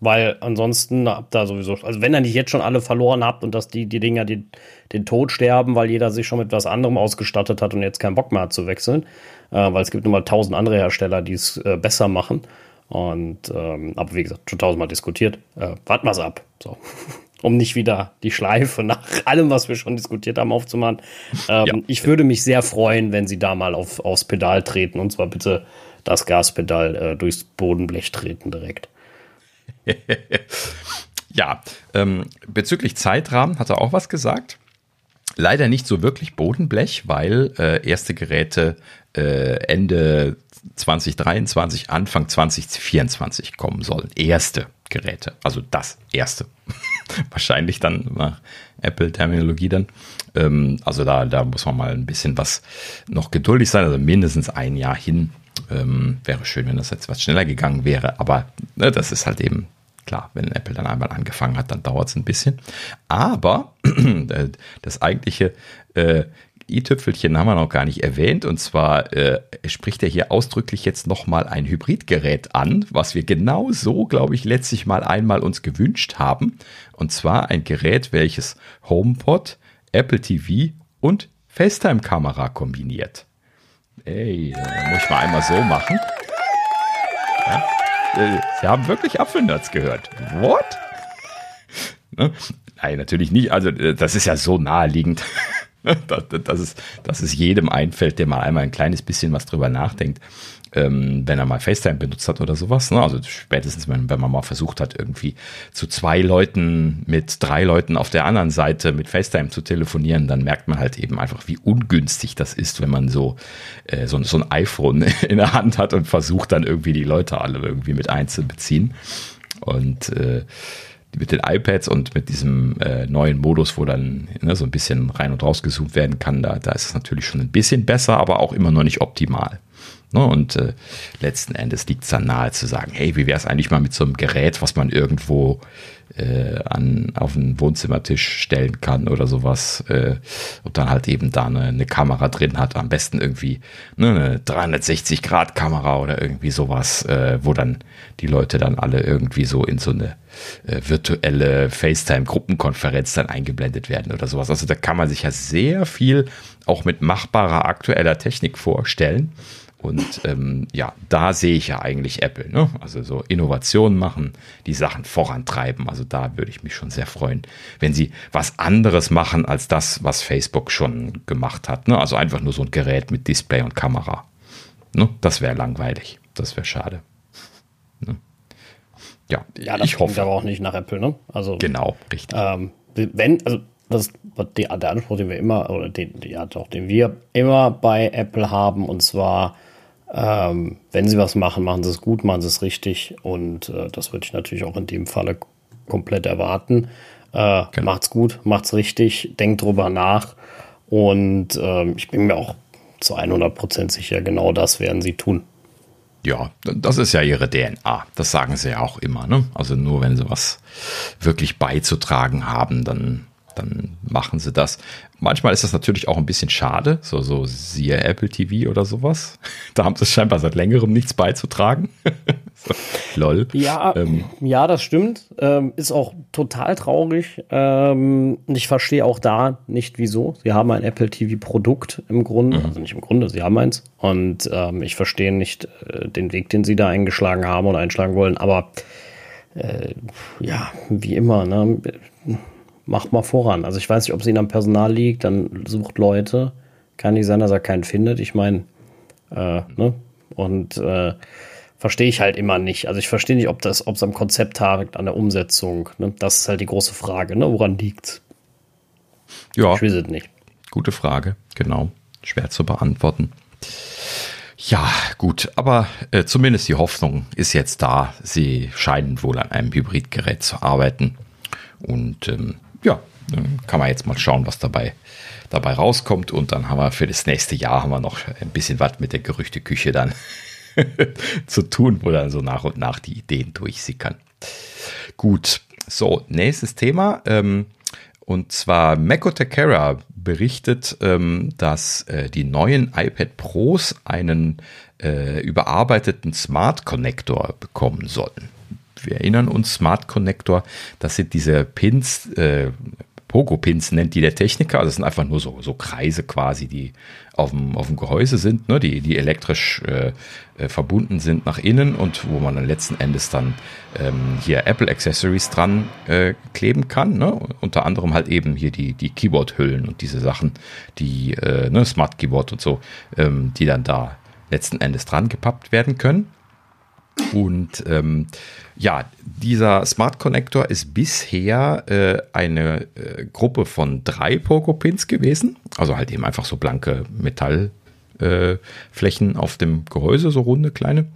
Weil ansonsten habt ihr sowieso, also wenn ihr nicht jetzt schon alle verloren habt und dass die, die Dinger die, den Tod sterben, weil jeder sich schon mit was anderem ausgestattet hat und jetzt keinen Bock mehr hat zu wechseln, äh, weil es gibt nun mal tausend andere Hersteller, die es äh, besser machen. Und ähm, aber wie gesagt, schon tausendmal diskutiert. Äh, warten wir ab. So. [LAUGHS] um nicht wieder die Schleife nach [LAUGHS] allem, was wir schon diskutiert haben, aufzumachen. Ähm, ja. Ich würde mich sehr freuen, wenn Sie da mal auf, aufs Pedal treten und zwar bitte das Gaspedal äh, durchs Bodenblech treten direkt. [LAUGHS] ja, ähm, bezüglich Zeitrahmen hat er auch was gesagt. Leider nicht so wirklich Bodenblech, weil äh, erste Geräte äh, Ende 2023, Anfang 2024 kommen sollen. Erste Geräte, also das erste. [LAUGHS] Wahrscheinlich dann nach Apple-Terminologie dann. Ähm, also da, da muss man mal ein bisschen was noch geduldig sein, also mindestens ein Jahr hin. Ähm, wäre schön, wenn das jetzt was schneller gegangen wäre, aber ne, das ist halt eben klar, wenn Apple dann einmal angefangen hat, dann dauert es ein bisschen. Aber [CLEARS THROAT] das eigentliche äh, i-Tüpfelchen haben wir noch gar nicht erwähnt. Und zwar äh, spricht er hier ausdrücklich jetzt nochmal ein Hybridgerät an, was wir genau so, glaube ich, letztlich mal einmal uns gewünscht haben. Und zwar ein Gerät, welches HomePod, Apple TV und FaceTime-Kamera kombiniert. Ey, muss ich mal einmal so machen. Ja? Äh, Sie haben wirklich Apfelnuts gehört. What? [LAUGHS] Ne? Nein, natürlich nicht. Also, äh, das ist ja so naheliegend. [LAUGHS] [LAUGHS] dass, es, dass es jedem einfällt, der mal einmal ein kleines bisschen was drüber nachdenkt, ähm, wenn er mal FaceTime benutzt hat oder sowas. Ne? Also spätestens, wenn, wenn man mal versucht hat, irgendwie zu zwei Leuten mit drei Leuten auf der anderen Seite mit FaceTime zu telefonieren, dann merkt man halt eben einfach, wie ungünstig das ist, wenn man so, äh, so, so ein iPhone [LAUGHS] in der Hand hat und versucht dann irgendwie die Leute alle irgendwie mit einzubeziehen. Und äh, mit den iPads und mit diesem äh, neuen Modus, wo dann ne, so ein bisschen rein und raus gezoomt werden kann, da, da ist es natürlich schon ein bisschen besser, aber auch immer noch nicht optimal. Ne? Und äh, letzten Endes liegt es dann nahe zu sagen, hey, wie wäre es eigentlich mal mit so einem Gerät, was man irgendwo äh, an, auf den Wohnzimmertisch stellen kann oder sowas äh, und dann halt eben da eine, eine Kamera drin hat, am besten irgendwie ne, eine 360-Grad-Kamera oder irgendwie sowas, äh, wo dann die Leute dann alle irgendwie so in so eine äh, virtuelle FaceTime-Gruppenkonferenz dann eingeblendet werden oder sowas. Also da kann man sich ja sehr viel auch mit machbarer aktueller Technik vorstellen. Und ähm, ja, da sehe ich ja eigentlich Apple. Ne? Also so Innovationen machen, die Sachen vorantreiben. Also da würde ich mich schon sehr freuen, wenn sie was anderes machen als das, was Facebook schon gemacht hat. Ne? Also einfach nur so ein Gerät mit Display und Kamera. Ne? Das wäre langweilig. Das wäre schade. Ne? Ja, ja, das ich hoffe. aber auch nicht nach Apple, ne? Also genau, richtig. Ähm, wenn, also das ist der Anspruch, den wir immer, oder den, ja doch, den wir immer bei Apple haben, und zwar ähm, wenn sie was machen, machen sie es gut, machen sie es richtig. Und äh, das würde ich natürlich auch in dem Falle komplett erwarten. Äh, genau. Macht's gut, macht's richtig, denkt drüber nach. Und äh, ich bin mir auch zu 100% sicher, genau das werden sie tun. Ja, das ist ja ihre DNA. Das sagen sie ja auch immer. Ne? Also nur wenn sie was wirklich beizutragen haben, dann dann machen sie das. Manchmal ist das natürlich auch ein bisschen schade, so, so siehe Apple TV oder sowas. [LAUGHS] Da haben sie scheinbar seit längerem nichts beizutragen. [LAUGHS] so, lol. Ja, ähm. ja, das stimmt. Ähm, ist auch total traurig. Ähm, ich verstehe auch da nicht, wieso. Sie haben ein Apple TV-Produkt im Grunde, mhm. also nicht im Grunde, sie haben eins. Und ähm, ich verstehe nicht äh, den Weg, den sie da eingeschlagen haben oder einschlagen wollen, aber äh, ja, wie immer, ne? Macht mal voran. Also ich weiß nicht, ob es ihnen am Personal liegt, dann sucht Leute. Kann nicht sein, dass er keinen findet. Ich meine, äh, ne? Und äh, verstehe ich halt immer nicht. Also ich verstehe nicht, ob das, ob es am Konzept hakt, an der Umsetzung. Ne? Das ist halt die große Frage, ne? Woran liegt's? Ja. Ich weiß es nicht. Gute Frage, genau. Schwer zu beantworten. Ja, gut, aber äh, zumindest die Hoffnung ist jetzt da. Sie scheinen wohl an einem Hybridgerät zu arbeiten. Und ähm, ja, dann kann man jetzt mal schauen, was dabei, dabei rauskommt. Und dann haben wir für das nächste Jahr haben wir noch ein bisschen was mit der Gerüchteküche dann [LAUGHS] zu tun, wo dann so nach und nach die Ideen durchsickern. Gut, so, nächstes Thema. Ähm, und zwar Meko Takara berichtet, ähm, dass äh, die neuen iPad Pros einen äh, überarbeiteten Smart Connector bekommen sollen. Wir erinnern uns, Smart Connector, das sind diese Pins, äh, Pogo-Pins nennt die der Techniker. Also das sind einfach nur so, so Kreise quasi, die auf dem, auf dem Gehäuse sind, ne, die, die elektrisch äh, äh, verbunden sind nach innen und wo man dann letzten Endes dann ähm, hier Apple Accessories dran äh, kleben kann. Ne? Unter anderem halt eben hier die, die Keyboard-Hüllen und diese Sachen, die äh, ne, Smart Keyboard und so, ähm, die dann da letzten Endes dran gepappt werden können. Und ähm, ja, dieser Smart Connector ist bisher äh, eine äh, Gruppe von drei Poco-Pins gewesen. Also halt eben einfach so blanke Metallflächen äh, auf dem Gehäuse, so runde kleine.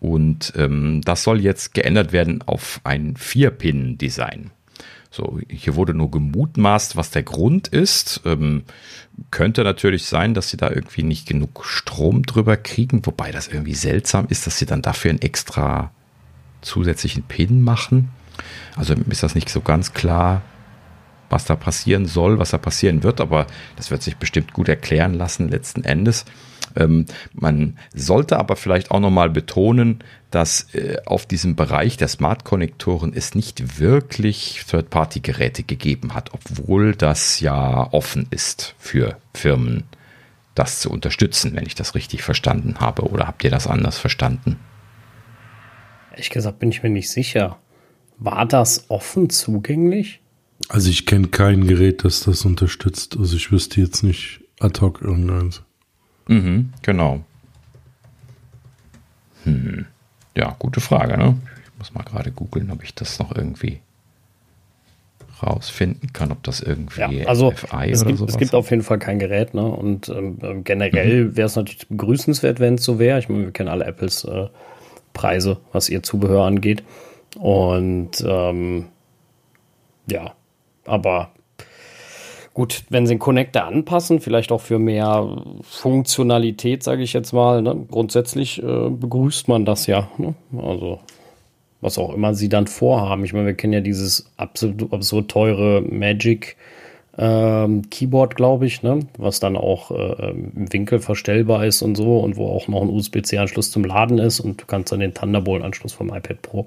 Und ähm, das soll jetzt geändert werden auf ein Vier-Pin-Design. So, hier wurde nur gemutmaßt, was der Grund ist. Ähm, könnte natürlich sein, dass sie da irgendwie nicht genug Strom drüber kriegen, wobei das irgendwie seltsam ist, dass sie dann dafür einen extra zusätzlichen Pin machen. Also ist das nicht so ganz klar, was da passieren soll, was da passieren wird, aber das wird sich bestimmt gut erklären lassen letzten Endes. Ähm, man sollte aber vielleicht auch nochmal betonen, dass äh, auf diesem Bereich der Smart-Konnektoren es nicht wirklich Third-Party-Geräte gegeben hat, obwohl das ja offen ist für Firmen, das zu unterstützen, wenn ich das richtig verstanden habe. Oder habt ihr das anders verstanden? Ehrlich gesagt bin ich mir nicht sicher. War das offen zugänglich? Also ich kenne kein Gerät, das das unterstützt. Also ich wüsste jetzt nicht ad hoc irgendeins. Mhm, genau. Hm. Ja, gute Frage, ne? Ich muss mal gerade googeln, ob ich das noch irgendwie rausfinden kann, ob das irgendwie ja, also FI es oder gibt, sowas Es gibt auf jeden Fall kein Gerät, ne? Und ähm, generell mhm. wäre es natürlich begrüßenswert, wenn es so wäre. Ich meine, wir kennen alle Apples äh, Preise, was ihr Zubehör angeht. Und ähm, ja, aber gut, wenn sie den Connector anpassen, vielleicht auch für mehr Funktionalität, sage ich jetzt mal, ne? grundsätzlich äh, begrüßt man das ja. Ne? Also was auch immer sie dann vorhaben. Ich meine, wir kennen ja dieses absolut, absolut teure Magic ähm, Keyboard, glaube ich, ne? was dann auch äh, im Winkel verstellbar ist und so und wo auch noch ein USB-C-Anschluss zum Laden ist und du kannst dann den Thunderbolt-Anschluss vom iPad Pro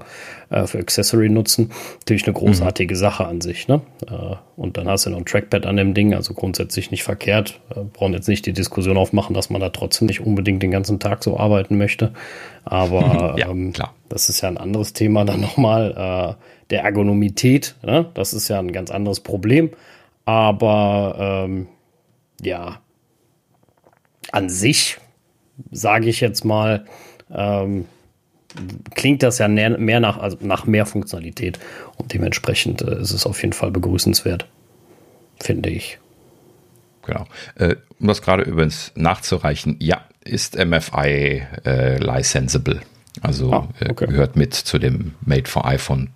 äh, für Accessory nutzen. Natürlich eine großartige mhm. Sache an sich. Ne? Äh, und dann hast du noch ein Trackpad an dem Ding, also grundsätzlich nicht verkehrt. Äh, brauchen jetzt nicht die Diskussion aufmachen, dass man da trotzdem nicht unbedingt den ganzen Tag so arbeiten möchte. Aber [LAUGHS] ja, ähm, das ist ja ein anderes Thema dann [LAUGHS] nochmal. Äh, der Ergonomität, ne? das ist ja ein ganz anderes Problem. Aber ähm, ja, an sich, sage ich jetzt mal, ähm, klingt das ja mehr nach, also nach mehr Funktionalität. Und dementsprechend äh, ist es auf jeden Fall begrüßenswert, finde ich. Genau. Äh, um das gerade übrigens nachzureichen, ja, ist MFI äh, licensable. Also ah, äh, okay. gehört mit zu dem Made for iPhone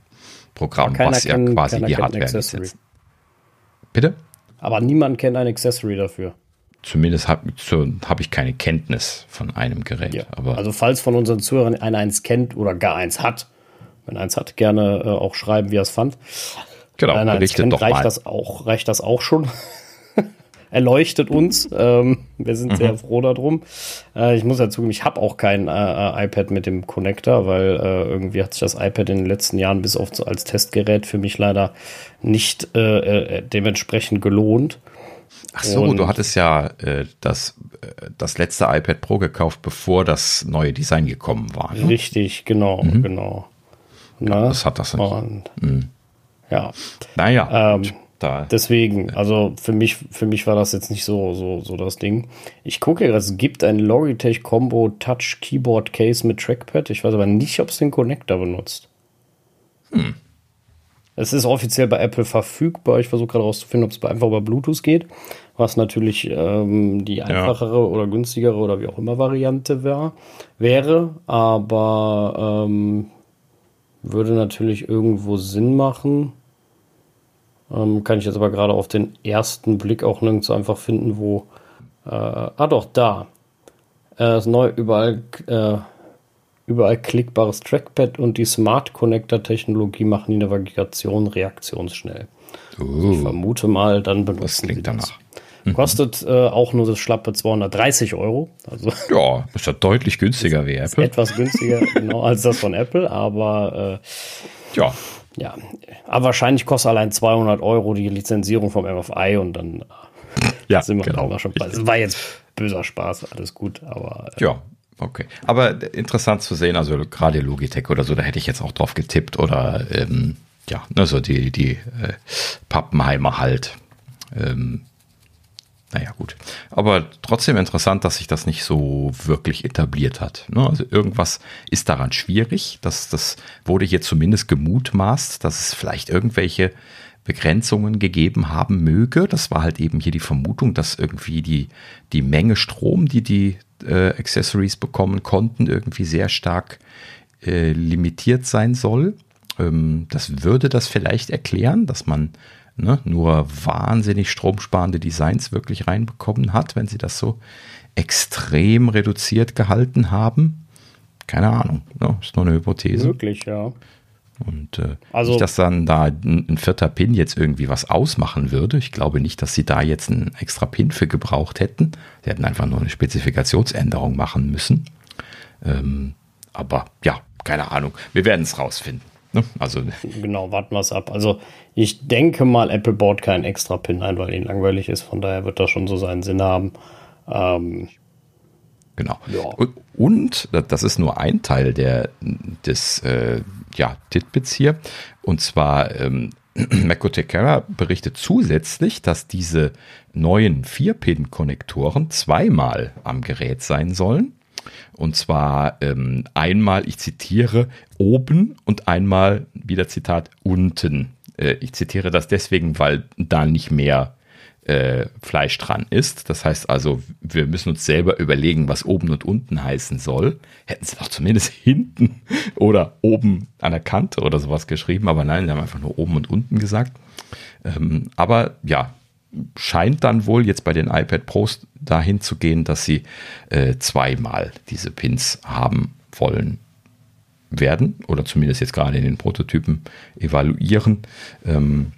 Programm, was ja quasi die Hardware setzt. Bitte? Aber niemand kennt ein Accessory dafür. Zumindest habe hab ich keine Kenntnis von einem Gerät. Ja. Aber also falls von unseren Zuhörern einer eins kennt oder gar eins hat, wenn eins hat, gerne äh, auch schreiben, wie er es fand. Genau, eins kennt, doch reicht mal. das auch, reicht das auch schon [LAUGHS] erleuchtet uns. Ähm, wir sind mhm. sehr froh darum. Äh, ich muss ja zugeben, ich habe auch kein äh, iPad mit dem Connector, weil äh, irgendwie hat sich das iPad in den letzten Jahren bis auf als Testgerät für mich leider nicht äh, äh, dementsprechend gelohnt. Ach so, Und du hattest ja äh, das, das letzte iPad Pro gekauft, bevor das neue Design gekommen war. Ne? Richtig, genau, mhm. genau. Ne? Das hat das nicht. Und, Ja, Naja, Ähm, da, deswegen, also für mich, für mich war das jetzt nicht so, so, so das Ding. Ich gucke, es gibt ein Logitech Combo Touch Keyboard Case mit Trackpad. Ich weiß aber nicht, ob es den Connector benutzt. Es ist offiziell bei Apple verfügbar. Ich versuche gerade herauszufinden, ob es einfach über Bluetooth geht, was natürlich ähm, die einfachere oder günstigere oder wie auch immer Variante wär, wäre. Aber ähm, würde natürlich irgendwo Sinn machen. Ähm, kann ich jetzt aber gerade auf den ersten Blick auch nirgends einfach finden, wo. Äh, ah, doch, da. Äh, ist neu überall, äh, überall klickbares Trackpad und die Smart Connector Technologie machen die Navigation reaktionsschnell. Ich vermute mal, dann benutzen Uh. das klingt das. danach. Kostet äh, auch nur das schlappe 230 Euro. Also [LAUGHS] Ja, ist ja deutlich günstiger wie Apple. etwas günstiger genau, als das von Apple, aber äh, Ja, Ja, aber wahrscheinlich kostet allein 200 Euro die Lizenzierung vom MFI und dann ja, sind wir genau. schon bei. Das war jetzt böser Spaß, alles gut, aber äh, Ja, okay. Aber interessant zu sehen, also gerade Logitech oder so, da hätte ich jetzt auch drauf getippt oder ähm, ja, also die, die äh, Pappenheimer halt. Ähm, naja, gut. Aber trotzdem interessant, dass sich das nicht so wirklich etabliert hat. Ne? Also irgendwas ist daran schwierig. Das, das wurde hier zumindest gemutmaßt, dass es vielleicht irgendwelche Begrenzungen gegeben haben möge. Das war halt eben hier die Vermutung, dass irgendwie die, die Menge Strom, die die äh, Accessories bekommen konnten, irgendwie sehr stark äh, limitiert sein soll. Ähm, das würde das vielleicht erklären, dass man ne, nur wahnsinnig stromsparende Designs wirklich reinbekommen hat, wenn sie das so extrem reduziert gehalten haben. Keine Ahnung, ne, ist nur eine Hypothese. wirklich, ja. Und äh, Also- nicht, dass dann da ein, ein vierter Pin jetzt irgendwie was ausmachen würde. Ich glaube nicht, dass sie da jetzt einen extra Pin für gebraucht hätten. Sie hätten einfach nur eine Spezifikationsänderung machen müssen. Ähm, aber ja, keine Ahnung. Wir werden es rausfinden. Ne? Also Genau, warten wir es ab. Also ich denke mal, Apple baut keinen extra Pin ein, weil ihn langweilig ist. Von daher wird das schon so seinen Sinn haben. Ähm, Genau. Ja. Und, das ist nur ein Teil der, des äh, ja, Titbits hier. Und zwar ähm, [CLEARS THROAT] Mako Tekera berichtet zusätzlich, dass diese neuen 4-Pin-Konnektoren zweimal am Gerät sein sollen. Und zwar ähm, einmal, ich zitiere, oben und einmal, wieder Zitat, unten. Äh, ich zitiere das deswegen, weil da nicht mehr äh, Fleisch dran ist. Das heißt also, wir müssen uns selber überlegen, was oben und unten heißen soll. Hätten sie doch zumindest [LAUGHS] hinten oder oben an der Kante oder sowas geschrieben, aber nein, sie haben einfach nur oben und unten gesagt. Ähm, aber ja, scheint dann wohl jetzt bei den iPad Pros dahin zu gehen, dass sie äh, zweimal diese Pins haben wollen werden oder zumindest jetzt gerade in den Prototypen evaluieren. Ähm,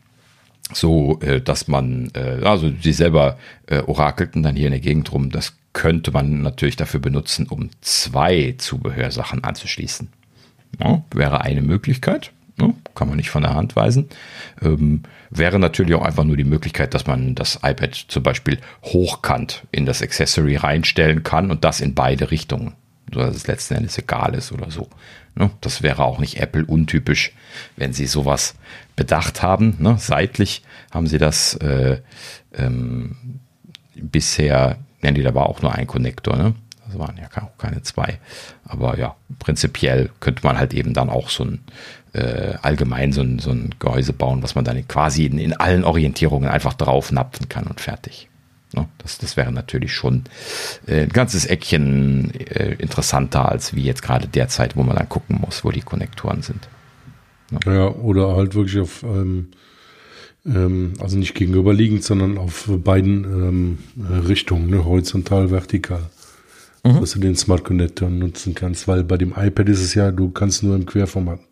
so, äh, dass man, äh, also sie selber äh, orakelten dann hier in der Gegend rum, das könnte man natürlich dafür benutzen, um zwei Zubehörsachen anzuschließen. Ja, wäre eine Möglichkeit, ja, kann man nicht von der Hand weisen. Ähm, wäre natürlich auch einfach nur die Möglichkeit, dass man das iPad zum Beispiel hochkant in das Accessory reinstellen kann und das in beide Richtungen, so dass es letzten Endes egal ist oder so. Ne? Das wäre auch nicht Apple untypisch, wenn sie sowas bedacht haben. Ne? Seitlich haben sie das äh, ähm, bisher, nennen die da war auch nur ein Konnektor, ne? Das waren ja auch keine zwei. Aber ja, prinzipiell könnte man halt eben dann auch so ein äh, allgemein so ein, so ein Gehäuse bauen, was man dann quasi in, in allen Orientierungen einfach draufnapfen kann und fertig. Ne? Das, das wäre natürlich schon äh, ein ganzes Eckchen äh, interessanter als wie jetzt gerade derzeit, wo man dann gucken muss, wo die Konnektoren sind. Ja, oder halt wirklich auf, ähm, ähm, also nicht gegenüberliegend, sondern auf beiden ähm, äh, Richtungen, ne? horizontal, vertikal. Dass du den Smart Connector nutzen kannst, weil bei dem iPad ist es ja, du kannst nur im Querformat nutzen.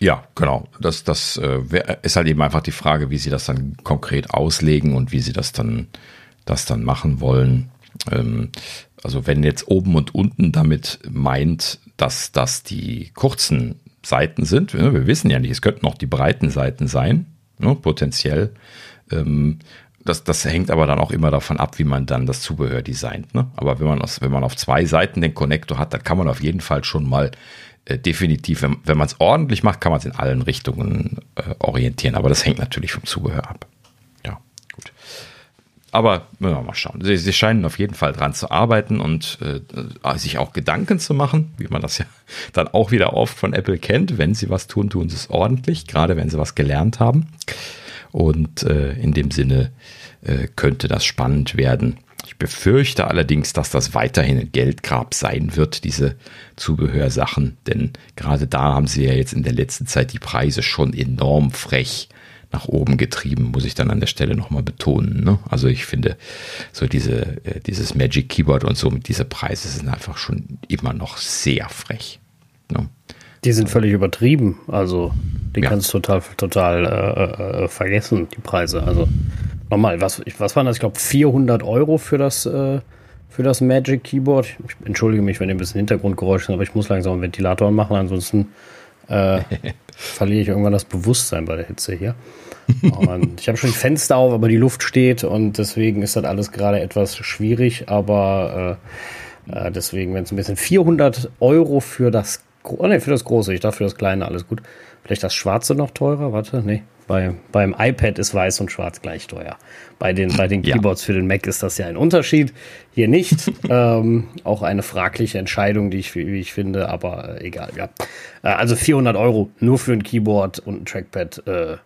Ja, genau. Das, das äh, ist halt eben einfach die Frage, wie sie das dann konkret auslegen und wie sie das dann, das dann machen wollen. Ähm, also wenn jetzt oben und unten damit meint, dass das die kurzen Seiten sind, wir, wir wissen ja nicht, es könnten auch die breiten Seiten sein, ne, potenziell. Ähm, das, das hängt aber dann auch immer davon ab, wie man dann das Zubehör designt. Ne? Aber wenn man, aus, wenn man auf zwei Seiten den Konnektor hat, dann kann man auf jeden Fall schon mal definitiv, wenn, wenn man es ordentlich macht, kann man es in allen Richtungen äh, orientieren. Aber das hängt natürlich vom Zubehör ab. Ja, gut. Aber ja, mal schauen. Sie, sie, scheinen auf jeden Fall dran zu arbeiten und äh, sich auch Gedanken zu machen, wie man das ja [LAUGHS] dann auch wieder oft von Apple kennt. Wenn sie was tun, tun sie es ordentlich, gerade wenn sie was gelernt haben. Und äh, in dem Sinne äh, könnte das spannend werden. Ich befürchte allerdings, dass das weiterhin ein Geldgrab sein wird, diese Zubehörsachen, denn gerade da haben sie ja jetzt in der letzten Zeit die Preise schon enorm frech nach oben getrieben, muss ich dann an der Stelle nochmal betonen. Ne? Also ich finde, so diese, äh, dieses Magic Keyboard und so mit diese Preise sind einfach schon immer noch sehr frech. Ne? Die sind völlig übertrieben. Also die ja. kannst du total, total äh, äh, vergessen, die Preise. Also nochmal, was, was waren das? Ich glaube 400 Euro für das, äh, für das Magic Keyboard. Ich entschuldige mich, wenn ihr ein bisschen Hintergrundgeräusche sind, aber ich muss langsam einen Ventilator machen, ansonsten äh, [LAUGHS] verliere ich irgendwann das Bewusstsein bei der Hitze hier. Und ich habe schon Fenster auf, aber die Luft steht und deswegen ist das alles gerade etwas schwierig. Aber äh, äh deswegen, wenn es ein bisschen 400 Euro für das, oh nee, für das große, ich dachte für das kleine alles gut. Vielleicht das schwarze noch teurer? Warte, nee. Bei, beim iPad ist weiß und schwarz gleich teuer. Bei den, bei den Keyboards ja. für den Mac ist das ja ein Unterschied. Hier nicht. [LAUGHS] ähm, auch eine fragliche Entscheidung, die ich, wie ich finde, aber äh, egal. Ja. Äh, also 400 Euro nur für ein Keyboard und ein Trackpad. Äh,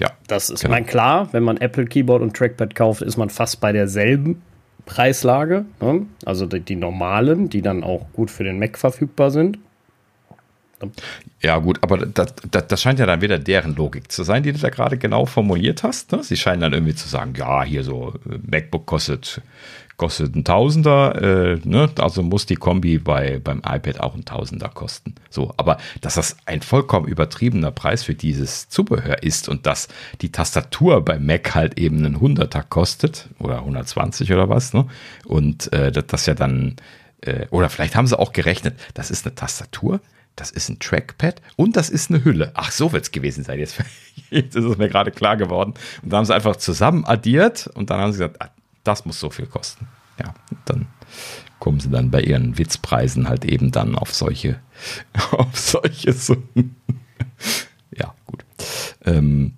ja. Das ist genau. mein klar. Wenn man Apple Keyboard und Trackpad kauft, ist man fast bei derselben Preislage. Ne? Also die, die normalen, die dann auch gut für den Mac verfügbar sind. Ja, gut, aber das, das, das, scheint ja dann wieder deren Logik zu sein, die du da gerade genau formuliert hast. Ne? Sie scheinen dann irgendwie zu sagen, ja, hier so äh, MacBook kostet, kostet ein Tausender, äh, ne? also muss die Kombi bei, beim iPad auch ein Tausender kosten. So, aber dass das ein vollkommen übertriebener Preis für dieses Zubehör ist und dass die Tastatur beim Mac halt eben einen Hunderter kostet oder 120 oder was, ne? Und äh, das, das ja dann, äh, oder vielleicht haben sie auch gerechnet, das ist eine Tastatur, das ist ein Trackpad und das ist eine Hülle. Ach, so wird es gewesen sein. Jetzt, [LAUGHS] jetzt, ist es mir gerade klar geworden. Und da haben sie einfach zusammen addiert und dann haben sie gesagt, ah, das muss so viel kosten. Ja, dann kommen sie dann bei ihren Witzpreisen halt eben dann auf solche, [LAUGHS] auf solche Summen. [LAUGHS] ja, gut. Ähm,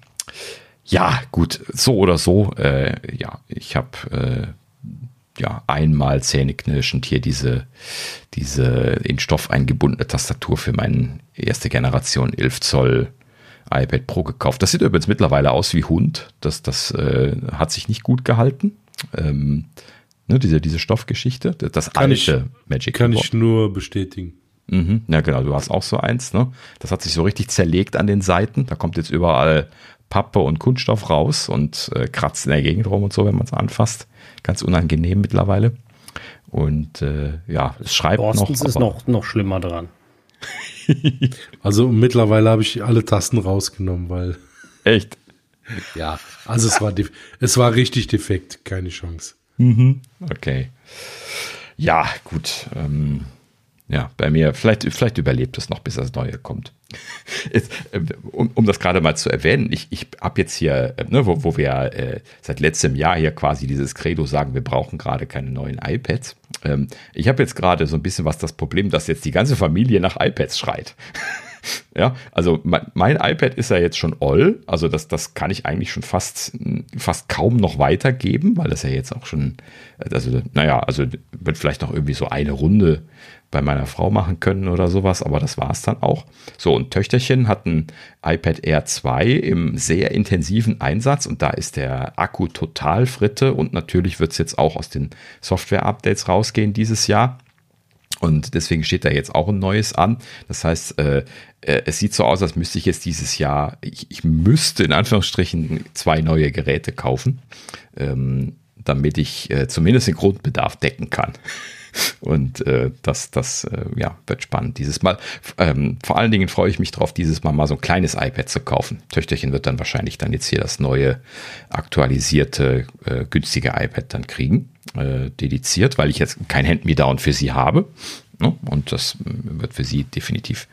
ja, gut, so oder so. Äh, ja, ich habe äh, ja, einmal zähneknirschend hier diese, diese in Stoff eingebundene Tastatur für meinen erste Generation 11 Zoll iPad Pro gekauft. Das sieht übrigens mittlerweile aus wie Hund. Das, das äh, hat sich nicht gut gehalten. Ähm, ne, diese, diese Stoffgeschichte. Das kann alte ich, Magic Kann Keyboard. ich nur bestätigen. Mhm, ja, genau, du hast auch so eins, ne? Das hat sich so richtig zerlegt an den Seiten. Da kommt jetzt überall Pappe und Kunststoff raus und äh, kratzt in der Gegend rum und so, wenn man es anfasst ganz unangenehm mittlerweile. Und äh, ja, es schreibt Borstens noch. ist noch, noch schlimmer dran. [LAUGHS] also mittlerweile habe ich alle Tasten rausgenommen, weil. Echt? Ja, also es war, es war richtig defekt, keine Chance. Mhm. Okay. Ja, gut. Ähm, ja, bei mir, vielleicht, vielleicht überlebt es noch, bis das Neue kommt. Jetzt, äh, um, um das gerade mal zu erwähnen, ich, ich habe jetzt hier, äh, ne, wo, wo wir äh, seit letztem Jahr hier quasi dieses Credo sagen, wir brauchen gerade keine neuen iPads. Ähm, ich habe jetzt gerade so ein bisschen was das Problem, dass jetzt die ganze Familie nach iPads schreit. [LAUGHS] Ja, also mein, mein, iPad ist ja jetzt schon all, also das, das kann ich eigentlich schon fast, fast kaum noch weitergeben, weil das ja jetzt auch schon, also naja, also wird vielleicht noch irgendwie so eine Runde bei meiner Frau machen können oder sowas, aber das war es dann auch. So, und Töchterchen hat ein iPad Air 2 im sehr intensiven Einsatz und da ist der Akku total fritte und natürlich wird es jetzt auch aus den Software-Updates rausgehen dieses Jahr. Und deswegen steht da jetzt auch ein neues an. Das heißt, äh, äh, es sieht so aus, als müsste ich jetzt dieses Jahr, ich, ich müsste in Anführungsstrichen zwei neue Geräte kaufen, ähm, damit ich äh, zumindest den Grundbedarf decken kann. Und äh, das, das äh, ja, wird spannend dieses Mal. Ähm, vor allen Dingen freue ich mich darauf, dieses Mal mal so ein kleines iPad zu kaufen. Töchterchen wird dann wahrscheinlich dann jetzt hier das neue, aktualisierte, äh, günstige iPad dann kriegen, äh, dediziert, weil ich jetzt kein Hand-Me-Down für sie habe. Ne? Und das äh, wird für sie definitiv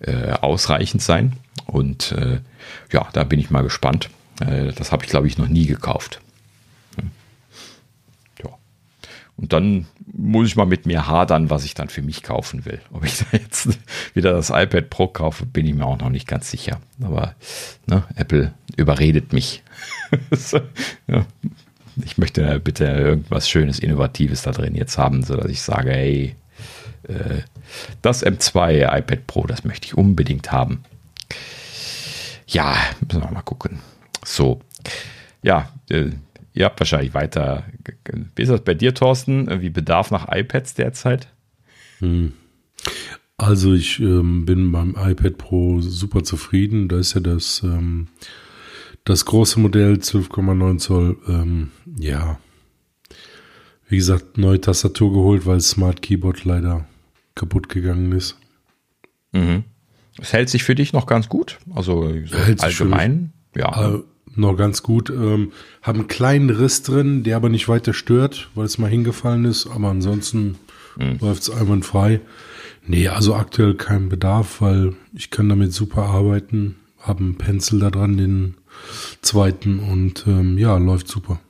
äh, ausreichend sein. Und äh, ja, da bin ich mal gespannt. Äh, das habe ich, glaube ich, noch nie gekauft. Und dann muss ich mal mit mir hadern, was ich dann für mich kaufen will. Ob ich da jetzt [LAUGHS] wieder das iPad Pro kaufe, bin ich mir auch noch nicht ganz sicher. Aber ne, Apple überredet mich. [LAUGHS] ja. Ich möchte bitte irgendwas Schönes, Innovatives da drin jetzt haben, sodass ich sage, hey, äh, das M2 iPad Pro, das möchte ich unbedingt haben. Ja, müssen wir mal gucken. So, ja, äh, ihr habt wahrscheinlich weiter. Wie ist das bei dir, Thorsten? Wie Bedarf nach iPads derzeit? Hm. Also ich ähm, bin beim iPad Pro super zufrieden. Da ist ja das, ähm, das große Modell 12,9 Zoll. Ähm, ja, wie gesagt, neue Tastatur geholt, weil Smart Keyboard leider kaputt gegangen ist. Mhm. Es hält sich für dich noch ganz gut. Also so allgemein. Ja. Noch ganz gut. Ähm, haben einen kleinen Riss drin, der aber nicht weiter stört, weil es mal hingefallen ist. Aber ansonsten mhm. läuft es einwandfrei. Nee, also aktuell kein Bedarf, weil ich kann damit super arbeiten. Habe einen Pencil da dran, den zweiten und ähm, ja, läuft super.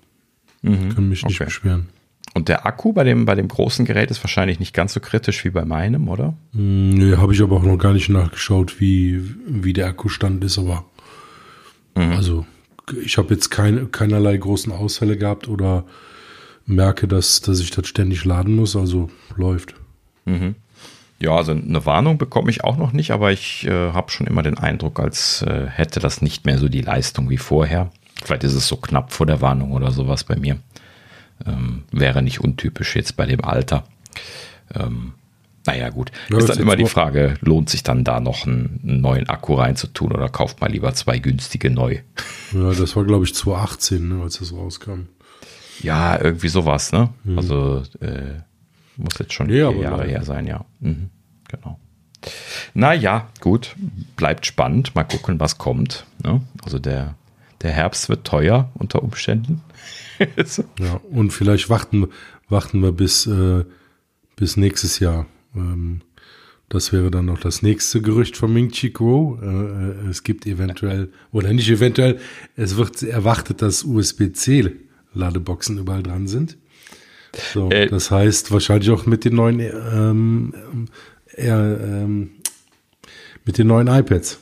Mhm. Kann mich nicht okay. beschweren. Und der Akku bei dem, bei dem großen Gerät ist wahrscheinlich nicht ganz so kritisch wie bei meinem, oder? Hm, nee, habe ich aber auch noch gar nicht nachgeschaut, wie, wie der Akkustand ist, aber mhm. also ich habe jetzt keine, keinerlei großen Ausfälle gehabt oder merke, dass, dass ich das ständig laden muss, also läuft. Mhm. Ja, also eine Warnung bekomme ich auch noch nicht, aber ich äh, habe schon immer den Eindruck, als äh, hätte das nicht mehr so die Leistung wie vorher. Vielleicht ist es so knapp vor der Warnung oder sowas bei mir. Ähm, wäre nicht untypisch jetzt bei dem Alter. Ähm, naja, gut. Ja, ist dann immer die Frage, lohnt sich dann da noch einen, einen, neuen Akku reinzutun oder kauft man lieber zwei günstige neu? Ja, das war, glaube ich, 2018, ne, als das rauskam. Ja, irgendwie sowas, ne? Mhm. Also äh, muss jetzt schon nee, Jahre leider. her sein, ja. Mhm, genau. Naja, gut, bleibt spannend. Mal gucken, was kommt. Ne? Also der, der Herbst wird teuer unter Umständen. [LAUGHS] ja, und vielleicht warten, warten wir bis, äh, bis nächstes Jahr. Ähm, das wäre dann noch das nächste Gerücht von Ming Chi Kuo. Äh, äh, es gibt eventuell, oder nicht eventuell, es wird erwartet, dass USB-C-Ladeboxen überall dran sind. So, äh, das heißt wahrscheinlich auch mit den neuen, ähm, äh, ähm, mit den neuen iPads.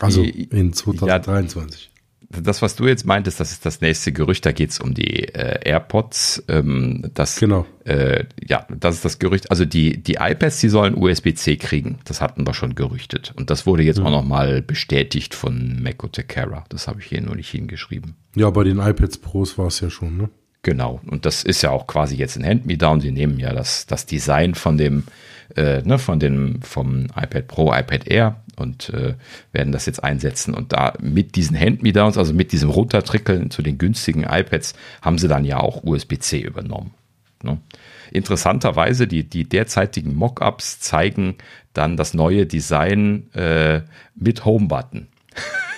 Also in 2023 das, was du jetzt meintest, das ist das nächste Gerücht, da geht es um die äh, AirPods. Ähm, das, genau. Äh, ja, das ist das Gerücht. Also die, die iPads, die sollen USB-C kriegen. Das hatten wir schon gerüchtet. Und das wurde jetzt mhm. auch nochmal bestätigt von Mako Tekera. Das habe ich hier nur nicht hingeschrieben. Ja, bei den iPads Pros war es ja schon, ne? Genau. Und das ist ja auch quasi jetzt ein Hand-Me-Down. Sie nehmen ja das, das Design von dem, äh, ne, von dem, vom iPad Pro, iPad Air und äh, werden das jetzt einsetzen. Und da mit diesen Hand-Me-Downs, also mit diesem Runtertrickeln zu den günstigen iPads, haben sie dann ja auch USB-C übernommen. Ne? Interessanterweise, die, die derzeitigen Mockups zeigen dann das neue Design äh, mit Home-Button. [LAUGHS]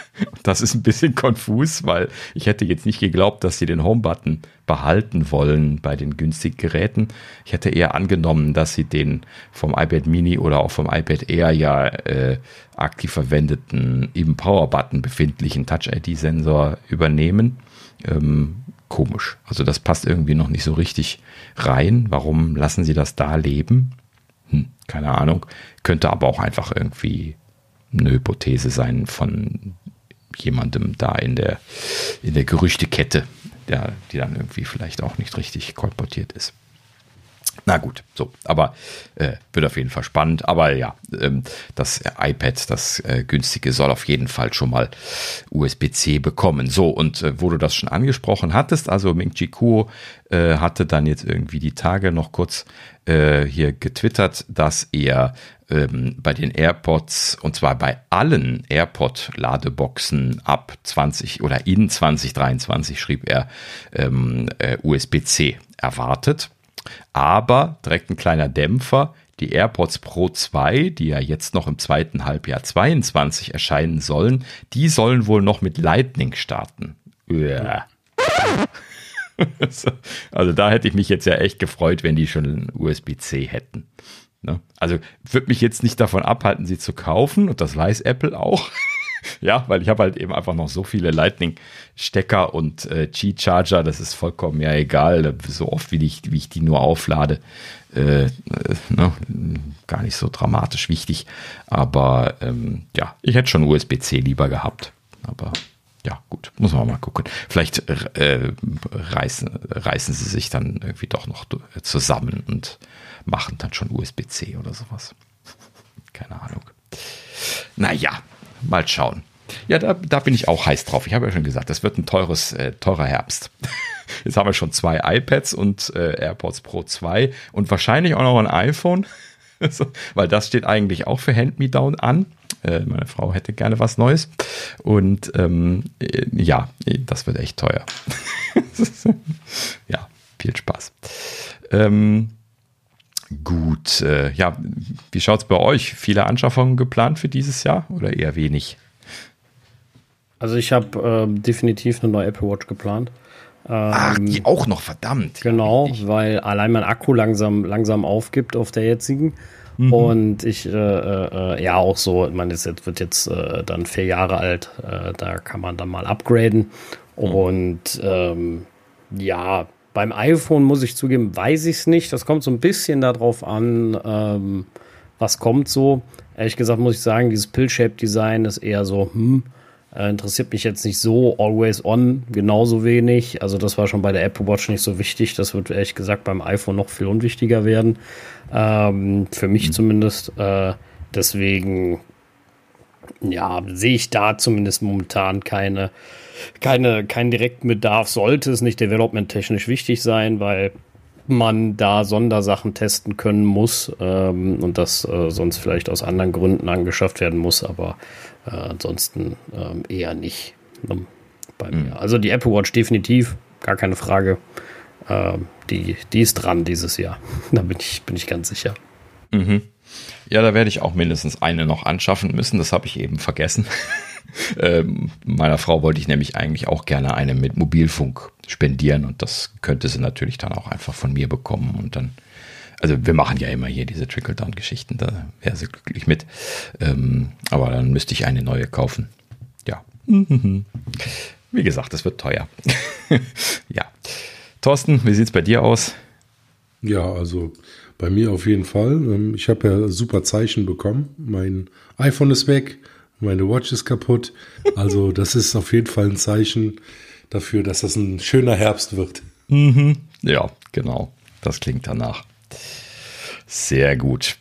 Das ist ein bisschen konfus, weil ich hätte jetzt nicht geglaubt, dass sie den Home-Button behalten wollen bei den günstigen Geräten. Ich hätte eher angenommen, dass sie den vom iPad Mini oder auch vom iPad Air ja äh, aktiv verwendeten im Power-Button befindlichen Touch-ID-Sensor übernehmen. Ähm, komisch. Also das passt irgendwie noch nicht so richtig rein. Warum lassen sie das da leben? Hm, keine Ahnung. Könnte aber auch einfach irgendwie eine Hypothese sein von jemandem da in der, in der Gerüchtekette, der, die dann irgendwie vielleicht auch nicht richtig kolportiert ist. Na gut, so, aber äh, wird auf jeden Fall spannend. Aber ja, ähm, das iPad, das äh, günstige, soll auf jeden Fall schon mal USB-C bekommen. So, und äh, wo du das schon angesprochen hattest, also Ming Chi Kuo äh, hatte dann jetzt irgendwie die Tage noch kurz äh, hier getwittert, dass er ähm, bei den AirPods und zwar bei allen AirPod-Ladeboxen ab 20 oder in 2023 schrieb er ähm, äh, USB-C erwartet. Aber direkt ein kleiner Dämpfer. Die AirPods Pro 2, die ja jetzt noch im zweiten Halbjahr 22 erscheinen sollen, die sollen wohl noch mit Lightning starten. [LAUGHS] also da hätte ich mich jetzt ja echt gefreut, wenn die schon USB-C hätten. Ne? Also würde mich jetzt nicht davon abhalten, sie zu kaufen, und das weiß Apple auch. [LAUGHS] Ja, weil ich habe halt eben einfach noch so viele Lightning-Stecker und äh, Qi-Charger, das ist vollkommen ja egal, so oft wie ich, wie ich die nur auflade. Äh, äh, ne, gar nicht so dramatisch wichtig. Aber ähm, ja, ich hätte schon USB-C lieber gehabt. Aber ja, gut, muss man mal gucken. Vielleicht äh, reißen, reißen sie sich dann irgendwie doch noch zusammen und machen dann schon USB-C oder sowas. [LAUGHS] Keine Ahnung. Naja, mal schauen. Ja, da, da bin ich auch heiß drauf. Ich habe ja schon gesagt, das wird ein teures, äh, teurer Herbst. [LAUGHS] Jetzt haben wir schon zwei iPads und äh, AirPods Pro 2 und wahrscheinlich auch noch ein iPhone, [LAUGHS] weil das steht eigentlich auch für Hand Me Down an. Äh, meine Frau hätte gerne was Neues. Und ähm, äh, ja, das wird echt teuer. ja, viel Spaß. Ähm, gut, äh, ja, wie schaut es bei euch? Viele Anschaffungen geplant für dieses Jahr oder eher wenig? Also ich habe ähm, definitiv eine neue Apple Watch geplant. Ach, die ähm, auch noch, verdammt. Genau, ja, weil allein mein Akku langsam, langsam aufgibt auf der jetzigen. Mhm. Und ich, äh, äh, ja, auch so, ich meine, es wird jetzt äh, dann vier Jahre alt, äh, da kann man dann mal upgraden. Mhm. Und ähm, ja, beim iPhone muss ich zugeben, weiß ich es nicht. Das kommt so ein bisschen darauf an, ähm, was kommt so. Ehrlich gesagt muss ich sagen, dieses Pill-Shape-Design ist eher so, hm, äh, interessiert mich jetzt nicht so. Always on genauso wenig. Also das war schon bei der Apple Watch nicht so wichtig. Das wird ehrlich gesagt beim iPhone noch viel unwichtiger werden. Ähm, für mich mhm. zumindest. Äh, deswegen, ja, sehe ich da zumindest momentan keine, keine, keinen direkten Bedarf. Sollte es nicht development-technisch wichtig sein, weil man da Sondersachen testen können muss ähm, und das äh, sonst vielleicht aus anderen Gründen angeschafft werden muss, aber äh, ansonsten ähm, eher nicht ne, bei mir. Mhm. Also die Apple Watch definitiv, gar keine Frage. Ähm, die, die ist dran dieses Jahr. [LAUGHS] da bin ich, bin ich ganz sicher. Mhm. Ja, da werde ich auch mindestens eine noch anschaffen müssen. Das habe ich eben vergessen. [LAUGHS] ähm, meiner Frau wollte ich nämlich eigentlich auch gerne eine mit Mobilfunk spendieren und das könnte sie natürlich dann auch einfach von mir bekommen und dann also wir machen ja immer hier diese Trickle-Down-Geschichten, da wäre sie glücklich mit. Ähm, aber dann müsste ich eine neue kaufen. Ja. [LAUGHS] Wie gesagt, das wird teuer. [LAUGHS] ja. Thorsten, wie sieht es bei dir aus? Ja, also bei mir auf jeden Fall. Ähm, ich habe ja super Zeichen bekommen. Mein iPhone ist weg, meine Watch ist kaputt. Also das ist auf jeden Fall ein Zeichen dafür, dass das ein schöner Herbst wird. Mhm. Ja, genau. Das klingt danach. Sehr gut.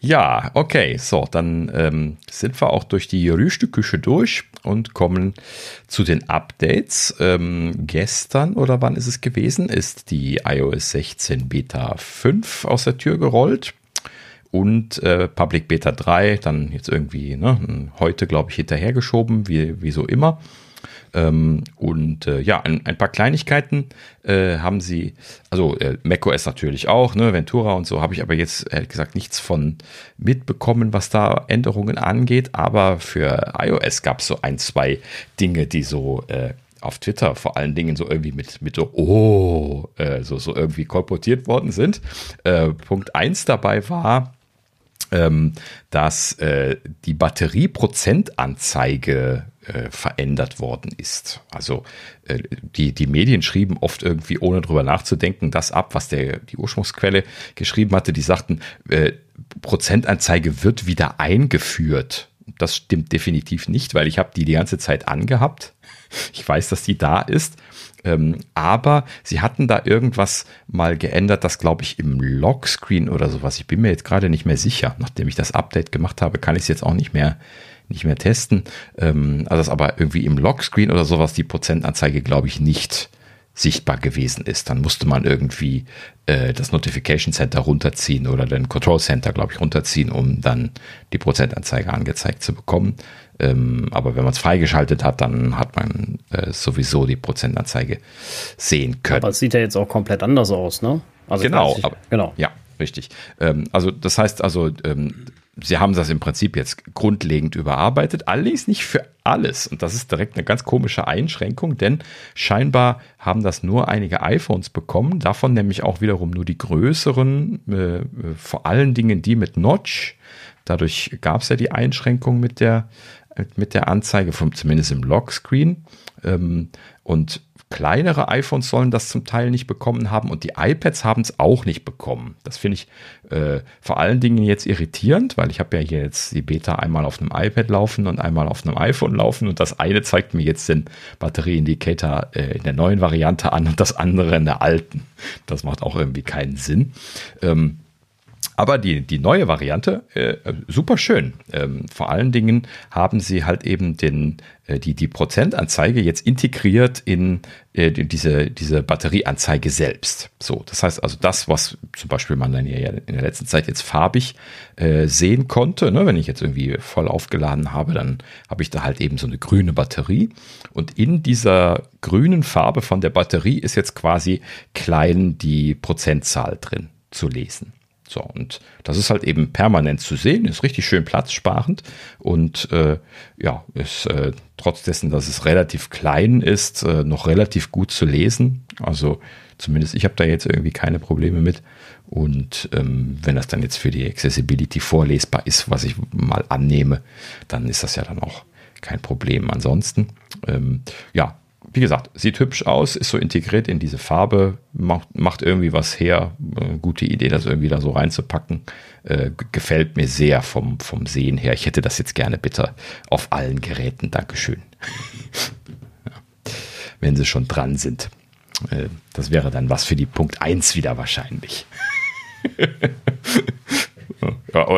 Ja, okay, so, dann ähm, sind wir auch durch die Rüsteküche durch und kommen zu den Updates. Ähm, gestern oder wann ist es gewesen, ist die iOS 16 Beta 5 aus der Tür gerollt und äh, Public Beta 3 dann jetzt irgendwie ne, heute, glaube ich, hinterhergeschoben, wie, wie so immer. Ähm, und äh, ja, ein, ein, paar Kleinigkeiten äh, haben sie, also äh, macOS natürlich auch, ne, Ventura und so, habe ich aber jetzt ehrlich gesagt nichts von mitbekommen, was da Änderungen angeht. Aber für iOS gab es so ein, zwei Dinge, die so äh, auf Twitter vor allen Dingen so irgendwie mit, mit so, oh, äh, so, so irgendwie kolportiert worden sind. Äh, Punkt eins dabei war, ähm, dass äh, die Batterieprozentanzeige äh, verändert worden ist. Also äh, die, die Medien schrieben oft irgendwie, ohne drüber nachzudenken, das ab, was der, die Ursprungsquelle geschrieben hatte. Die sagten, äh, Prozentanzeige wird wieder eingeführt. Das stimmt definitiv nicht, weil ich habe die die ganze Zeit angehabt. Ich weiß, dass die da ist. Ähm, aber sie hatten da irgendwas mal geändert, das glaube ich im Lockscreen oder sowas. Ich bin mir jetzt gerade nicht mehr sicher. Nachdem ich das Update gemacht habe, kann ich es jetzt auch nicht mehr nicht mehr testen. Ähm, also dass aber irgendwie im Lockscreen oder sowas die Prozentanzeige, glaube ich, nicht sichtbar gewesen ist. Dann musste man irgendwie äh, das Notification Center runterziehen oder den Control Center, glaube ich, runterziehen, um dann die Prozentanzeige angezeigt zu bekommen. Ähm, aber wenn man es freigeschaltet hat, dann hat man äh, sowieso die Prozentanzeige sehen können. Aber es sieht ja jetzt auch komplett anders aus, ne? Also genau, aber, genau. Ja, richtig. Ähm, also das heißt also, ähm, sie haben das im Prinzip jetzt grundlegend überarbeitet, allerdings nicht für alles. Und das ist direkt eine ganz komische Einschränkung, denn scheinbar haben das nur einige iPhones bekommen, davon nämlich auch wiederum nur die größeren, äh, vor allen Dingen die mit Notch. Dadurch gab es ja die Einschränkung mit der mit der Anzeige, vom, zumindest im Lockscreen. Ähm, und kleinere iPhones sollen das zum Teil nicht bekommen haben und die iPads haben es auch nicht bekommen. Das finde ich äh, vor allen Dingen jetzt irritierend, weil ich habe ja hier jetzt die Beta einmal auf einem iPad laufen und einmal auf einem iPhone laufen und das eine zeigt mir jetzt den Batterieindikator äh, in der neuen Variante an und das andere in der alten. Das macht auch irgendwie keinen Sinn. Ähm, aber die, die neue Variante, äh, super schön. Ähm, vor allen Dingen haben sie halt eben den, äh, die, die Prozentanzeige jetzt integriert in äh, diese, diese Batterieanzeige selbst. So, das heißt also das, was zum Beispiel man dann ja in der letzten Zeit jetzt farbig äh, sehen konnte, ne, wenn ich jetzt irgendwie voll aufgeladen habe, dann habe ich da halt eben so eine grüne Batterie. Und in dieser grünen Farbe von der Batterie ist jetzt quasi klein die Prozentzahl drin zu lesen. So, und das ist halt eben permanent zu sehen, ist richtig schön platzsparend und äh, ja, ist äh, trotz dessen, dass es relativ klein ist, äh, noch relativ gut zu lesen. Also zumindest ich habe da jetzt irgendwie keine Probleme mit. Und ähm, wenn das dann jetzt für die Accessibility vorlesbar ist, was ich mal annehme, dann ist das ja dann auch kein Problem. Ansonsten, ähm, ja, wie gesagt, sieht hübsch aus, ist so integriert in diese Farbe, macht, macht irgendwie was her. Äh, gute Idee, das irgendwie da so reinzupacken. Äh, gefällt mir sehr vom, vom Sehen her. Ich hätte das jetzt gerne bitte auf allen Geräten. Dankeschön. [LAUGHS] Wenn sie schon dran sind. Äh, das wäre dann was für die Punkt 1 wieder wahrscheinlich. [LAUGHS]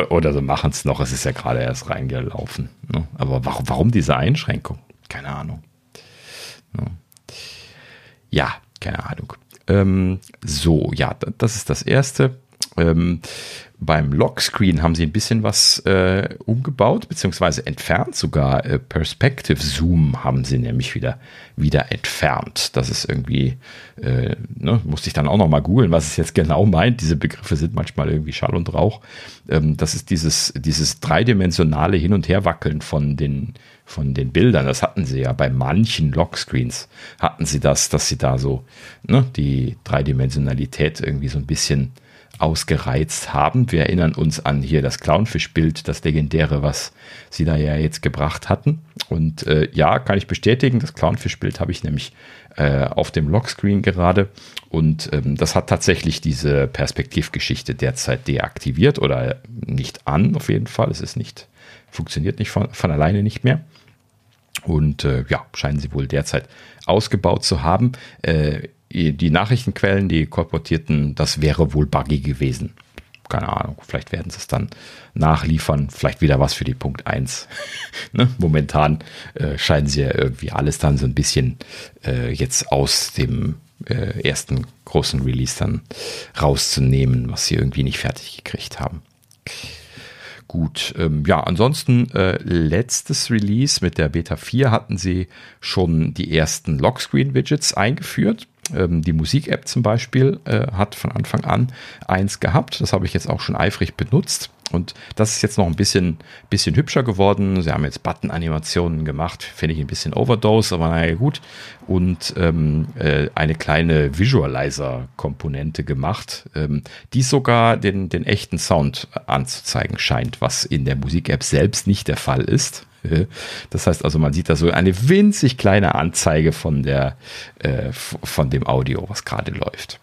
oder sie machen es noch, es ist ja gerade erst reingelaufen. Ne? Aber warum diese Einschränkung? Keine Ahnung. Ja, keine Ahnung. Ähm, so, ja, das ist das Erste. Ähm, beim Lockscreen haben sie ein bisschen was äh, umgebaut, beziehungsweise entfernt. Sogar äh, Perspective Zoom haben sie nämlich wieder, wieder entfernt. Das ist irgendwie, äh, ne, musste ich dann auch nochmal googeln, was es jetzt genau meint. Diese Begriffe sind manchmal irgendwie Schall und Rauch. Ähm, das ist dieses, dieses dreidimensionale Hin- und Herwackeln von den, von den Bildern. Das hatten sie ja bei manchen Lockscreens. Hatten sie das, dass sie da so ne, die Dreidimensionalität irgendwie so ein bisschen ausgereizt haben. Wir erinnern uns an hier das Clownfish-Bild, das legendäre, was sie da ja jetzt gebracht hatten. Und äh, ja, kann ich bestätigen, das Clownfish-Bild habe ich nämlich äh, auf dem Lockscreen gerade. Und ähm, das hat tatsächlich diese Perspektivgeschichte derzeit deaktiviert oder nicht an, auf jeden Fall. Es ist nicht, funktioniert nicht von, von alleine nicht mehr. Und äh, ja, scheinen sie wohl derzeit ausgebaut zu haben. Äh, die Nachrichtenquellen, die kolportierten, das wäre wohl buggy gewesen. Keine Ahnung, vielleicht werden sie es dann nachliefern, vielleicht wieder was für die Punkt 1. [LAUGHS] ne? Momentan äh, scheinen sie ja irgendwie alles dann so ein bisschen äh, jetzt aus dem äh, ersten großen Release dann rauszunehmen, was sie irgendwie nicht fertig gekriegt haben. Gut, ähm, ja, ansonsten äh, letztes Release mit der Beta 4 hatten sie schon die ersten Lockscreen-Widgets eingeführt. Ähm, die Musik-App zum Beispiel äh, hat von Anfang an eins gehabt. Das habe ich jetzt auch schon eifrig benutzt. Und das ist jetzt noch ein bisschen, bisschen hübscher geworden. Sie haben jetzt Button-Animationen gemacht, finde ich ein bisschen Overdose, aber naja, gut. Und ähm, äh, eine kleine Visualizer-Komponente gemacht, ähm, die sogar den, den echten Sound anzuzeigen scheint, was in der Musik-App selbst nicht der Fall ist. [LAUGHS] Das heißt also, man sieht da so eine winzig kleine Anzeige von der, äh, von dem Audio, was gerade läuft.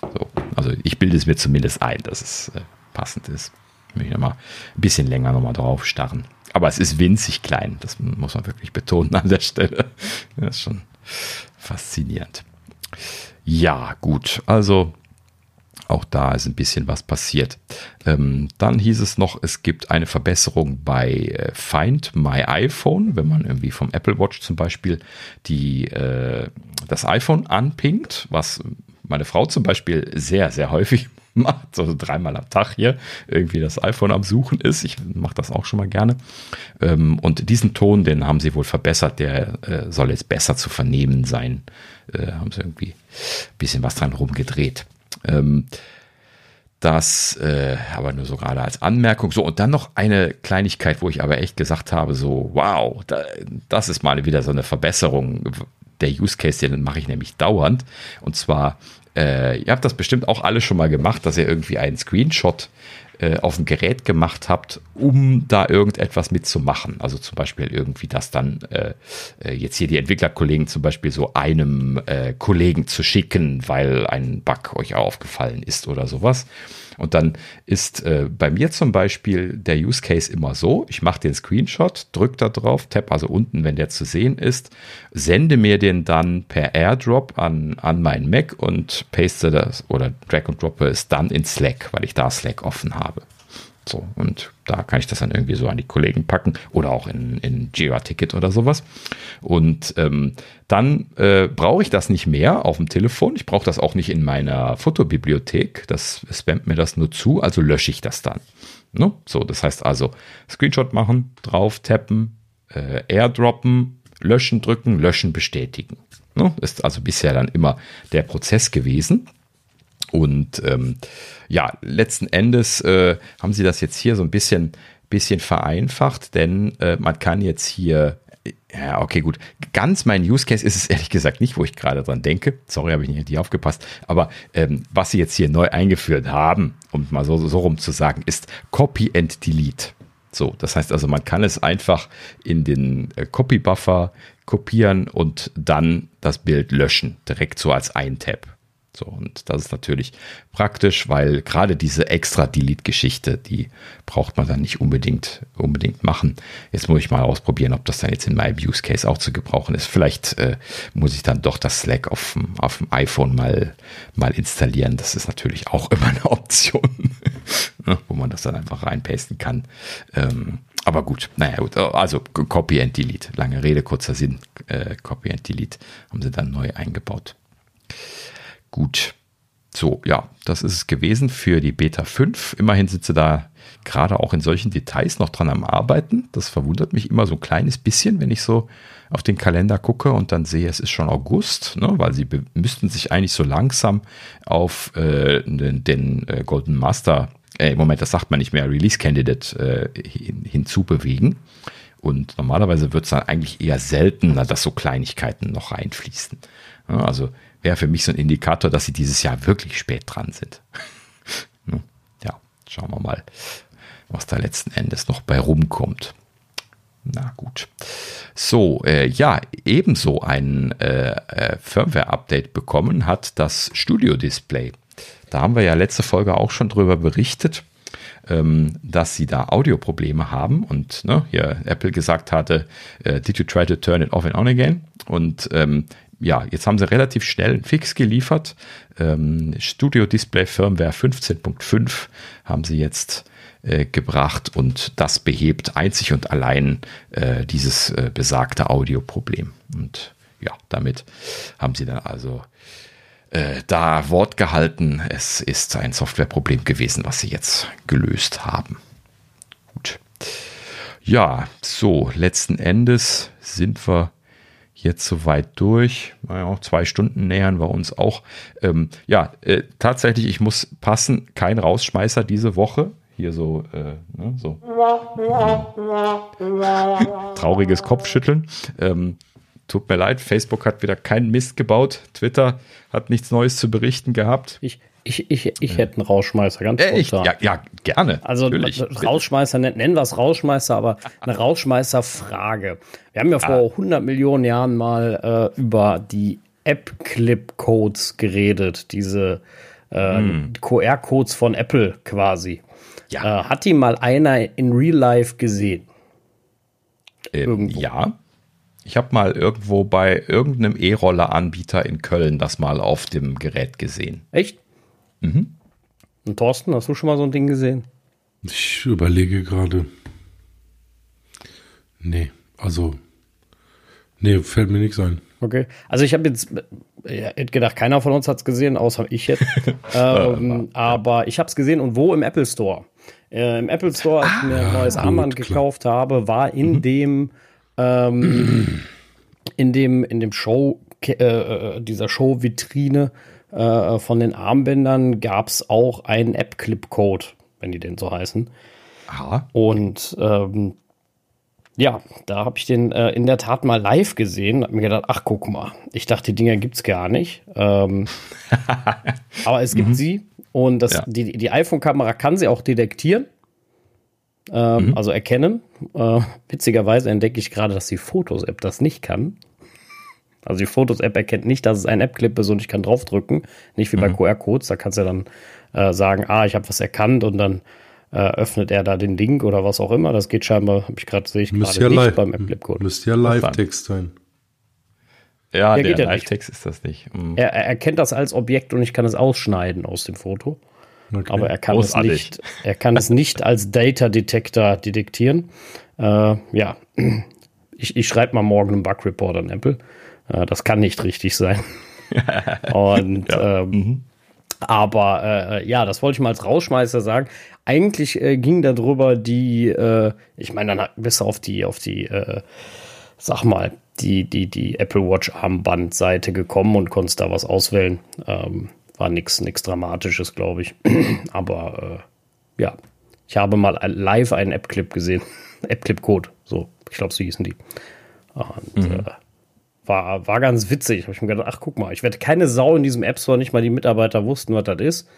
So, also ich bilde es mir zumindest ein, dass es äh, passend ist. Möchte ich nochmal ein bisschen länger nochmal drauf starren. Aber es ist winzig klein, das muss man wirklich betonen an der Stelle. Das ist schon faszinierend. Ja, gut, also auch da ist ein bisschen was passiert. Ähm, dann hieß es noch, es gibt eine Verbesserung bei äh, Find My iPhone, wenn man irgendwie vom Apple Watch zum Beispiel die, äh, das iPhone anpingt, was meine Frau zum Beispiel sehr, sehr häufig [LAUGHS] macht, also dreimal am Tag hier irgendwie das iPhone am Suchen ist. Ich mache das auch schon mal gerne. Ähm, und diesen Ton, den haben sie wohl verbessert, der äh, soll jetzt besser zu vernehmen sein. Äh, haben sie irgendwie ein bisschen was dran rumgedreht. Ähm, das äh, aber nur so gerade als Anmerkung. So, und dann noch eine Kleinigkeit, wo ich aber echt gesagt habe, so, wow, da, das ist mal wieder so eine Verbesserung. Der Use Case, den mache ich nämlich dauernd. Und zwar äh, ihr habt das bestimmt auch alle schon mal gemacht, dass ihr irgendwie einen Screenshot äh, auf dem Gerät gemacht habt, um da irgendetwas mitzumachen. Also zum Beispiel irgendwie das dann äh, äh, jetzt hier die Entwicklerkollegen zum Beispiel so einem äh, Kollegen zu schicken, weil ein Bug euch aufgefallen ist oder sowas. Und dann ist äh, bei mir zum Beispiel der Use Case immer so, ich mache den Screenshot, drücke da drauf, tap also unten, wenn der zu sehen ist, sende mir den dann per Airdrop an, an meinen Mac und paste das oder drag und droppe es dann in Slack, weil ich da Slack offen habe. So, und da kann ich das dann irgendwie so an die Kollegen packen oder auch in, in Jira-Ticket oder sowas. Und ähm, dann äh, brauche ich das nicht mehr auf dem Telefon. Ich brauche das auch nicht in meiner Fotobibliothek. Das spammt mir das nur zu, also lösche ich das dann. Ne? So, das heißt also Screenshot machen, drauf tappen, äh, airdroppen, löschen drücken, löschen bestätigen. Ne? Ist also bisher dann immer der Prozess gewesen. Und ähm, ja, letzten Endes äh, haben sie das jetzt hier so ein bisschen, bisschen vereinfacht, denn äh, man kann jetzt hier ja, okay, gut. Ganz mein Use Case ist es ehrlich gesagt nicht, wo ich gerade dran denke. Sorry, habe ich nicht aufgepasst. Aber ähm, was sie jetzt hier neu eingeführt haben, um mal so, so rum zu sagen, ist Copy and Delete. So, das heißt also, man kann es einfach in den äh, Copy Buffer kopieren und dann das Bild löschen, direkt so als ein Tab. So, und das ist natürlich praktisch, weil gerade diese extra Delete-Geschichte, die braucht man dann nicht unbedingt, unbedingt machen. Jetzt muss ich mal ausprobieren, ob das dann jetzt in meinem Use Case auch zu gebrauchen ist. Vielleicht äh, muss ich dann doch das Slack auf dem, auf dem iPhone mal, mal installieren. Das ist natürlich auch [LAUGHS] immer eine Option, ne, wo man das dann einfach reinpasten kann. Ähm, aber gut, naja, gut. Also Copy and Delete. Lange Rede, kurzer Sinn. Äh, Copy and Delete haben sie dann neu eingebaut. Gut. So, ja, das ist es gewesen für die Beta 5. Immerhin sitze da gerade auch in solchen Details noch dran am Arbeiten. Das verwundert mich immer so ein kleines bisschen, wenn ich so auf den Kalender gucke und dann sehe, es ist schon August, ne, weil sie müssten sich eigentlich so langsam auf äh, den, den äh, Golden Master, äh, Moment, das sagt man nicht mehr, Release Candidate äh, hin, hinzubewegen. Und normalerweise wird es dann eigentlich eher seltener, dass so Kleinigkeiten noch reinfließen. Ja, also wäre für mich so ein Indikator, dass sie dieses Jahr wirklich spät dran sind. [LAUGHS] ja, schauen wir mal, was da letzten Endes noch bei rumkommt. Na gut. So, äh, ja, ebenso ein äh, äh, Firmware-Update bekommen hat das Studio-Display. Da haben wir ja letzte Folge auch schon drüber berichtet, ähm, dass sie da Audioprobleme haben und ne, hier Apple gesagt hatte, äh, did you try to turn it off and on again? Und ähm, ja, jetzt haben sie relativ schnell einen Fix geliefert. Ähm, Studio Display Firmware 15.5 haben sie jetzt äh, gebracht und das behebt einzig und allein äh, dieses äh, besagte Audioproblem. Und ja, damit haben sie dann also äh, da Wort gehalten. Es ist ein Softwareproblem gewesen, was sie jetzt gelöst haben. Gut. Ja, so, letzten Endes sind wir jetzt soweit durch. Naja, zwei Stunden nähern wir uns auch. Ähm, ja, äh, tatsächlich, ich muss passen, kein Rausschmeißer diese Woche. Hier so, äh, ne, so. [LAUGHS] trauriges Kopfschütteln. Ähm, tut mir leid, Facebook hat wieder keinen Mist gebaut. Twitter hat nichts Neues zu berichten gehabt. Ich, ich, ich, ich hätte einen Rausschmeißer, ganz äh, ich, ja, ja, gerne. Also natürlich. Rausschmeißer, nennen wir es Rausschmeißer, aber eine Rausschmeißer-Frage. Wir haben ja vor ah. 100 Millionen Jahren mal äh, über die App-Clip-Codes geredet, diese äh, hm. QR-Codes von Apple quasi. Ja. Äh, hat die mal einer in Real Life gesehen? Ähm, ja. Ich habe mal irgendwo bei irgendeinem E-Roller-Anbieter in Köln das mal auf dem Gerät gesehen. Echt? Mhm. Und Thorsten, hast du schon mal so ein Ding gesehen? Ich überlege gerade. Nee, also. Nee, fällt mir nichts ein. Okay. Also ich habe jetzt hätte gedacht, keiner von uns hat es gesehen, außer ich jetzt. [LAUGHS] ähm, aber ich habe es gesehen und wo im Apple Store. Äh, Im Apple Store, als ich mir ein neues Armband gekauft habe, war in mhm. dem ähm, [CLEARS THROAT] in dem in dem Show äh, äh dieser Show Vitrine äh, von den Armbändern gab es auch einen App-Clip-Code, wenn die denn so heißen. Aha. Und ähm, ja, da habe ich den äh, in der Tat mal live gesehen. Hab mir gedacht, ach guck mal, ich dachte, die Dinger gibt's gar nicht. Ähm, [LAUGHS] aber es gibt sie und das, Ja. die, die iPhone-Kamera kann sie auch detektieren, ähm, also erkennen. Äh, witzigerweise entdecke ich gerade, dass die Fotos-App das nicht kann. Also die Fotos-App erkennt nicht, dass es ein App-Clip ist und ich kann draufdrücken. Nicht wie bei QR-Codes, da kannst du ja dann äh, sagen, ah, ich habe was erkannt und dann äh, öffnet er da den Link oder was auch immer. Das geht scheinbar, habe ich gerade sehe ich gerade ja, nicht live, beim App-Clip-Code. müsste ja Live-Text sein. Ja, Ja, der ja nicht. Live-Text ist das nicht. Mhm. Er, er erkennt das als Objekt und ich kann es ausschneiden aus dem Foto. Okay. Aber er kann es Großartig. nicht, er kann es nicht als Data Detector detektieren. Äh, ja, ich, ich schreibe mal morgen einen Bug Report an Apple. Äh, das kann nicht richtig sein. [LAUGHS] Und ähm, aber äh, ja, das wollte ich mal als Rausschmeißer sagen. Eigentlich äh, ging darüber die, äh, ich meine, dann du auf die, auf die, äh, sag mal, die, die, die Apple Watch Armbandseite gekommen und konntest da was auswählen. Ähm, war nix, nix Dramatisches, glaube ich. [CLEARS THROAT] Aber äh, ja, ich habe mal live einen App-Clip gesehen. [LAUGHS] App-Clip-Code, so, ich glaube, so hießen die. Und äh, war, war ganz witzig. Habe ich mir gedacht, ach guck mal, ich werde keine Sau in diesem App Store, nicht mal die Mitarbeiter wussten, was das ist.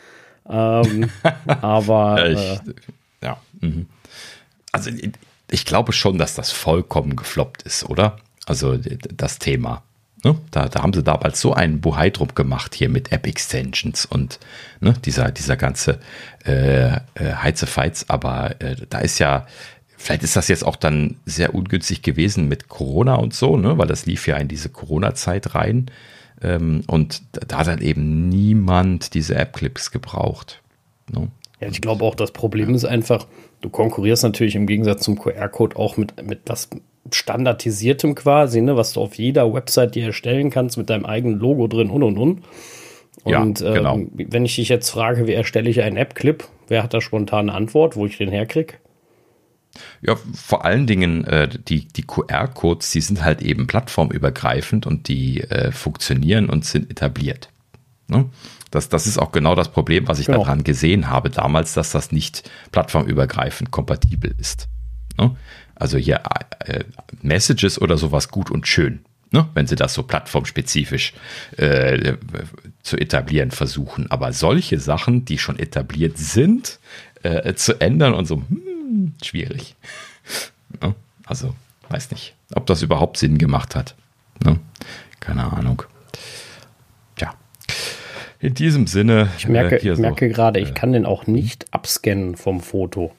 Ähm, [LAUGHS] aber Ja, äh, ich, ja. Mhm. Also ich- glaube schon, dass das vollkommen gefloppt ist, oder? Also das Thema. Ne? Da, da haben sie damals so einen Buhai drum gemacht hier mit App-Extensions und ne, dieser, dieser ganze äh, äh, Heizefeiz. Aber äh, da ist ja, vielleicht ist das jetzt auch dann sehr ungünstig gewesen mit Corona und so, ne? weil das lief ja in diese Corona-Zeit rein. Ähm, und da- hat dann eben niemand diese App-Clips gebraucht. Ne? ja, ich glaube auch, das Problem ist einfach, du konkurrierst natürlich im Gegensatz zum QR-Code auch mit, mit was standardisiertem quasi, ne, was du auf jeder Website dir erstellen kannst mit deinem eigenen Logo drin und und und. Ja, Und ähm, genau. wenn ich dich jetzt frage, wie erstelle ich einen App-Clip, wer hat da spontan eine Antwort, wo ich den herkrieg? Ja, vor allen Dingen äh, die, die QR-Codes, die sind halt eben plattformübergreifend und die äh, funktionieren und sind etabliert. Ne? Das, das ist auch genau das Problem, was ich Genau. daran gesehen habe damals, dass das nicht plattformübergreifend kompatibel ist. Ne? Also hier äh, Messages oder sowas gut und schön, ne? wenn sie das so plattformspezifisch äh, zu etablieren versuchen. Aber solche Sachen, die schon etabliert sind, äh, zu ändern und so, hm, schwierig. Ne? Also, weiß nicht, ob das überhaupt Sinn gemacht hat. Ne? Keine Ahnung. Tja. In diesem Sinne. Ich merke, äh, ich so, merke gerade, ich kann den auch nicht abscannen vom Foto.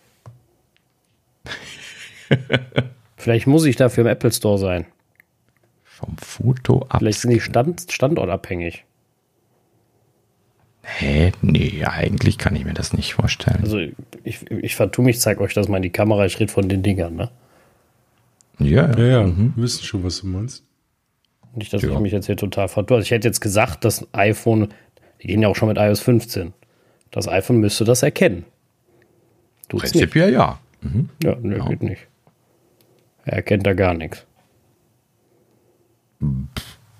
[LAUGHS] Vielleicht muss ich dafür im Apple Store sein. vom Foto ab. Vielleicht sind die Stand, standortabhängig. Hä? Nee, eigentlich kann ich mir das nicht vorstellen. Also ich, ich vertue mich, zeige euch das mal in die Kamera. Ich rede von den Dingern, ne? ja, Ja, ja, Mhm. wir wissen schon, was du meinst. Nicht, dass Ja. ich mich jetzt hier total vertue. Also ich hätte jetzt gesagt, das iPhone, die gehen ja auch schon mit iOS 15. Das iPhone müsste das erkennen. Tut's nicht. Prinzipiell ja. Mhm. Ja, nö, Ja. geht nicht. Er erkennt da gar nichts.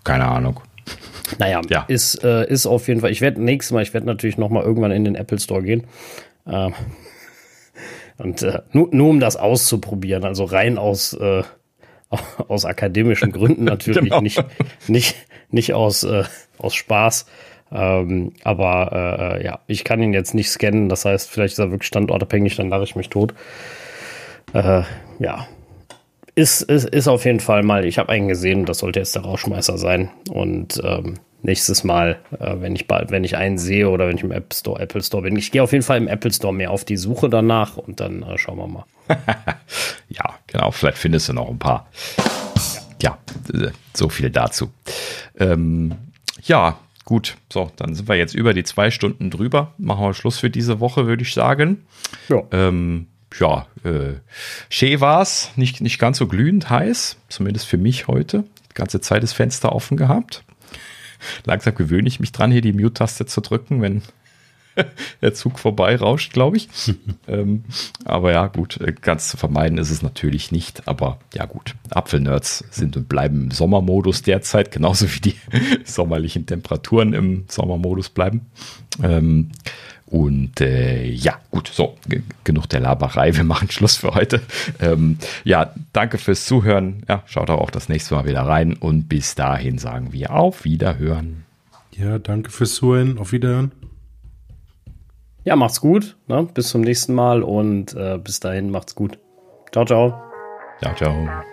Keine Ahnung. Naja, Ja. ist, äh, ist auf jeden Fall. Ich werde nächstes Mal, ich werde natürlich noch mal irgendwann in den Apple Store gehen. Ähm, [LAUGHS] und äh, nur, nur um das auszuprobieren, also rein aus, äh, [LAUGHS] aus akademischen Gründen [LAUGHS] natürlich, Genau. nicht, nicht, nicht aus, äh, aus Spaß. Ähm, aber äh, ja, ich kann ihn jetzt nicht scannen. Das heißt, vielleicht ist er wirklich standortabhängig, dann lache ich mich tot. Äh, ja, ist, ist, ist auf jeden Fall mal, ich habe einen gesehen, das sollte jetzt der Rauschmeißer sein. Und ähm, nächstes Mal, äh, wenn ich bald, wenn ich einen sehe oder wenn ich im App Store, Apple Store bin, ich gehe auf jeden Fall im Apple Store mehr auf die Suche danach und dann äh, schauen wir mal. [LAUGHS] Ja, genau. Vielleicht findest du noch ein paar. Ja, äh, so viel dazu. Ähm, ja, gut. So, dann sind wir jetzt über die zwei Stunden drüber. Machen wir Schluss für diese Woche, würde ich sagen. Ja. Ähm, ja, äh, schön war's. Nicht, nicht ganz so glühend heiß. Zumindest für mich heute. Die ganze Zeit das Fenster offen gehabt. Langsam gewöhne ich mich dran, hier die Mute-Taste zu drücken, wenn [LAUGHS] der Zug vorbei rauscht, glaube ich. [LAUGHS] ähm, aber ja, gut, äh, ganz zu vermeiden ist es natürlich nicht. Aber ja, gut, Apfelnerds sind und bleiben im Sommermodus derzeit, genauso wie die [LAUGHS] sommerlichen Temperaturen im Sommermodus bleiben. Ähm, Und äh, ja, gut, so, genug der Laberei. Wir machen Schluss für heute. Ähm, ja, danke fürs Zuhören. Ja, schaut auch das nächste Mal wieder rein. Und bis dahin sagen wir auf Wiederhören. Ja, danke fürs Zuhören. Auf Wiederhören. Ja, macht's gut. Ne? Bis zum nächsten Mal und äh, bis dahin macht's gut. Ciao, ciao. Ciao, ciao.